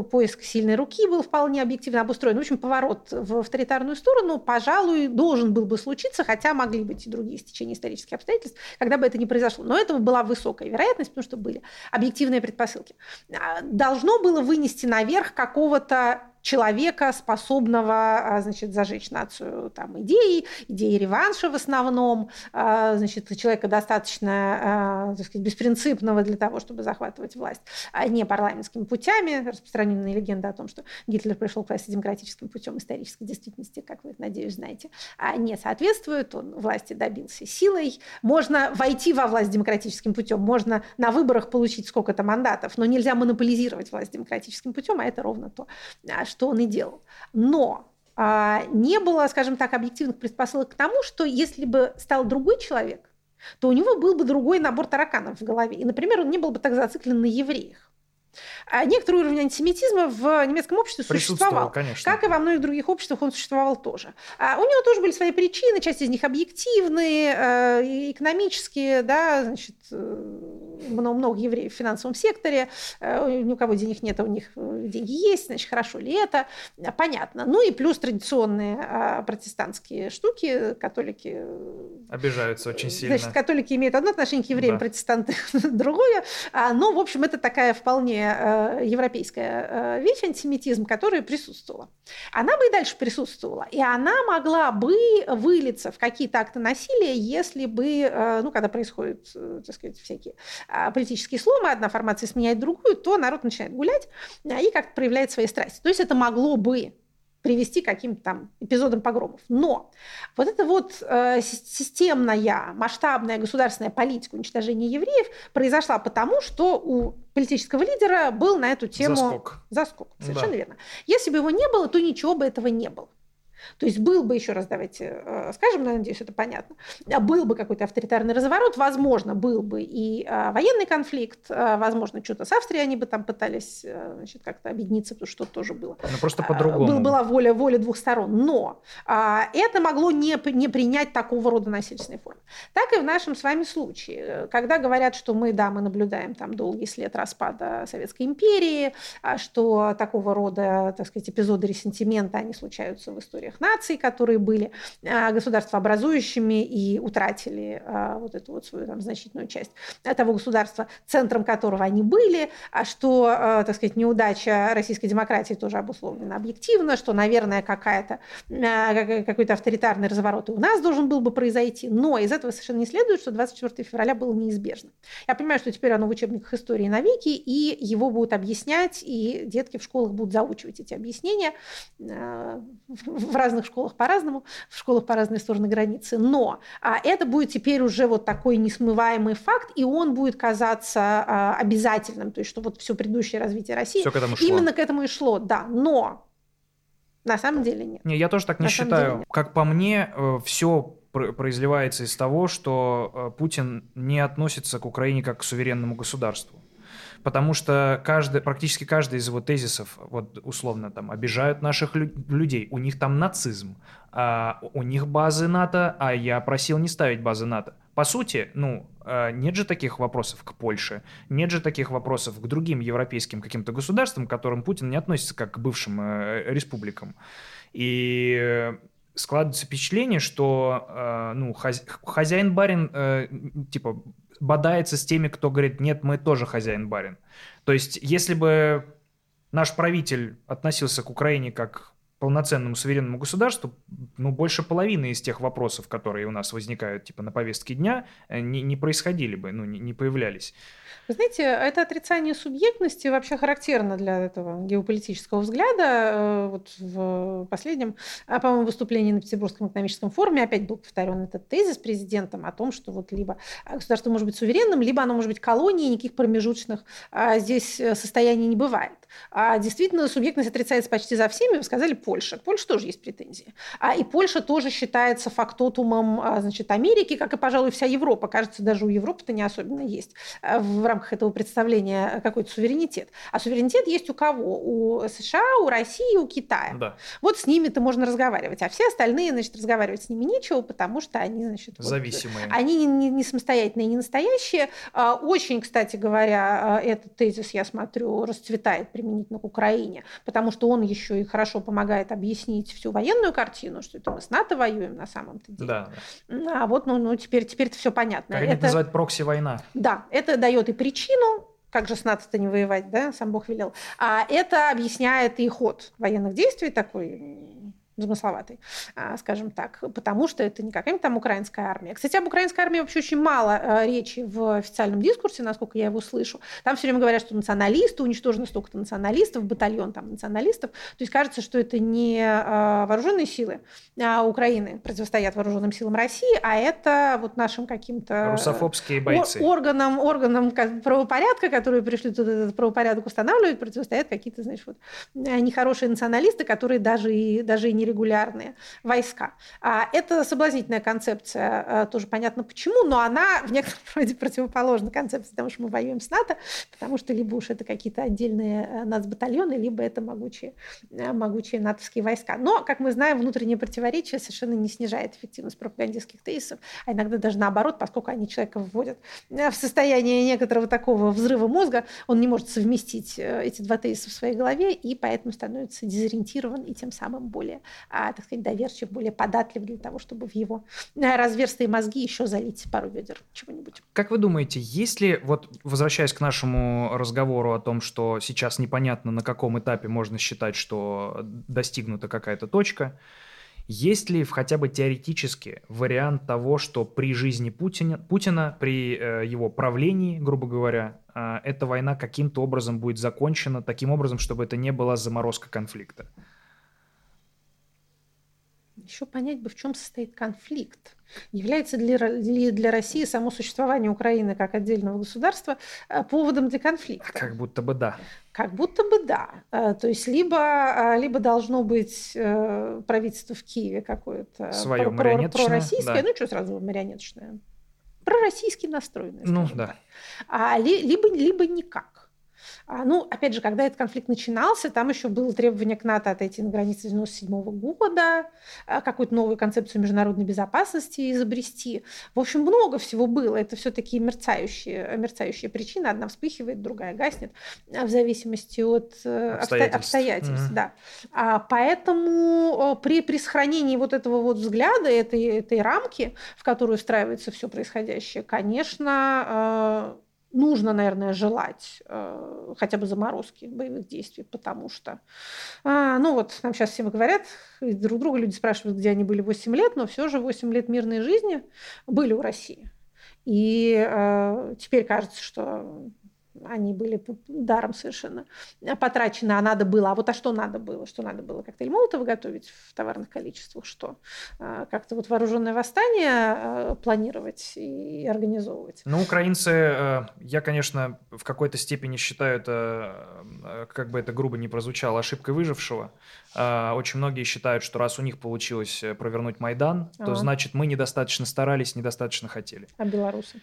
поиск сильной руки был вполне объективно обустроен. В общем, поворот в авторитарную сторону, пожалуй, должен был бы случиться, хотя могли быть и другие стечения исторических обстоятельств, когда бы это не произошло. Но этого была высокая вероятность, потому что были объективные предпосылки. А, Должно было вынести наверх какого-то человека, способного, а, значит, зажечь нацию там идеей, идеей реванша в основном, а, значит, человека достаточно, так сказать, беспринципного для того, чтобы захватывать власть не парламентскими путями, распространенная легенда о том, что Гитлер пришел к власти демократическим путем исторической действительности, как вы, надеюсь, знаете, не соответствует, он власти добился силой. Можно войти во власть демократическим путем, можно на выборах получить сколько-то мандатов, но нельзя монополизировать власть демократическим путем, а это ровно то, что он и делал. Но а, не было, скажем так, объективных предпосылок к тому, что если бы стал другой человек, то у него был бы другой набор тараканов в голове. И, например, он не был бы так зациклен на евреях. А некоторый уровень антисемитизма в немецком обществе существовал. Конечно. Как и во многих других обществах он существовал тоже. А у него тоже были свои причины, часть из них объективные, э, экономические, да, значит, много, много евреев в финансовом секторе, э, ни у кого денег нет, а у них э, деньги есть, значит, хорошо ли это, понятно. Ну и плюс традиционные а, протестантские штуки, католики... Обижаются очень сильно. Значит, католики имеют одно отношение к евреям, да. протестанты [laughs] другое. А, но, в общем, это такая вполне европейская вещь, антисемитизм, которая присутствовала. Она бы и дальше присутствовала. И она могла бы вылиться в какие-то акты насилия, если бы, ну, когда происходит, так сказать, всякие а, политические сломы, одна формация сменяет другую, то народ начинает гулять а, и как-то проявляет свои страсти. То есть это могло бы привести к каким-то там эпизодам погромов. Но вот эта вот э, системная, масштабная государственная политика уничтожения евреев произошла потому, что у политического лидера был на эту тему заскок. Заскок, совершенно да. верно. Если бы его не было, то ничего бы этого не было. То есть был бы, еще раз давайте э, скажем, я надеюсь, это понятно, а был бы какой-то авторитарный разворот, возможно, был бы и а, военный конфликт, а, возможно, что-то с Австрией они бы там пытались э, значит, как-то объединиться, потому что тоже было. Но ну, просто по-другому. Был, была воля, воля двух сторон. Но это могло не, не принять такого рода насильственной формы. Так и в нашем с вами случае. Когда говорят, что мы, да, мы наблюдаем там долгий след распада Советской империи, что такого рода, так сказать, эпизоды ресентимента, они случаются в истории всех наций, которые были а, государствообразующими и утратили а, вот эту вот свою там, значительную часть того государства, центром которого они были, а что, так сказать, неудача российской демократии тоже обусловлена объективно, что, наверное, какая-то, какой-то авторитарный разворот и у нас должен был бы произойти, но из этого совершенно не следует, что 24 февраля было неизбежно. Я понимаю, что теперь оно в учебниках истории навеки, и его будут объяснять, и детки в школах будут заучивать эти объяснения в разных школах по-разному, в школах по разные стороны границы, но а, это будет теперь уже вот такой несмываемый факт, и он будет казаться а, обязательным, то есть что вот все предыдущее развитие России к этому шло. именно к этому и шло, да, но на самом деле нет. Не, я тоже так не на считаю. Как по мне, э, все произливается из того, что э, Путин не относится к Украине как к суверенному государству потому что каждый, практически каждый из его тезисов, вот условно там, обижают наших лю- людей, у них там нацизм, а у них базы НАТО, а я просил не ставить базы НАТО. По сути, ну, а, нет же таких вопросов к Польше, нет же таких вопросов к другим европейским каким-то государствам, к которым Путин не относится как к бывшим э, республикам. И складывается впечатление, что э, ну, хозяин-барин э, типа бодается с теми, кто говорит, нет, мы тоже хозяин-барин. То есть, если бы наш правитель относился к Украине как полноценному суверенному государству, ну, больше половины из тех вопросов, которые у нас возникают, типа, на повестке дня, э, не, не происходили бы, ну, не, не появлялись. Вы знаете, это отрицание субъектности вообще характерно для этого геополитического взгляда. Э, вот в последнем, а, по-моему, выступлении на Петербургском экономическом форуме опять был повторен этот тезис президентом о том, что вот либо государство может быть суверенным, либо оно может быть колонией, никаких промежуточных а, здесь э, состояний не бывает. А действительно, субъектность отрицается почти за всеми. Вы сказали Польша. К Польше тоже есть претензии. А и Польша тоже считается фактотумом а, значит, Америки, как и, пожалуй, вся Европа. Кажется, даже у Европы-то не особенно есть в рамках этого представления какой-то суверенитет. А суверенитет есть у кого? У США, у России, у Китая. Да. Вот с ними-то можно разговаривать. А все остальные, значит, разговаривать с ними нечего, потому что они, значит... Зависимые. Вот, они не, не, не самостоятельные, не настоящие. А, очень, кстати говоря, этот тезис, я смотрю, расцветает применительно к Украине, потому что он еще и хорошо помогает объяснить всю военную картину, что это мы с НАТО воюем на самом-то деле. Да. А вот, ну, ну теперь, теперь это все понятно. Как это называют прокси-война. Да, это дает и причину как же с НАТО-то не воевать, да, сам Бог велел. А это объясняет и ход военных действий такой замысловатый, а, скажем так, потому что это не какая-нибудь там украинская армия. Кстати, об украинской армии вообще очень мало э, речи в официальном дискурсе, насколько я его слышу. Там все время говорят, что националисты, уничтожено столько-то националистов, батальон там националистов. То есть кажется, что это не э, вооруженные силы а Украины противостоят вооруженным силам России, а это вот нашим каким-то... Э, Русофобские бойцы. Органам, органам правопорядка, которые пришли тут этот правопорядок устанавливать, противостоят какие-то, знаешь, вот нехорошие националисты, которые даже и, даже и не нерегулярные войска. А это соблазнительная концепция, э, тоже понятно почему, но она в некотором [laughs] роде противоположна концепции, потому что мы воюем с НАТО, потому что либо уж это какие-то отдельные э, нацбатальоны, либо это могучие, э, могучие натовские войска. Но, как мы знаем, внутреннее противоречие совершенно не снижает эффективность пропагандистских тезисов, а иногда даже наоборот, поскольку они человека вводят в состояние некоторого такого взрыва мозга, он не может совместить эти два тезиса в своей голове, и поэтому становится дезориентирован и тем самым более а, так сказать, доверчив, более податлив для того, чтобы в его э, разверстые мозги еще залить пару ведер чего-нибудь. Как вы думаете, если, вот возвращаясь к нашему разговору о том, что сейчас непонятно, на каком этапе можно считать, что достигнута какая-то точка, есть ли хотя бы теоретически вариант того, что при жизни Путина, Путина при э, его правлении, грубо говоря, э, эта война каким-то образом будет закончена, таким образом, чтобы это не была заморозка конфликта? Еще понять бы, в чем состоит конфликт. Является ли для России само существование Украины как отдельного государства э, поводом для конфликта? Как будто бы да. Как будто бы да. Э, то есть либо, э, либо должно быть правительство в Киеве какое-то Свое про- пророссийское, да. ну что сразу марионеточное, пророссийски настроенное. Ну да. Так. А, либо, либо никак. А, ну, опять же, когда этот конфликт начинался, там еще было требование к НАТО отойти на границе 97 года, а, какую-то новую концепцию международной безопасности изобрести. В общем, много всего было. Это все такие мерцающие, мерцающие причины. Одна вспыхивает, другая гаснет, а, в зависимости от э, обстоятельств. обстоятельств mm-hmm. да. а, поэтому при, при сохранении вот этого вот взгляда, этой, этой рамки, в которую встраивается все происходящее, конечно, нужно, наверное, желать э, хотя бы заморозки боевых действий, потому что, э, ну вот, нам сейчас всем говорят, друг друга люди спрашивают, где они были 8 лет, но все же 8 лет мирной жизни были у России. И э, теперь кажется, что они были даром совершенно потрачены, а надо было. А вот а что надо было? Что надо было? Коктейль Молотова готовить в товарных количествах? Что? А, как-то вот вооруженное восстание а, планировать и организовывать? Ну, украинцы, э, я, конечно, в какой-то степени считаю это, э, как бы это грубо не прозвучало, ошибкой выжившего. А, очень многие считают, что раз у них получилось э, провернуть Майдан, то значит мы недостаточно старались, недостаточно хотели. А белорусы?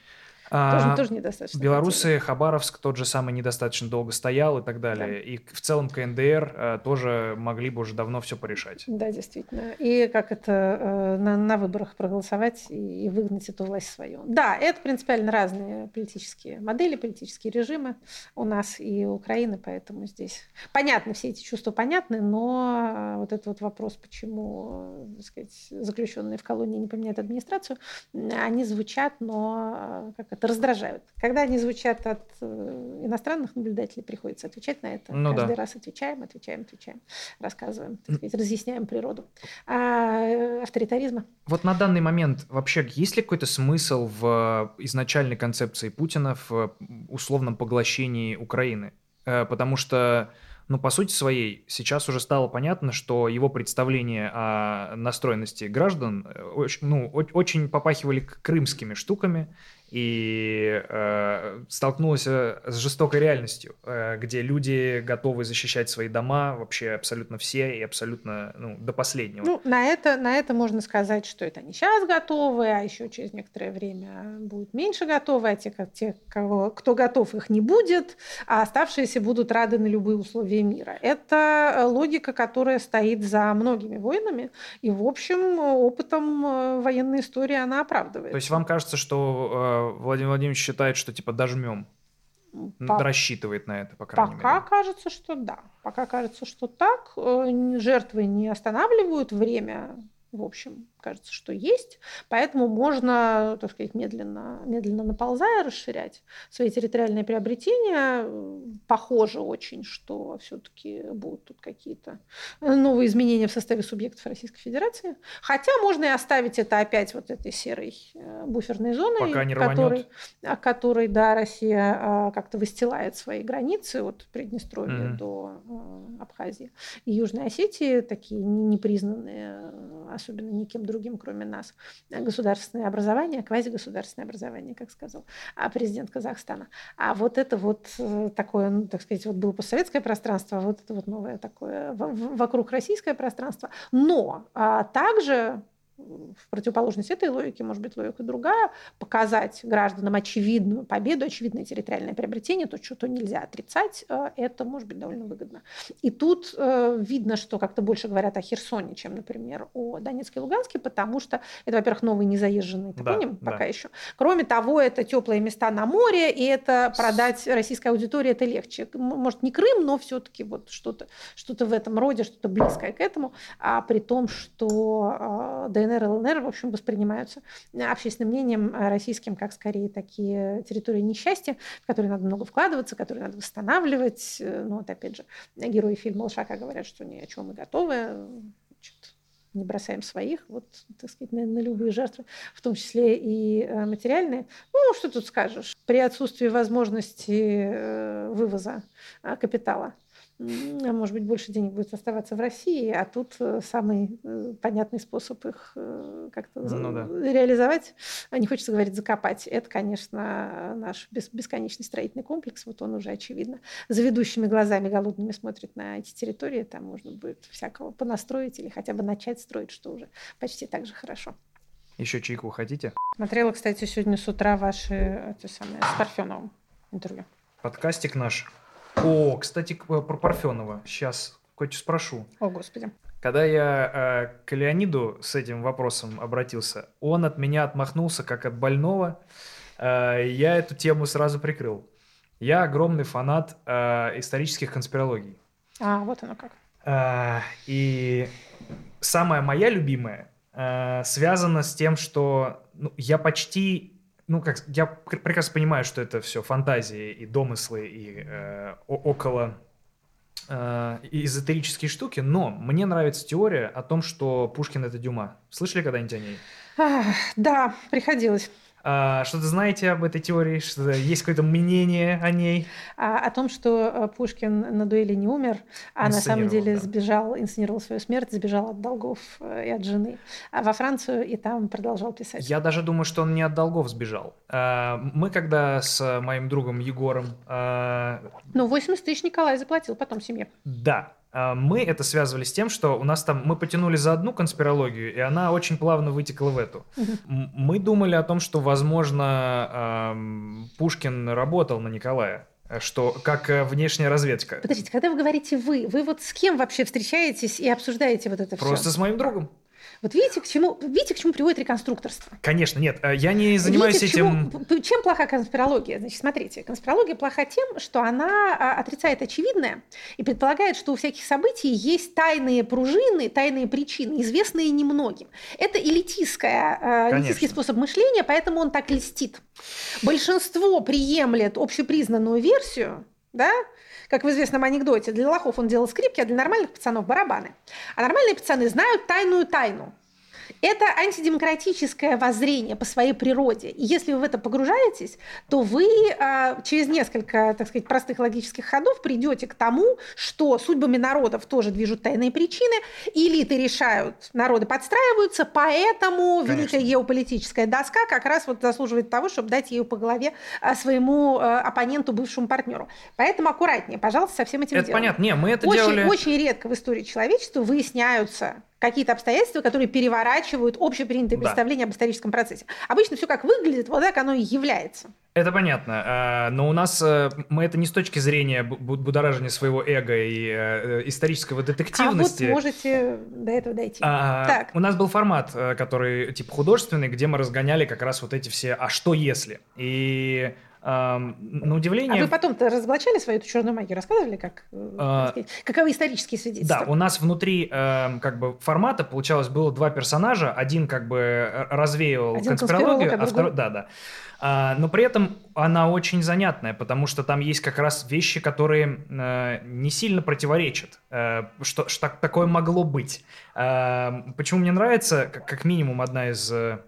А, тоже недостаточно. Белорусы, хотели. Хабаровск тот же самый недостаточно долго стоял и так далее. Да. И в целом КНДР а, тоже могли бы уже давно все порешать. Да, действительно. И как это э, на, на выборах проголосовать и, и выгнать эту власть свою. Да, это принципиально разные политические модели, политические режимы у нас и у Украины, поэтому здесь понятно, все эти чувства понятны, но вот этот вот вопрос, почему, так сказать, заключенные в колонии не поменяют администрацию, они звучат, но как это раздражают. Когда они звучат от э, иностранных наблюдателей, приходится отвечать на это. Ну, Каждый да. раз отвечаем, отвечаем, отвечаем, рассказываем, так сказать, разъясняем природу а, э, авторитаризма. Вот на данный момент вообще есть ли какой-то смысл в изначальной концепции Путина в условном поглощении Украины? Э, потому что ну, по сути своей, сейчас уже стало понятно, что его представления о настроенности граждан ну, очень попахивали крымскими штуками, и э, столкнулась э, с жестокой реальностью, э, где люди готовы защищать свои дома вообще абсолютно все и абсолютно ну, до последнего. Ну, на это, на это можно сказать, что это не сейчас готовы, а еще через некоторое время будут меньше готовы, а те, те кого, кто готов, их не будет, а оставшиеся будут рады на любые условия мира. Это э, логика, которая стоит за многими войнами, и, в общем, опытом э, военной истории она оправдывает. То есть вам кажется, что Владимир Владимирович считает, что типа дожмем. По... Рассчитывает на это, по крайней Пока мере. кажется, что да. Пока кажется, что так. Э, жертвы не останавливают время, в общем, кажется, что есть. Поэтому можно, так сказать, медленно, медленно наползая, расширять свои территориальные приобретения. Похоже очень, что все-таки будут тут какие-то новые изменения в составе субъектов Российской Федерации. Хотя можно и оставить это опять вот этой серой э, буферной зоной, Пока не которой, которой, да, Россия а, как-то выстилает свои границы от Приднестровья mm-hmm. до э, Абхазии и Южной Осетии, такие непризнанные, особенно никем другим, кроме нас, государственное образование, квазигосударственное образование, как сказал а президент Казахстана. А вот это вот э, такое, ну, так сказать, вот было постсоветское пространство, а вот это вот новое такое вокруг российское пространство. Но а также в противоположность этой логике, может быть, логика другая, показать гражданам очевидную победу, очевидное территориальное приобретение, то, что то нельзя отрицать, э, это может быть довольно выгодно. И тут э, видно, что как-то больше говорят о Херсоне, чем, например, о Донецке и Луганске, потому что это, во-первых, новые незаезженные топоним да, пока да. еще. Кроме того, это теплые места на море, и это продать российской аудитории это легче. Может, не Крым, но все-таки вот что-то что в этом роде, что-то близкое к этому, а при том, что ДНР ДНР, ЛНР, в общем, воспринимаются общественным мнением э, российским как скорее такие территории несчастья, в которые надо много вкладываться, которые надо восстанавливать. Э, ну, вот опять же, герои фильма «Лошака» говорят, что ни о чем мы готовы, значит, не бросаем своих, вот, так сказать, на, на любые жертвы, в том числе и э, материальные. Ну, что тут скажешь? При отсутствии возможности вывоза капитала а может быть, больше денег будет оставаться в России, а тут э, самый э, понятный способ их э, как-то ну, да. реализовать, а не хочется говорить закопать, это, конечно, наш бесконечный строительный комплекс, вот он уже, очевидно, за ведущими глазами голодными смотрит на эти территории, там можно будет всякого понастроить или хотя бы начать строить, что уже почти так же хорошо. Еще чайку хотите? Смотрела, кстати, сегодня с утра ваши, это самое, с Парфеновым интервью. Подкастик наш о, кстати, про Парфенова. Сейчас кое-что спрошу. О, Господи. Когда я э, к Леониду с этим вопросом обратился, он от меня отмахнулся как от больного. Э, я эту тему сразу прикрыл. Я огромный фанат э, исторических конспирологий. А, вот оно как. Э, и самая моя любимая э, связана с тем, что ну, я почти ну, как я прекрасно понимаю, что это все фантазии и домыслы и э, около э, эзотерические штуки, но мне нравится теория о том, что Пушкин это Дюма. Слышали когда-нибудь о ней? А, да, приходилось. А, что-то знаете об этой теории? Что есть какое-то мнение о ней? А, о том, что э, Пушкин на дуэли не умер, а на самом деле да. сбежал, инсценировал свою смерть, сбежал от долгов э, и от жены а во Францию и там продолжал писать. Я даже думаю, что он не от долгов сбежал. А, мы когда с моим другом Егором... А, ну, 80 тысяч Николай заплатил потом семье. Да, мы это связывали с тем, что у нас там мы потянули за одну конспирологию, и она очень плавно вытекла в эту. Мы думали о том, что, возможно, Пушкин работал на Николая что как э, внешняя разведка. Подождите, когда вы говорите вы, вы вот с кем вообще встречаетесь и обсуждаете вот это все? Просто с моим другом. Вот видите, к чему, видите, к чему приводит реконструкторство? Конечно, нет, э, я не занимаюсь видите, этим... Чему, чем плоха конспирология? Значит, смотрите, конспирология плоха тем, что она а, отрицает очевидное и предполагает, что у всяких событий есть тайные пружины, тайные причины, известные немногим. Это элитистская, э, элитистский способ мышления, поэтому он так льстит. Большинство приемлет общепризнанную версию, да, как в известном анекдоте, для лохов он делал скрипки, а для нормальных пацанов барабаны. А нормальные пацаны знают тайную тайну. Это антидемократическое воззрение по своей природе. И если вы в это погружаетесь, то вы а, через несколько, так сказать, простых логических ходов придете к тому, что судьбами народов тоже движут тайные причины, элиты решают, народы подстраиваются, поэтому Конечно. великая геополитическая доска как раз вот заслуживает того, чтобы дать ее по голове а, своему а, оппоненту, бывшему партнеру. Поэтому аккуратнее, пожалуйста, со всем этим это делом. Это понятно. Не, мы это очень, делали... Очень редко в истории человечества выясняются какие-то обстоятельства, которые переворачивают общепринятое да. представление об историческом процессе. Обычно все как выглядит, вот так оно и является. Это понятно, а, но у нас э, мы это не с точки зрения будоражения своего эго и э, исторического детективности. А вот можете до этого дойти. А, так. У нас был формат, э, который типа художественный, где мы разгоняли как раз вот эти все «а что если?». И на удивление... А вы потом-то разоблачали свою эту черную магию, рассказывали, как, э, а... каковы исторические свидетельства? Да, у нас внутри э, как бы формата, получалось, было два персонажа. Один как бы развеивал Один конспирологию, а, а второй... Да, да. А, но при этом она очень занятная, потому что там есть как раз вещи, которые э, не сильно противоречат, э, что, что такое могло быть. Э, почему мне нравится, как, как минимум, одна из... Э,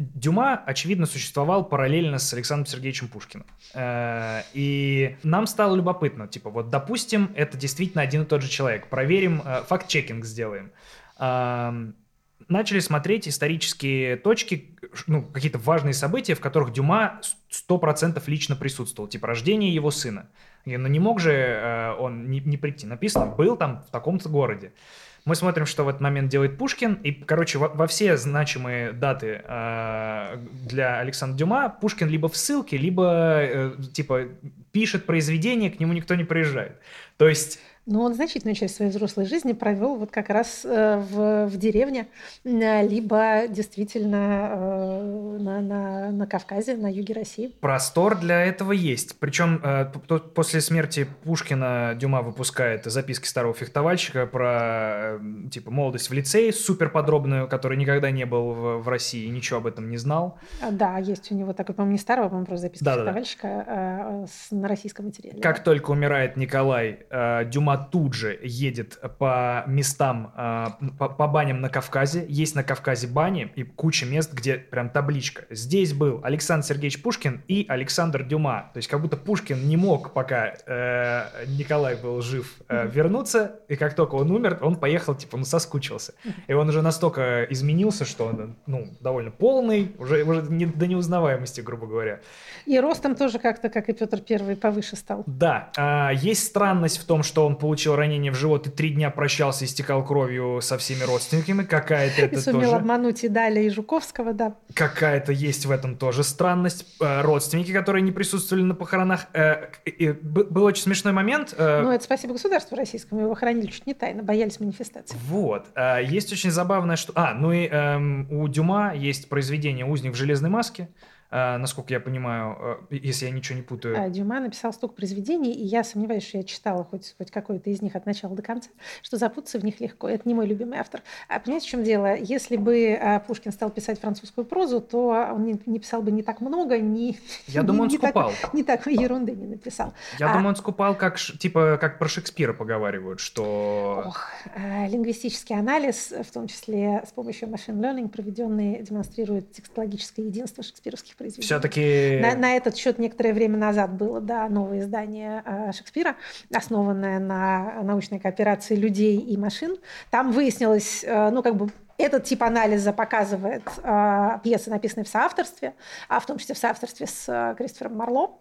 Дюма, очевидно, существовал параллельно с Александром Сергеевичем Пушкиным. Э, и нам стало любопытно, типа, вот, допустим, это действительно один и тот же человек. Проверим, э, факт-чекинг сделаем начали смотреть исторические точки, ну, какие-то важные события, в которых Дюма 100% лично присутствовал, типа рождение его сына. Но ну, не мог же э, он не, не прийти. Написано, был там в таком-то городе. Мы смотрим, что в этот момент делает Пушкин, и, короче, во, во все значимые даты э, для Александра Дюма Пушкин либо в ссылке, либо, э, типа, пишет произведение, к нему никто не приезжает. То есть но он значительную часть своей взрослой жизни провел вот как раз э, в, в деревне, э, либо действительно э, на, на, на Кавказе, на юге России. Простор для этого есть. Причем после смерти Пушкина Дюма выпускает записки старого фехтовальщика про типа молодость в лицее, супер подробную, который никогда не был в, в России и ничего об этом не знал. А, да, есть у него такой, по-моему, не старого, по-моему, просто записки да, фехтовальщика да, да. На российском материале. Как только умирает Николай, Дюма тут же едет по местам, а, по, по баням на Кавказе. Есть на Кавказе бани и куча мест, где прям табличка. Здесь был Александр Сергеевич Пушкин и Александр Дюма. То есть как будто Пушкин не мог, пока э, Николай был жив, э, вернуться. И как только он умер, он поехал, типа, ну, соскучился. И он уже настолько изменился, что он, ну, довольно полный, уже, уже не, до неузнаваемости, грубо говоря. И ростом тоже как-то, как и Петр Первый, повыше стал. Да. Э, есть странность в том, что он получил ранение в живот и три дня прощался, истекал кровью со всеми родственниками. Какая-то это сумел тоже... обмануть и Даля, и Жуковского, да. Какая-то есть в этом тоже странность. Э, родственники, которые не присутствовали на похоронах. Э, был очень смешной момент. Э, ну, это спасибо государству российскому. Его хоронили чуть не тайно, боялись манифестации. Вот. Есть очень забавное, что... А, ну и эм, у Дюма есть произведение «Узник в железной маске», насколько я понимаю, э, если я ничего не путаю. А, Дюма написал столько произведений, и я сомневаюсь, что я читала хоть, хоть какое-то из них от начала до конца, что запутаться в них легко. Это не мой любимый автор. А понимаете, в чем дело? Если бы а, Пушкин стал писать французскую прозу, то он не, не писал бы не так много, не... Я [laughs] думаю, он скупал. Так, не так ерунды не написал. Я а, думаю, он скупал, как, типа, как про Шекспира поговаривают, что... Ох, э, лингвистический анализ, в том числе с помощью machine learning, проведенный, демонстрирует текстологическое единство шекспировских произведений. Все-таки... На, на этот счет некоторое время назад было, да, новое издание э, Шекспира, основанное на научной кооперации людей и машин. Там выяснилось, э, ну, как бы этот тип анализа показывает э, пьесы, написанные в соавторстве, а в том числе в соавторстве с э, Кристофером Марло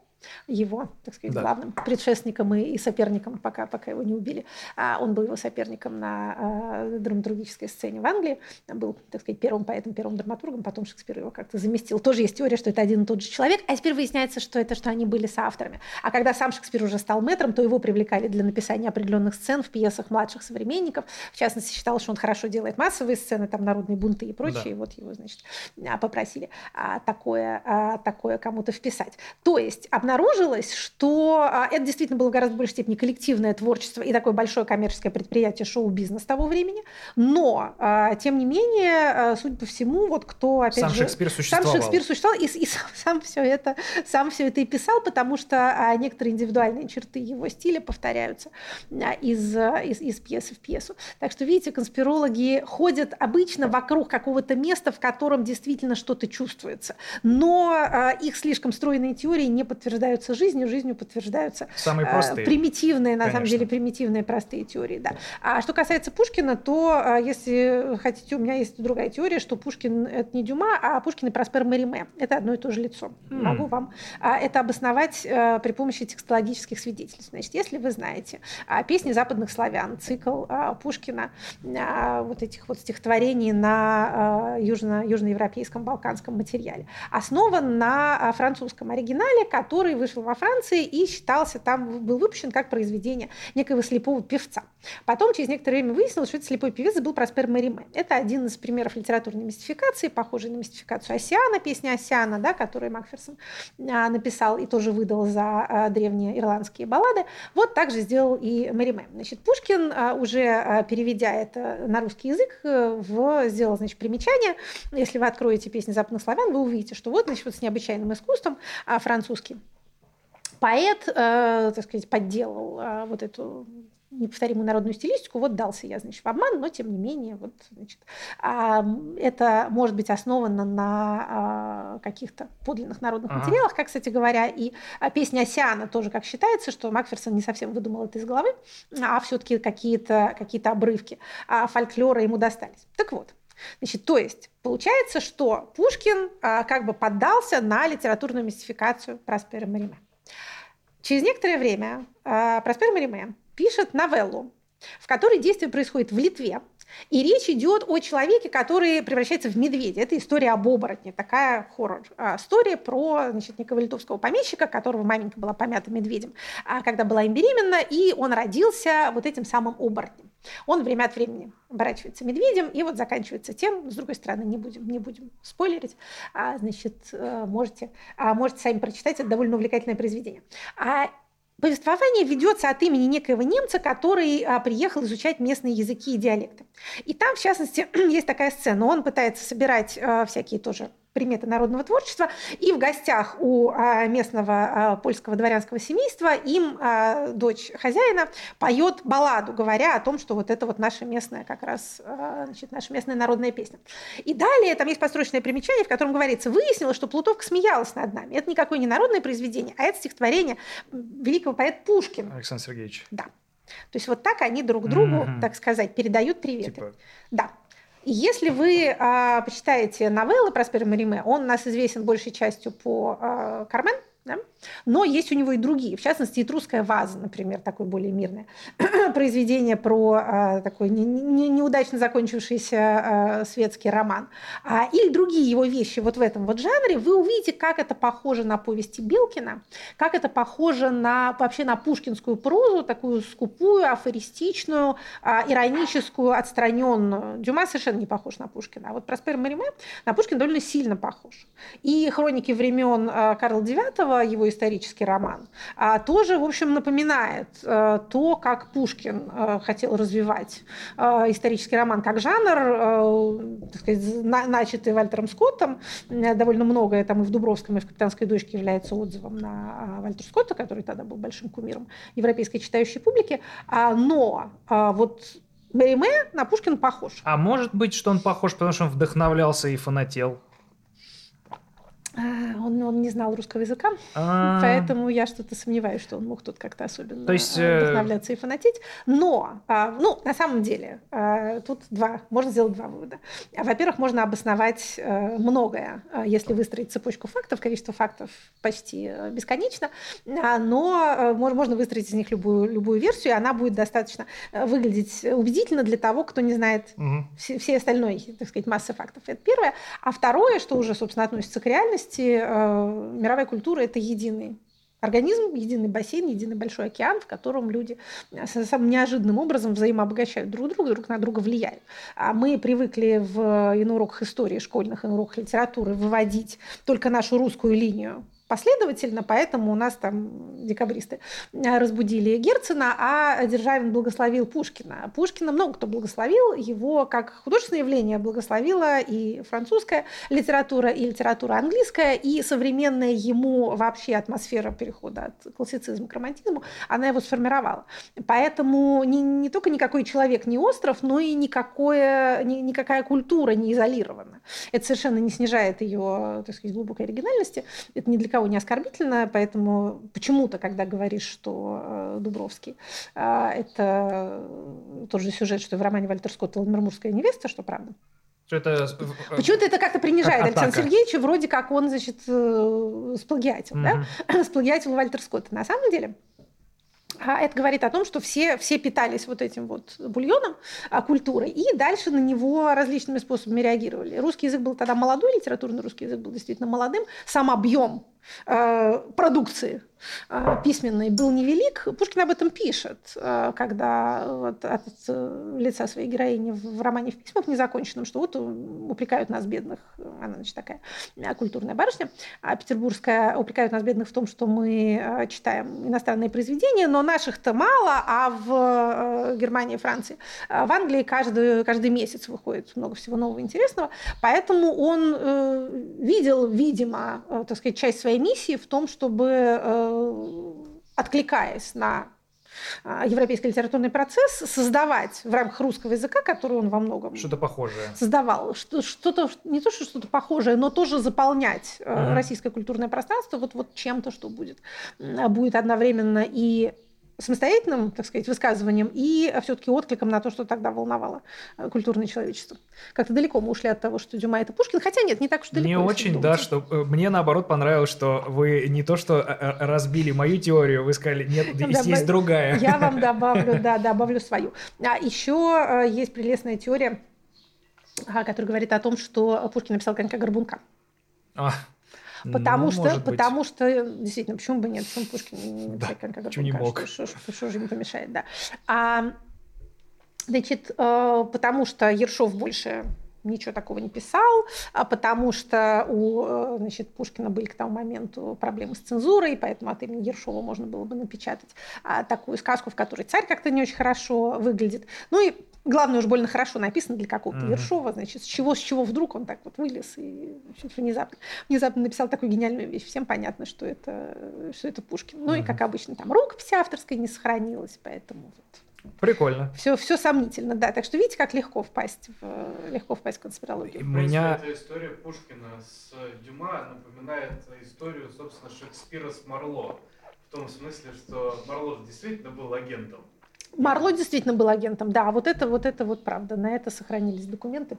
его, так сказать, да. главным предшественником и, и соперником, пока, пока его не убили. А он был его соперником на э, драматургической сцене в Англии, был, так сказать, первым поэтом, первым драматургом, потом Шекспир его как-то заместил. Тоже есть теория, что это один и тот же человек, а теперь выясняется, что это, что они были соавторами. А когда сам Шекспир уже стал мэтром, то его привлекали для написания определенных сцен в пьесах младших современников. В частности, считал, что он хорошо делает массовые сцены, там народные бунты и прочее, да. и вот его, значит, а, попросили а, такое, а, такое кому-то вписать. То есть, обнаружилось, что а, это действительно было в гораздо большей степени коллективное творчество и такое большое коммерческое предприятие шоу-бизнес того времени. Но, а, тем не менее, а, судя по всему, вот кто, опять сам же... Шекспир существовал. Сам Шекспир существовал и, и сам, сам, все это, сам все это и писал, потому что некоторые индивидуальные черты его стиля повторяются из, из, из пьесы в пьесу. Так что, видите, конспирологи ходят обычно вокруг какого-то места, в котором действительно что-то чувствуется. Но их слишком стройные теории не подтверждают подтверждаются жизнью, жизнью подтверждаются Самые э, простые. примитивные, на Конечно. самом деле, примитивные простые теории. Да. А что касается Пушкина, то, э, если хотите, у меня есть другая теория, что Пушкин – это не Дюма, а Пушкин и Проспер Мариме. Это одно и то же лицо. Mm. Могу вам а, это обосновать э, при помощи текстологических свидетельств. Значит, если вы знаете песни западных славян, цикл Пушкина, вот этих вот стихотворений на южно, южноевропейском, балканском материале, основан на французском оригинале, который который вышел во Франции и считался, там был выпущен как произведение некоего слепого певца. Потом, через некоторое время выяснилось, что этот слепой певец был Проспер Мериме. Это один из примеров литературной мистификации, похожий на мистификацию Осиана, песня Осиана, да, которую Макферсон а, написал и тоже выдал за а, древние ирландские баллады. Вот так же сделал и Мериме. Значит, Пушкин, а, уже переведя это на русский язык, э, в, сделал, значит, примечание. Если вы откроете песни западных славян, вы увидите, что вот, значит, вот с необычайным искусством французский поэт, э, так сказать, подделал э, вот эту неповторимую народную стилистику, вот дался я, значит, в обман, но тем не менее, вот, значит, а, это может быть основано на а, каких-то подлинных народных ага. материалах, как, кстати говоря, и а, песня Осиана тоже, как считается, что Макферсон не совсем выдумал это из головы, а все-таки какие-то какие обрывки фольклора ему достались. Так вот, Значит, то есть получается, что Пушкин а, как бы поддался на литературную мистификацию Проспера Мариме. Через некоторое время а, Проспер Мариме пишет новеллу, в которой действие происходит в Литве. И речь идет о человеке, который превращается в медведя. Это история об оборотне, такая хоррор-история про значит, некого литовского помещика, которого маменька была помята медведем, а когда была им беременна, и он родился вот этим самым оборотнем. Он время от времени оборачивается медведем, и вот заканчивается тем, с другой стороны, не будем, не будем спойлерить, а, значит, э, можете, а, можете сами прочитать, это довольно увлекательное произведение. А Повествование ведется от имени некоего немца, который а, приехал изучать местные языки и диалекты. И там, в частности, [clears throat] есть такая сцена. Он пытается собирать а, всякие тоже приметы народного творчества. И в гостях у а, местного а, польского дворянского семейства им а, дочь хозяина поет балладу, говоря о том, что вот это вот наша местная как раз, значит, наша местная народная песня. И далее там есть построчное примечание, в котором говорится, выяснилось, что Плутовка смеялась над нами. Это никакое не народное произведение, а это стихотворение великого поэта Пушкина. Александр Сергеевич. Да. То есть вот так они друг другу, mm-hmm. так сказать, передают приветы. Типа... Да. Если вы а, почитаете новеллы Проспера Мариме, он у нас известен большей частью по а, Кармен, да? Но есть у него и другие, в частности, «Этрусская ваза», например, такое более мирное произведение про а, такой не, не, неудачно закончившийся а, светский роман. А, или другие его вещи вот в этом вот жанре, вы увидите, как это похоже на повести Белкина, как это похоже на, вообще на пушкинскую прозу, такую скупую, афористичную, а, ироническую, отстраненную. Дюма совершенно не похож на Пушкина. А вот Проспер Мариме на Пушкина довольно сильно похож. И хроники времен а, Карла IX, его исторический роман, а тоже, в общем, напоминает э, то, как Пушкин э, хотел развивать э, исторический роман как жанр, так сказать, начатый Вальтером Скоттом. Довольно многое там и в Дубровском, и в «Капитанской дочке» является отзывом на Вальтера Скотта, который тогда был большим кумиром европейской читающей публики. А, но вот Мериме на Пушкина похож. А может быть, что он похож, потому что он вдохновлялся и фанател? А, он, он не знал русского языка, А-а-а. поэтому я что-то сомневаюсь, что он мог тут как-то особенно То есть, э, вдохновляться и фанатить. Но, а, ну, на самом деле, а, тут два, можно сделать два вывода. Во-первых, можно обосновать э, многое, если выстроить цепочку фактов, количество фактов почти э, бесконечно, но можно выстроить из них любую, любую версию, и она будет достаточно выглядеть убедительно для того, кто не знает угу. все, все остальной, так сказать, массы фактов. Это первое. А второе, что уже, собственно, относится к реальности, реальности э, мировая культура – это единый организм, единый бассейн, единый большой океан, в котором люди э, самым неожиданным образом взаимообогащают друг друга, друг на друга влияют. А мы привыкли в и на уроках истории школьных, и на уроках литературы выводить только нашу русскую линию последовательно, поэтому у нас там декабристы э, разбудили Герцена, а Державин благословил Пушкина. Пушкина много кто благословил, его как художественное явление благословила и французская литература, и литература английская, и современная ему вообще атмосфера перехода от классицизма к романтизму, она его сформировала. Поэтому не, не только никакой человек не остров, но и никакое, ни, никакая культура не изолирована. Это совершенно не снижает ее, так сказать, глубокой оригинальности. Это ни для кого никого не оскорбительно, поэтому почему-то, когда говоришь, что э, Дубровский, э, это тот же сюжет, что и в романе Вальтер Скотта «Ламермурская невеста», что правда. Это... Э, почему-то это как-то принижает как Александра Сергеевича, вроде как он, значит, сплагиатил, угу. да? [clears throat] сплагиатил Вальтер Скотта. На самом деле, А это говорит о том, что все, все питались вот этим вот бульоном а, культурой, и дальше на него различными способами реагировали. Русский язык был тогда молодой, литературный русский язык был действительно молодым, сам объем э, продукции э, письменной был невелик. Пушкин об этом пишет, э, когда вот, от э, лица своей героини в романе «В письмах» незаконченном, что вот упрекают нас, бедных, она, значит, такая культурная барышня, а петербургская, упрекают нас, бедных, в том, что мы читаем иностранные произведения, но наших-то мало, а в Германии и Франции, в Англии каждый, каждый месяц выходит много всего нового интересного, поэтому он видел, видимо, так сказать, часть своей миссии в том, чтобы, э, откликаясь на а, европейский литературный процесс, создавать в рамках русского языка, который он во многом что-то похожее создавал, что-то не то что что-то похожее, но тоже заполнять uh-huh. российское культурное пространство вот вот чем-то, что будет будет одновременно и самостоятельным, так сказать, высказыванием и все-таки откликом на то, что тогда волновало э, культурное человечество. Как-то далеко мы ушли от того, что Дюма это Пушкин, хотя нет, не так уж далеко. Мне очень, да, что э, мне наоборот понравилось, что вы не то что э, разбили мою теорию, вы сказали, нет, есть, есть другая. Я вам [laughs] добавлю, да, добавлю свою. А еще есть прелестная теория, которая говорит о том, что Пушкин написал конька-горбунка. А. Потому ну, что, потому что, действительно, почему бы нет, почему Пушкин да, как, почему не мог? Что, что, что, что же ему помешает, да. А, значит, э, потому что Ершов больше ничего такого не писал, а потому что у э, значит, Пушкина были к тому моменту проблемы с цензурой, поэтому от имени Ершова можно было бы напечатать а, такую сказку, в которой царь как-то не очень хорошо выглядит. Ну и главное, уж больно хорошо написано для какого-то mm-hmm. Ершова, значит, с чего, с чего вдруг он так вот вылез и значит, внезапно, внезапно написал такую гениальную вещь. Всем понятно, что это, что это Пушкин. Ну mm-hmm. и, как обычно, там рукопись авторская не сохранилась, поэтому вот. Прикольно. Все, все сомнительно, да. Так что видите, как легко впасть в, легко впасть в конспирологию. У меня... Эта история Пушкина с Дюма напоминает историю, собственно, Шекспира с Марло. В том смысле, что Марло действительно был агентом. Марло действительно был агентом, да, вот это вот это вот правда, на это сохранились документы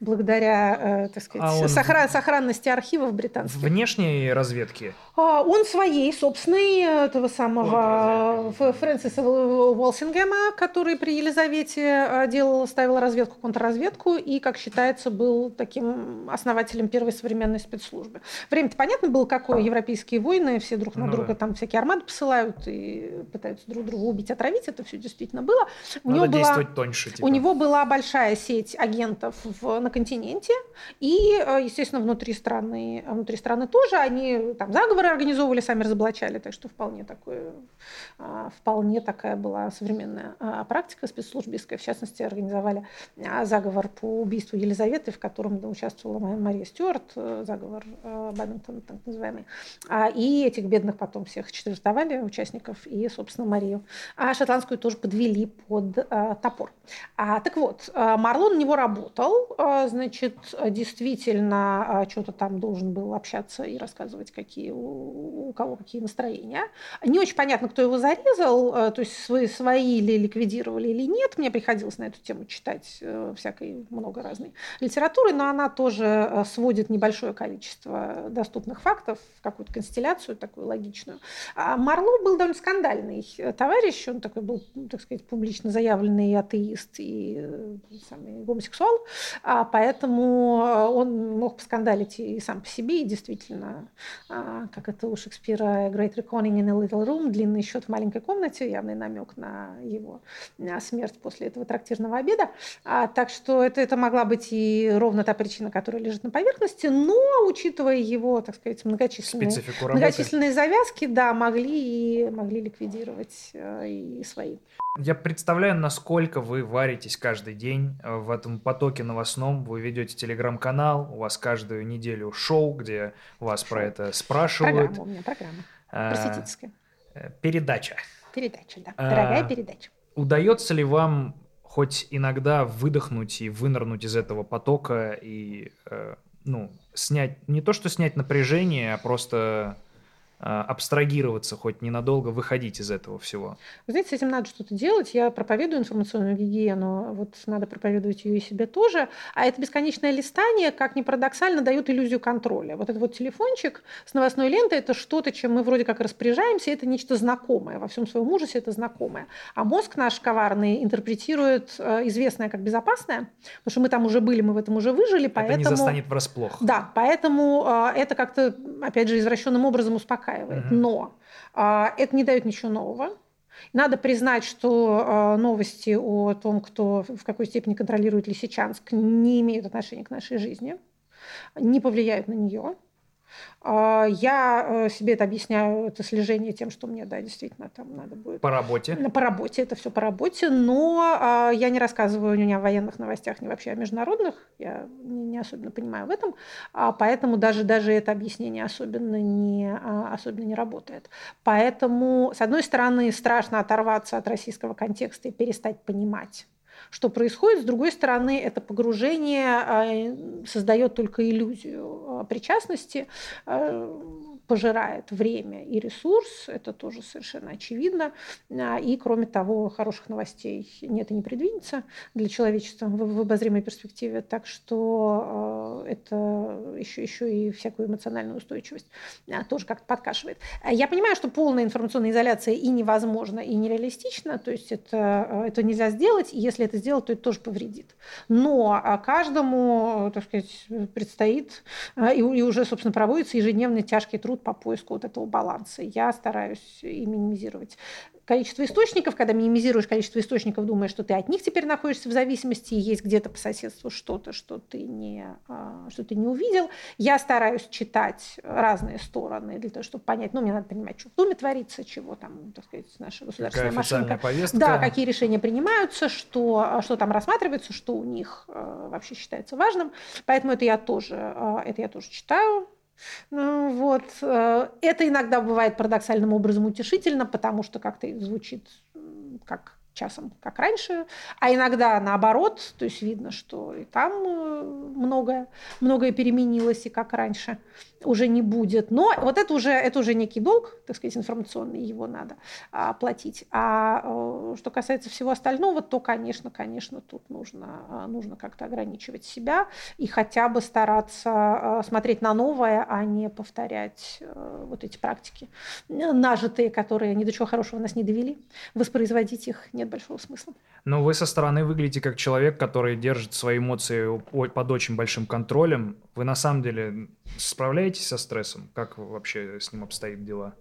благодаря, э, так сказать, а сохран, сохранности архивов британских. Внешней разведки? А, он своей, собственной, этого самого Фрэнсиса Уолсингема, который при Елизавете э, делал, ставил разведку, контрразведку и, как считается, был таким основателем первой современной спецслужбы. Время-то понятно было, какое европейские войны, все друг на ну, друга да. там всякие армады посылают и пытаются друг друга убить, отравить, это все действительно было. У Надо него действовать была, тоньше. Типа. У него была большая сеть агентов в, на континенте, и, э, естественно, внутри страны, внутри страны тоже. Они там заговоры организовывали, сами разоблачали, так что вполне такое, а, вполне такая была современная а, практика спецслужбистская. В частности, организовали а, заговор по убийству Елизаветы, в котором участвовала Мария Стюарт, э, заговор э, Бадминтон, так называемый. И этих бедных потом всех четвертовали, участников, и, собственно, Марию. А шотландскую тоже подвели под э, топор. А, так вот, э, Марлон на него работал, э, значит, действительно э, что-то там должен был общаться и рассказывать, какие у, у кого какие настроения. Не очень понятно, кто его зарезал, то есть свои, свои или ликвидировали или нет. Мне приходилось на эту тему читать всякой много разной литературы, но она тоже сводит небольшое количество доступных фактов в какую-то констелляцию такую логичную. А Марло был довольно скандальный товарищ, он такой был так сказать, публично заявленный атеист и э, самый гомосексуал, а поэтому э, он мог поскандалить и сам по себе, и действительно, а, как это у Шекспира «Great Reckoning in a Little Room», длинный счет в маленькой комнате, явный намек на его смерть после этого трактирного обеда. А, так что это, это могла быть и ровно та причина, которая лежит на поверхности, но, учитывая его, так сказать, многочисленные, многочисленные завязки, да, могли и могли ликвидировать э, и свои. Я представляю, насколько вы варитесь каждый день э, в этом потоке новостном. Вы ведете телеграм-канал, у вас каждую неделю шоу, где вас шоу. про это спрашивают. Программа у меня, программа. А, Просветительская. Э, передача. Передача, да. А, Дорогая передача. Удается ли вам хоть иногда выдохнуть и вынырнуть из этого потока и, э, ну, снять, не то что снять напряжение, а просто абстрагироваться, хоть ненадолго выходить из этого всего? Вы знаете, с этим надо что-то делать. Я проповедую информационную гигиену, вот надо проповедовать ее и себе тоже. А это бесконечное листание, как ни парадоксально, дает иллюзию контроля. Вот этот вот телефончик с новостной лентой – это что-то, чем мы вроде как распоряжаемся, это нечто знакомое. Во всем своем ужасе это знакомое. А мозг наш коварный интерпретирует э, известное как безопасное, потому что мы там уже были, мы в этом уже выжили, поэтому... Это не застанет врасплох. Да, поэтому э, это как-то, опять же, извращенным образом успокаивает успокаивает. Угу. Но а, это не дает ничего нового. Надо признать, что а, новости о том, кто в какой степени контролирует Лисичанск, не имеют отношения к нашей жизни, не повлияют на нее. А, я э, себе это объясняю, это слежение тем, что мне, да, действительно, там надо будет... По работе? По работе, это все по работе, но а, я не рассказываю у меня о военных новостях, ни вообще о международных, я не особенно понимаю в этом, а поэтому даже, даже это объяснение особенно не, особенно не работает. Поэтому, с одной стороны, страшно оторваться от российского контекста и перестать понимать, что происходит. С другой стороны, это погружение создает только иллюзию причастности, пожирает время и ресурс, это тоже совершенно очевидно. А, и, кроме того, хороших новостей нет и не предвидится для человечества в, в обозримой перспективе. Так что э, это еще, еще и всякую эмоциональную устойчивость а, тоже как-то подкашивает. Я понимаю, что полная информационная изоляция и невозможна, и нереалистична, то есть это, это нельзя сделать, и если это сделать, то это тоже повредит. Но а, каждому, так сказать, предстоит и, и уже, собственно, проводится ежедневный тяжкий труд по поиску вот этого баланса. Я стараюсь и минимизировать количество источников, когда минимизируешь количество источников, думаешь, что ты от них теперь находишься в зависимости, и есть где-то по соседству что-то, что ты не, а, что ты не увидел. Я стараюсь читать разные стороны для того, чтобы понять, ну, мне надо понимать, что в Думе творится, чего там, так сказать, наша государственная Какая машинка. Повестка. Да, какие решения принимаются, что, что там рассматривается, что у них а, вообще считается важным. Поэтому это я тоже, а, это я тоже читаю, ну, вот. Э, это иногда бывает парадоксальным образом утешительно, потому что как-то звучит как часом, как раньше, а иногда наоборот, то есть видно, что и там э, многое, многое переменилось, и как раньше уже не будет. Но вот это уже, это уже некий долг, так сказать, информационный, его надо а, платить. А э, что касается всего остального, то, конечно, конечно, тут нужно, а, нужно как-то ограничивать себя и хотя бы стараться а, смотреть на новое, а не повторять а, вот эти практики нажитые, которые ни до чего хорошего нас не довели. Воспроизводить их нет большого смысла. Но вы со стороны выглядите как человек, который держит свои эмоции под очень большим контролем. Вы на самом деле справляетесь со стрессом? Как вообще с ним обстоит дела?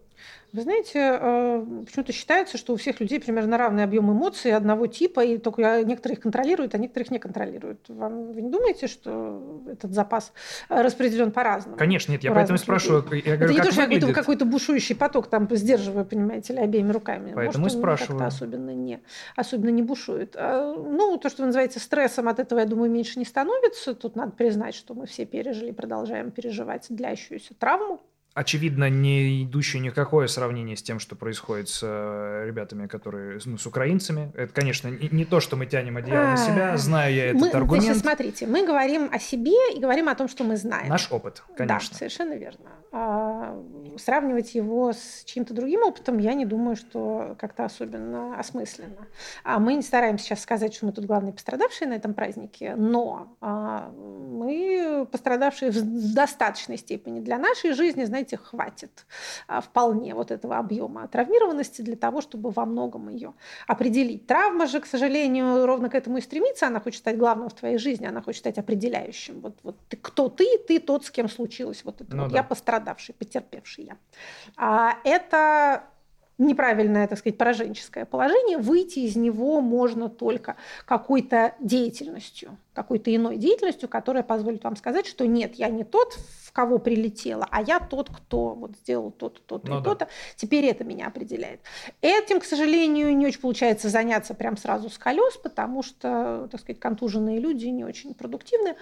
Вы знаете, э, почему-то считается, что у всех людей примерно равный объем эмоций одного типа, и только некоторые их контролируют, а некоторых не контролируют. Вам, вы не думаете, что этот запас распределен по-разному? Конечно, нет, я поэтому людей? спрашиваю. Я говорю, Это не то, что какой-то, какой-то бушующий поток там сдерживаю, понимаете ли, обеими руками. Поэтому Может, спрашиваю. особенно не, особенно не бушует. А, ну, то, что вы называете стрессом, от этого, я думаю, меньше не становится. Тут надо признать, что мы все пережили и продолжаем переживать длящуюся травму очевидно, не идущее никакое сравнение с тем, что происходит с э, ребятами, которые, ну, с украинцами. Это, конечно, не, не то, что мы тянем одеяло на себя, знаю я этот мы, аргумент. Значит, смотрите, мы говорим о себе и говорим о том, что мы знаем. Наш опыт, конечно. Да, совершенно верно. А, сравнивать его с чьим-то другим опытом, я не думаю, что как-то особенно осмысленно. А мы не стараемся сейчас сказать, что мы тут главные пострадавшие на этом празднике, но а, мы пострадавшие в достаточной степени для нашей жизни, знаете, знаете, хватит а, вполне вот этого объема травмированности для того, чтобы во многом ее определить. Травма же, к сожалению, ровно к этому и стремится. Она хочет стать главным в твоей жизни, она хочет стать определяющим. Вот, вот ты, кто ты, ты тот, с кем случилось вот это. Ну, вот да. Я пострадавший, потерпевший я. А это неправильное, так сказать, пораженческое положение, выйти из него можно только какой-то деятельностью, какой-то иной деятельностью, которая позволит вам сказать, что нет, я не тот, в кого прилетело, а я тот, кто вот сделал то-то, то-то ну, и да. то-то. Теперь это меня определяет. Этим, к сожалению, не очень получается заняться прям сразу с колес, потому что, так сказать, контуженные люди не очень продуктивны,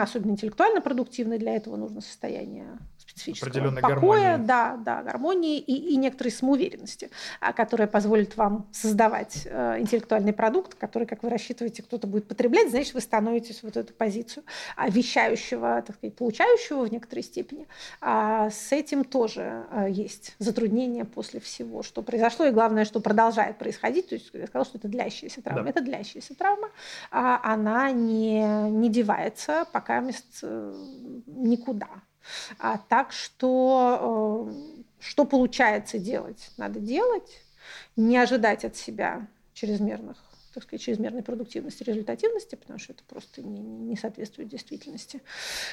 особенно интеллектуально продуктивны. Для этого нужно состояние специфического покоя, гармонии. да, да, гармонии и, и некоторой самоуверенности, а, которая позволит вам создавать э, интеллектуальный продукт, который, как вы рассчитываете, кто-то будет потреблять, значит, вы становитесь вот эту позицию а, вещающего, так сказать, получающего в некоторой степени. А с этим тоже а, есть затруднения после всего, что произошло, и главное, что продолжает происходить. То есть я сказала, что это длящаяся травма. Да. Это длящаяся травма. А она не, не девается пока мест э, никуда. А, так что э, что получается делать, надо делать, не ожидать от себя чрезмерных так сказать, чрезмерной продуктивности, результативности, потому что это просто не, не соответствует действительности.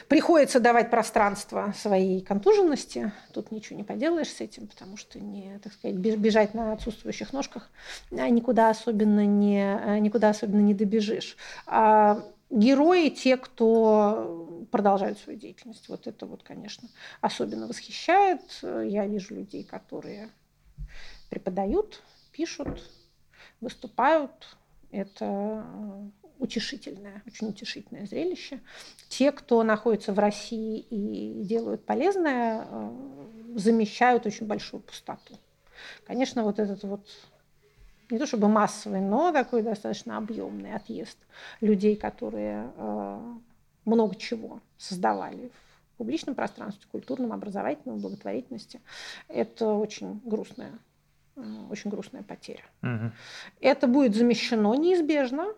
Приходится давать пространство своей контуженности. Тут ничего не поделаешь с этим, потому что не, так сказать, бежать на отсутствующих ножках а никуда особенно не, никуда особенно не добежишь. А герои те, кто продолжают свою деятельность. Вот это вот, конечно, особенно восхищает. Я вижу людей, которые преподают, пишут, выступают. Это утешительное, очень утешительное зрелище. Те, кто находится в России и делают полезное, замещают очень большую пустоту. Конечно, вот этот вот не то чтобы массовый, но такой достаточно объемный отъезд людей, которые э, много чего создавали в публичном пространстве, культурном, образовательном, благотворительности. Это очень грустная, э, очень грустная потеря. Угу. Это будет замещено неизбежно,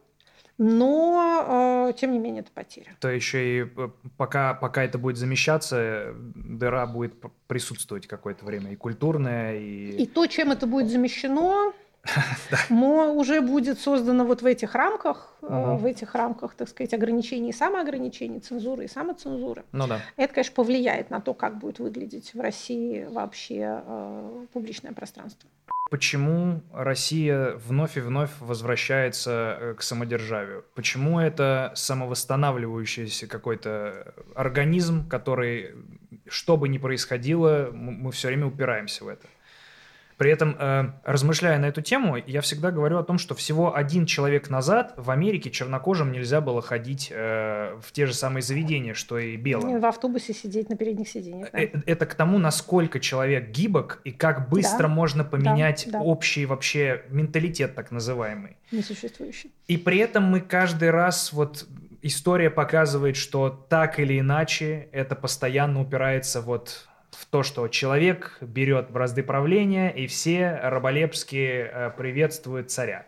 но э, тем не менее это потеря. То еще и пока, пока это будет замещаться, дыра будет присутствовать какое-то время и культурная, и... И то, чем это будет замещено, [laughs] но уже будет создано вот в этих рамках, угу. в этих рамках, так сказать, ограничений и самоограничений, цензуры и самоцензуры. Ну да. Это, конечно, повлияет на то, как будет выглядеть в России вообще э, публичное пространство. Почему Россия вновь и вновь возвращается э, к самодержавию? Почему это самовосстанавливающийся какой-то организм, который, что бы ни происходило, мы все время упираемся в это? При этом, э, размышляя на эту тему, я всегда говорю о том, что всего один человек назад в Америке чернокожим нельзя было ходить э, в те же самые заведения, что и белым. В автобусе сидеть на передних сиденьях. Да. Это, это к тому, насколько человек гибок и как быстро да. можно поменять да, да. общий вообще менталитет так называемый. Несуществующий. И при этом мы каждый раз вот история показывает, что так или иначе это постоянно упирается вот в то, что человек берет бразды правления, и все раболепски э, приветствуют царя.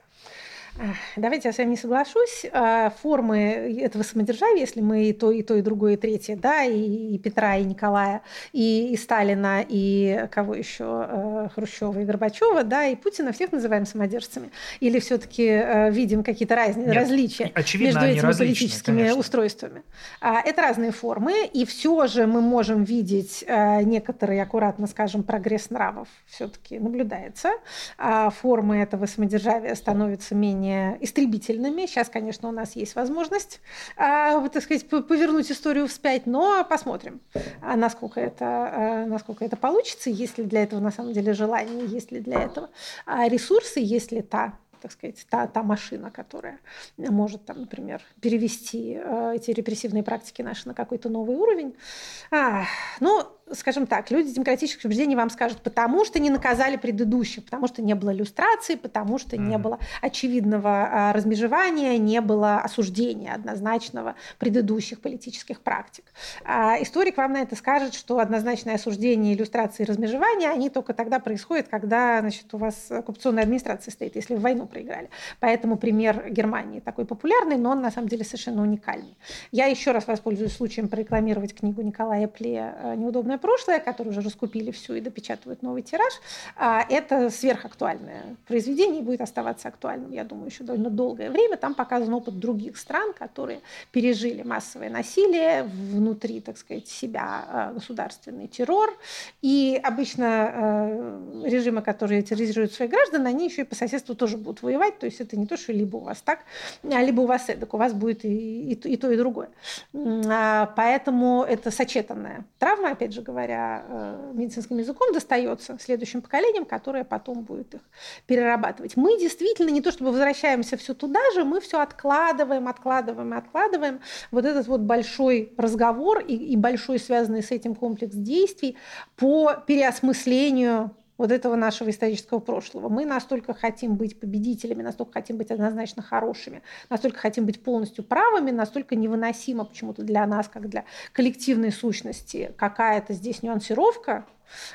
Давайте я с вами не соглашусь. А, формы этого самодержавия, если мы и то, и то, и другое, и третье, да, и, и Петра, и Николая, и, и Сталина, и кого еще, э, Хрущева и Горбачева, да, и Путина, всех называем самодержцами? Или все-таки э, видим какие-то раз... Нет, различия очевидно, между этими политическими конечно. устройствами? А, это разные формы, и все же мы можем видеть некоторый, аккуратно скажем, прогресс нравов все-таки наблюдается. А, формы этого самодержавия становятся менее менее истребительными. Сейчас, конечно, у нас есть возможность, э, так сказать, повернуть историю вспять, но посмотрим, а насколько это, э, насколько это получится, есть ли для этого на самом деле желание, есть ли для этого ресурсы, есть ли та так сказать, та, та машина, которая может, там, например, перевести эти репрессивные практики наши на какой-то новый уровень. А, ну, скажем так, люди демократических убеждений вам скажут, потому что не наказали предыдущих, потому что не было иллюстрации, потому что mm-hmm. не было очевидного а, размежевания, не было осуждения однозначного предыдущих политических практик. А историк вам на это скажет, что однозначное осуждение, иллюстрации и размежевания, они только тогда происходят, когда значит, у вас оккупационная администрация стоит, если вы войну проиграли. Поэтому пример Германии такой популярный, но он на самом деле совершенно уникальный. Я еще раз воспользуюсь случаем прорекламировать книгу Николая Пле «Неудобная неудобное прошлое, которое уже раскупили все и допечатывают новый тираж, а это сверхактуальное произведение и будет оставаться актуальным, я думаю, еще довольно долгое время. Там показан опыт других стран, которые пережили массовое насилие внутри, так сказать, себя, а, государственный террор. И обычно а, режимы, которые терроризируют своих граждан, они еще и по соседству тоже будут воевать. То есть это не то, что либо у вас так, либо у вас эдак. У вас будет и, и, и то, и другое. Поэтому это сочетанная травма, опять же говоря, э, медицинским языком, достается следующим поколениям, которое потом будет их перерабатывать. Мы действительно не то чтобы возвращаемся все туда же, мы все откладываем, откладываем, откладываем. Вот этот вот большой разговор и, и большой связанный с этим комплекс действий по переосмыслению вот этого нашего исторического прошлого. Мы настолько хотим быть победителями, настолько хотим быть однозначно хорошими, настолько хотим быть полностью правыми, настолько невыносимо почему-то для нас, как для коллективной сущности, какая-то здесь нюансировка,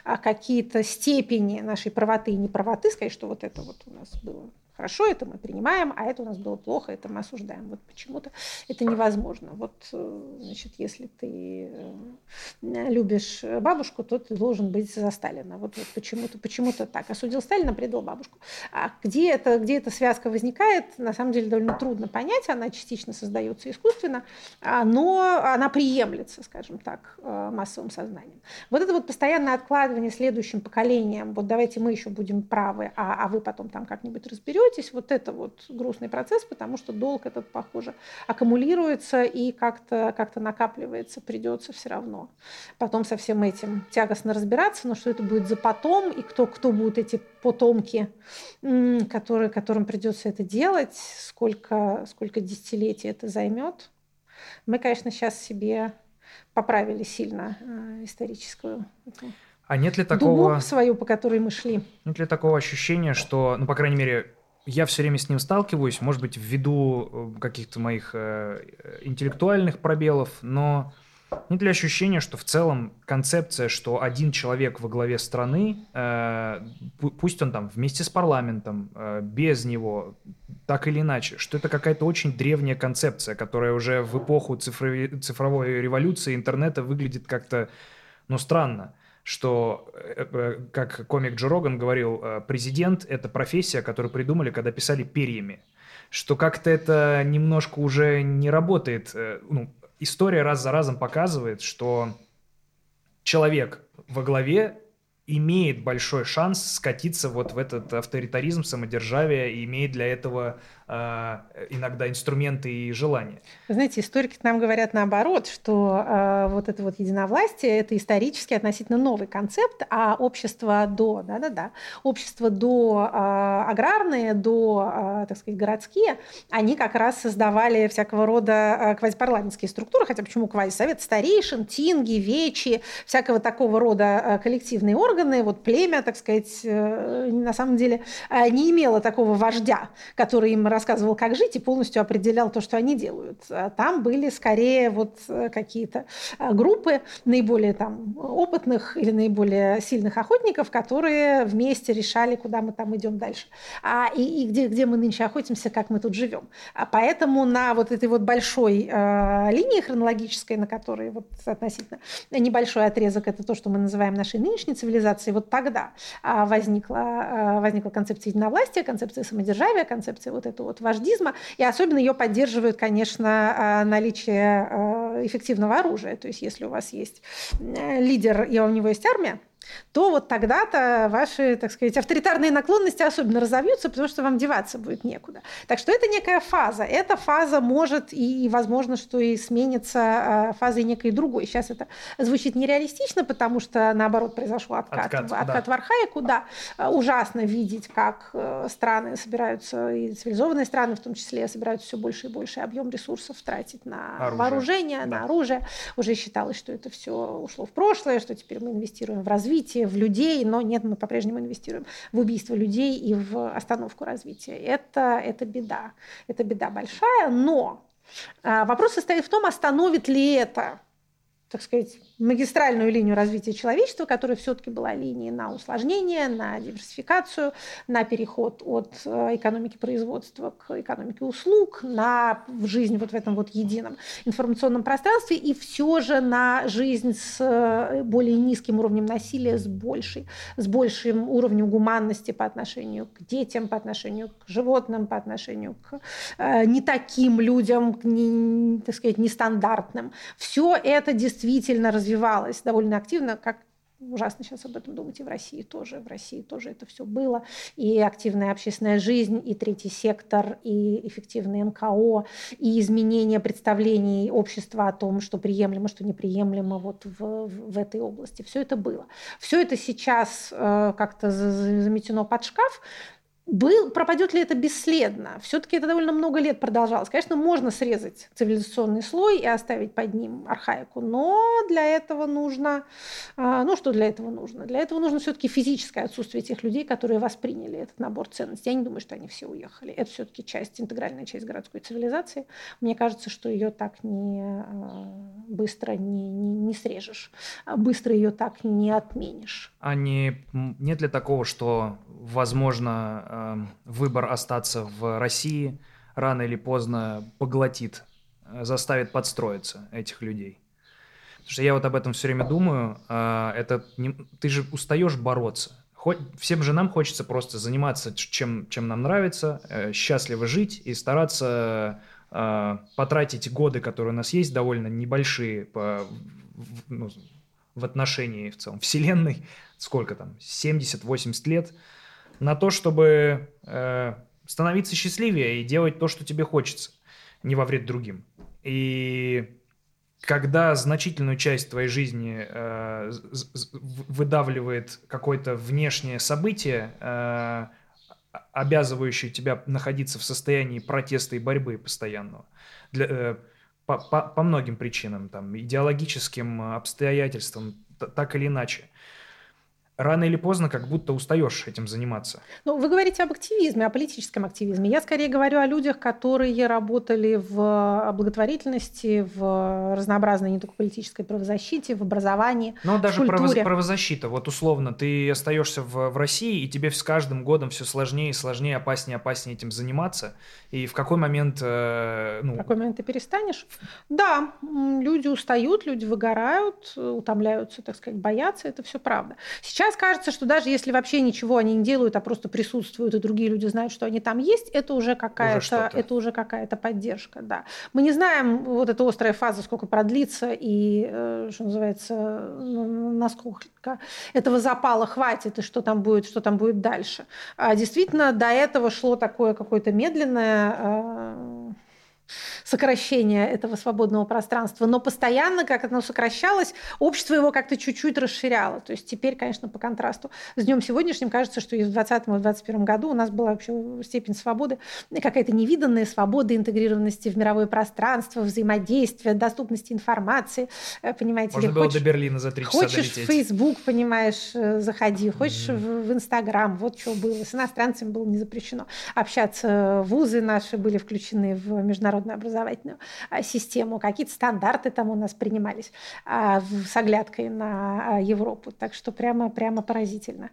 а какие-то степени нашей правоты и неправоты, сказать, что вот это вот у нас было хорошо, это мы принимаем, а это у нас было плохо, это мы осуждаем. Вот почему-то это невозможно. Вот, э, значит, если ты э, любишь бабушку, то ты должен быть за Сталина. Вот, вот почему-то, почему-то так. Осудил Сталина, предал бабушку. А где, это, где эта связка возникает, на самом деле довольно трудно понять. Она частично создается искусственно, а, но она приемлется, скажем так, э, массовым сознанием. Вот это вот постоянное откладывание следующим поколениям, вот давайте мы еще будем правы, а, а вы потом там как-нибудь разберетесь, бойтесь, вот это вот грустный процесс, потому что долг этот, похоже, аккумулируется и как-то как накапливается, придется все равно. Потом со всем этим тягостно разбираться, но что это будет за потом, и кто, кто будут эти потомки, которые, которым придется это делать, сколько, сколько десятилетий это займет. Мы, конечно, сейчас себе поправили сильно э, историческую а нет ли такого... Дугу свою, по которой мы шли. Нет ли такого ощущения, что, ну, по крайней мере, я все время с ним сталкиваюсь, может быть, ввиду э, каких-то моих э, интеллектуальных пробелов, но нет ли ощущения, что в целом концепция, что один человек во главе страны, э, пусть он там вместе с парламентом, э, без него, так или иначе, что это какая-то очень древняя концепция, которая уже в эпоху цифровой, революции интернета выглядит как-то, ну, странно. э, э, как комик Джо Роган говорил, э, президент – это профессия, которую придумали, когда писали перьями. Что как-то это немножко уже не работает. Ну, история раз за разом показывает, что человек во главе имеет большой шанс скатиться вот в этот авторитаризм, самодержавие и имеет для этого иногда инструменты и желания. Вы знаете, историки нам говорят наоборот, что э, вот это вот единовластие – это исторически относительно новый концепт, а общество до, да-да-да, общество до э, аграрные, до, э, так сказать, городские, они как раз создавали всякого рода э, квазипарламентские структуры, хотя почему квазисовет? Старейшин, тинги, вечи, всякого такого рода э, коллективные органы, вот племя, так сказать, э, на самом деле э, не имело такого вождя, который им рассказывал, как жить, и полностью определял то, что они делают. А там были скорее вот э, какие-то э, группы наиболее там опытных или наиболее сильных охотников, которые вместе решали, куда мы там идем дальше. А, и, и где, где мы нынче охотимся, как мы тут живем. А поэтому на вот этой вот большой э, линии хронологической, на которой вот относительно небольшой отрезок, это то, что мы называем нашей нынешней цивилизацией, вот тогда э, возникла, э, возникла концепция единовластия, концепция самодержавия, концепция вот этого вот вождизма, и особенно ее поддерживает, конечно, а, наличие а, эффективного оружия. То есть если у вас есть э, лидер, и у него есть армия, то вот тогда-то ваши, так сказать, авторитарные наклонности особенно разовьются, потому что вам деваться будет некуда. Так что это некая фаза. Эта фаза может и, возможно, что и сменится а, фазой некой другой. Сейчас это звучит нереалистично, потому что, наоборот, произошел откат, откат, откат да. в архаику. Да, ужасно видеть, как э, страны собираются, и цивилизованные страны в том числе, собираются все больше и больше объем ресурсов тратить на оружие. вооружение, да. на оружие. Уже считалось, что это все ушло в прошлое, что теперь мы инвестируем в развитие развитие, в людей, но нет, мы по-прежнему инвестируем в убийство людей и в остановку развития. Это, это беда. Это беда большая, но а, вопрос состоит в том, остановит ли это так сказать, магистральную линию развития человечества, которая все-таки была линией на усложнение, на диверсификацию, на переход от э, экономики производства к экономике услуг, на жизнь вот в этом вот едином информационном пространстве и все же на жизнь с э, более низким уровнем насилия, с, большей, с большим уровнем гуманности по отношению к детям, по отношению к животным, по отношению к э, не таким людям, не, так сказать, нестандартным. Все это действительно действительно развивалась довольно активно, как ужасно сейчас об этом думать, и в России тоже, в России тоже это все было, и активная общественная жизнь, и третий сектор, и эффективные НКО, и изменение представлений общества о том, что приемлемо, что неприемлемо вот в, в этой области. Все это было. Все это сейчас э, как-то заметено под шкаф, был, пропадет ли это бесследно? Все-таки это довольно много лет продолжалось. Конечно, можно срезать цивилизационный слой и оставить под ним архаику, но для этого нужно... А, ну, что для этого нужно? Для этого нужно все-таки физическое отсутствие тех людей, которые восприняли этот набор ценностей. Я не думаю, что они все уехали. Это все-таки часть, интегральная часть городской цивилизации. Мне кажется, что ее так не а, быстро не, не, не срежешь, а быстро ее так не отменишь. А не, нет ли такого, что, возможно, выбор остаться в России рано или поздно поглотит, э, заставит подстроиться этих людей. Потому что я вот об этом все время думаю. Э, это не, ты же устаешь бороться. Хоть, всем же нам хочется просто заниматься чем, чем нам нравится, э, счастливо жить и стараться потратить годы, которые у нас есть, довольно небольшие по, ну, в отношении в целом Вселенной, сколько там, 70-80 лет – на то, чтобы э, становиться счастливее и делать то, что тебе хочется, не во вред другим. И когда значительную часть твоей жизни э, выдавливает какое-то внешнее событие, э, обязывающее тебя находиться в состоянии протеста и борьбы постоянного, для, э, по, по, по многим причинам, там, идеологическим обстоятельствам, так или иначе – рано или поздно как будто устаешь этим заниматься. Ну, вы говорите об активизме, о политическом активизме. Я скорее говорю о людях, которые работали в благотворительности, в разнообразной не только политической правозащите, в образовании, Но в даже культуре. правозащита, вот условно, ты остаешься в, в России, и тебе с каждым годом все сложнее и сложнее, опаснее и опаснее этим заниматься. И в какой момент... Э, ну... В какой момент ты перестанешь? Да, люди устают, люди выгорают, утомляются, так сказать, боятся, это все правда. Сейчас Сейчас кажется, что даже если вообще ничего они не делают, а просто присутствуют, и другие люди знают, что они там есть, это уже какая-то, это уже какая-то поддержка, да. Мы не знаем, вот эта острая фаза, сколько продлится, и, э, что называется, насколько этого запала хватит, и что там будет, что там будет дальше. А действительно, до этого шло такое какое-то медленное э, сокращения этого свободного пространства, но постоянно, как оно сокращалось, общество его как-то чуть-чуть расширяло. То есть теперь, конечно, по контрасту с днем сегодняшним кажется, что и в 2020 и 2021 году у нас была вообще степень свободы, какая-то невиданная свобода интегрированности в мировое пространство, взаимодействия, доступности информации, э, понимаете Можно ли? было хочешь, до Берлина за три часа Хочешь долететь. в Facebook, понимаешь, э, заходи, хочешь mm-hmm. в Инстаграм, вот что было. С иностранцами было не запрещено. Общаться вузы наши были включены в международный международную образовательную а, систему, какие-то стандарты там у нас принимались а, с оглядкой на а, Европу. Так что прямо, прямо поразительно.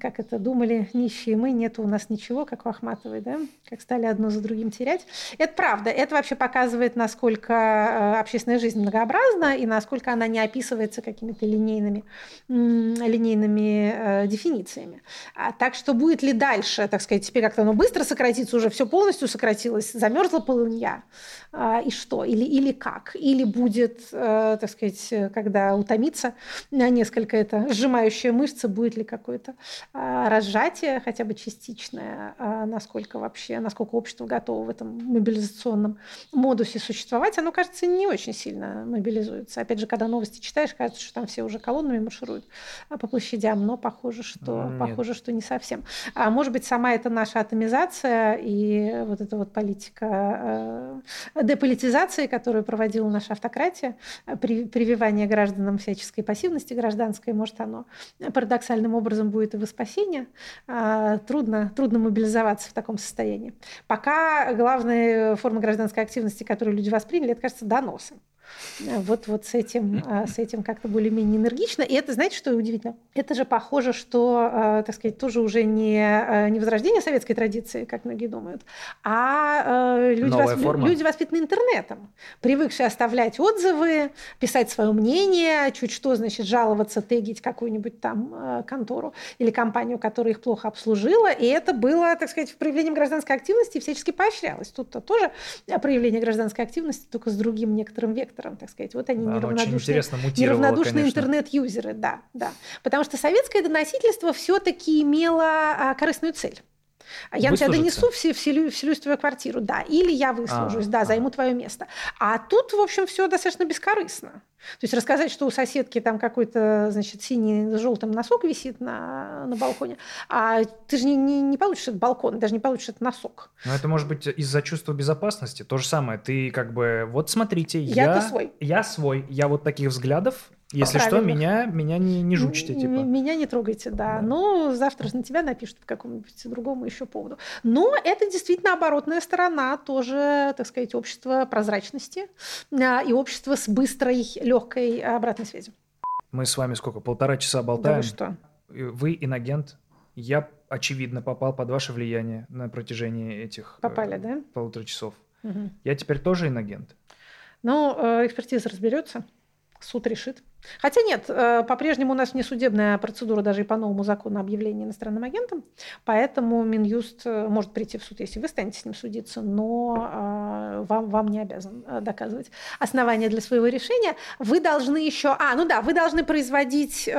Как это думали нищие мы, нет у нас ничего, как у Ахматовой, да? Как стали одно за другим терять. Это правда. Это вообще показывает, насколько общественная жизнь многообразна и насколько она не описывается какими-то линейными, линейными дефинициями. Так что будет ли дальше, так сказать, теперь как-то оно быстро сократится, уже все полностью сократилось, замерзла полынья, а, и что, или, или как, или будет, э, так сказать, когда утомится несколько это сжимающая мышца, будет ли какое-то а, разжатие, хотя бы частичное, а, насколько вообще, насколько общество готово в этом мобилизационном модусе существовать, оно, кажется, не очень сильно мобилизуется. Опять же, когда новости читаешь, кажется, что там все уже колоннами маршируют по площадям, но похоже, что, Нет. похоже, что не совсем. А может быть, сама эта наша атомизация и вот эта вот политика э, деполитизации, которую проводила наша автократия, при, прививание гражданам всяческой пассивности гражданской, может, оно парадоксальным образом будет и во спасение. А, трудно, трудно мобилизоваться в таком состоянии. Пока главная форма гражданской активности, которую люди восприняли, это, кажется, доносом вот, вот с этим, [laughs] а, с этим как-то более-менее энергично. И это, знаете, что удивительно? Это же похоже, что, а, так сказать, тоже уже не, а, не возрождение советской традиции, как многие думают, а люди, восп... люди воспитаны интернетом, привыкшие оставлять отзывы, писать свое мнение, чуть что, значит, жаловаться, тегить какую-нибудь там контору или компанию, которая их плохо обслужила. И это было, так сказать, проявлением гражданской активности и всячески поощрялось. Тут-то тоже проявление гражданской активности, только с другим некоторым вектором сектором, так сказать. Вот они Да, неравнодушные, неравнодушные интернет-юзеры, да, да. Потому что советское доносительство все-таки имело а, корыстную цель. Я на тебя донесу, все, вселю, вселюсь в твою квартиру, да. Или я выслужусь, А, да, ага. займу твое место. А тут, в общем, все достаточно бескорыстно. То есть рассказать, что у соседки там какой-то, значит, синий с желтым носок висит на, на балконе, а ты же не, не, не получишь этот балкон, даже не получишь этот носок. Но это может быть из-за чувства безопасности. То же самое. Ты как бы, вот смотрите, Я-то я, свой. я свой, я вот таких взглядов. Если что, меня, меня не, не жучите, типа. Меня не трогайте, да. Да. Но завтра же на тебя напишут по какому-нибудь другому еще поводу. Но это действительно оборотная сторона тоже, так сказать, общества прозрачности а, и общества с быстрой, легкой обратной связью. Мы с вами сколько, полтора часа Да болтаем. вы что? Э, Вы инагент. Я, очевидно, попал под ваше влияние на протяжении этих э, Попали, да? полутора часов. Мгм. Я теперь тоже инагент. Ну, э, экспертиза разберется, суд решит. Хотя нет, э, по-прежнему у нас внесудебная процедура даже и по новому закону объявления иностранным агентом, поэтому Минюст э, может прийти в суд, если вы станете с ним судиться, но э, вам, вам не обязан доказывать основания для своего решения. Вы должны еще... А, ну да, вы должны производить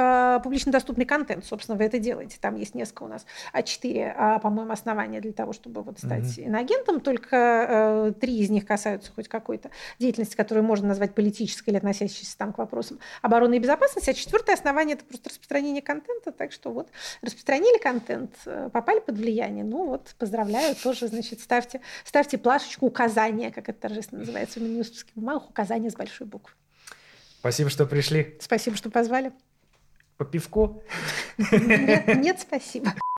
публично доступный контент, собственно, вы это делаете. Там есть несколько у нас, а четыре, а, по-моему, основания для того, чтобы вот стать инагентом, только э, три из них касаются хоть какой-то деятельности, которую можно назвать политической или относящейся там к вопросам обороны и безопасности, а четвертое основание – это просто распространение контента, так что вот распространили контент, э, попали под влияние, ну вот поздравляю, тоже, значит, ставьте, ставьте плашечку указания, как это торжественно называется в минюстовских бумагах, указания с большой буквы. Спасибо, что пришли. Спасибо, что позвали. По пивку. Нет, нет, спасибо.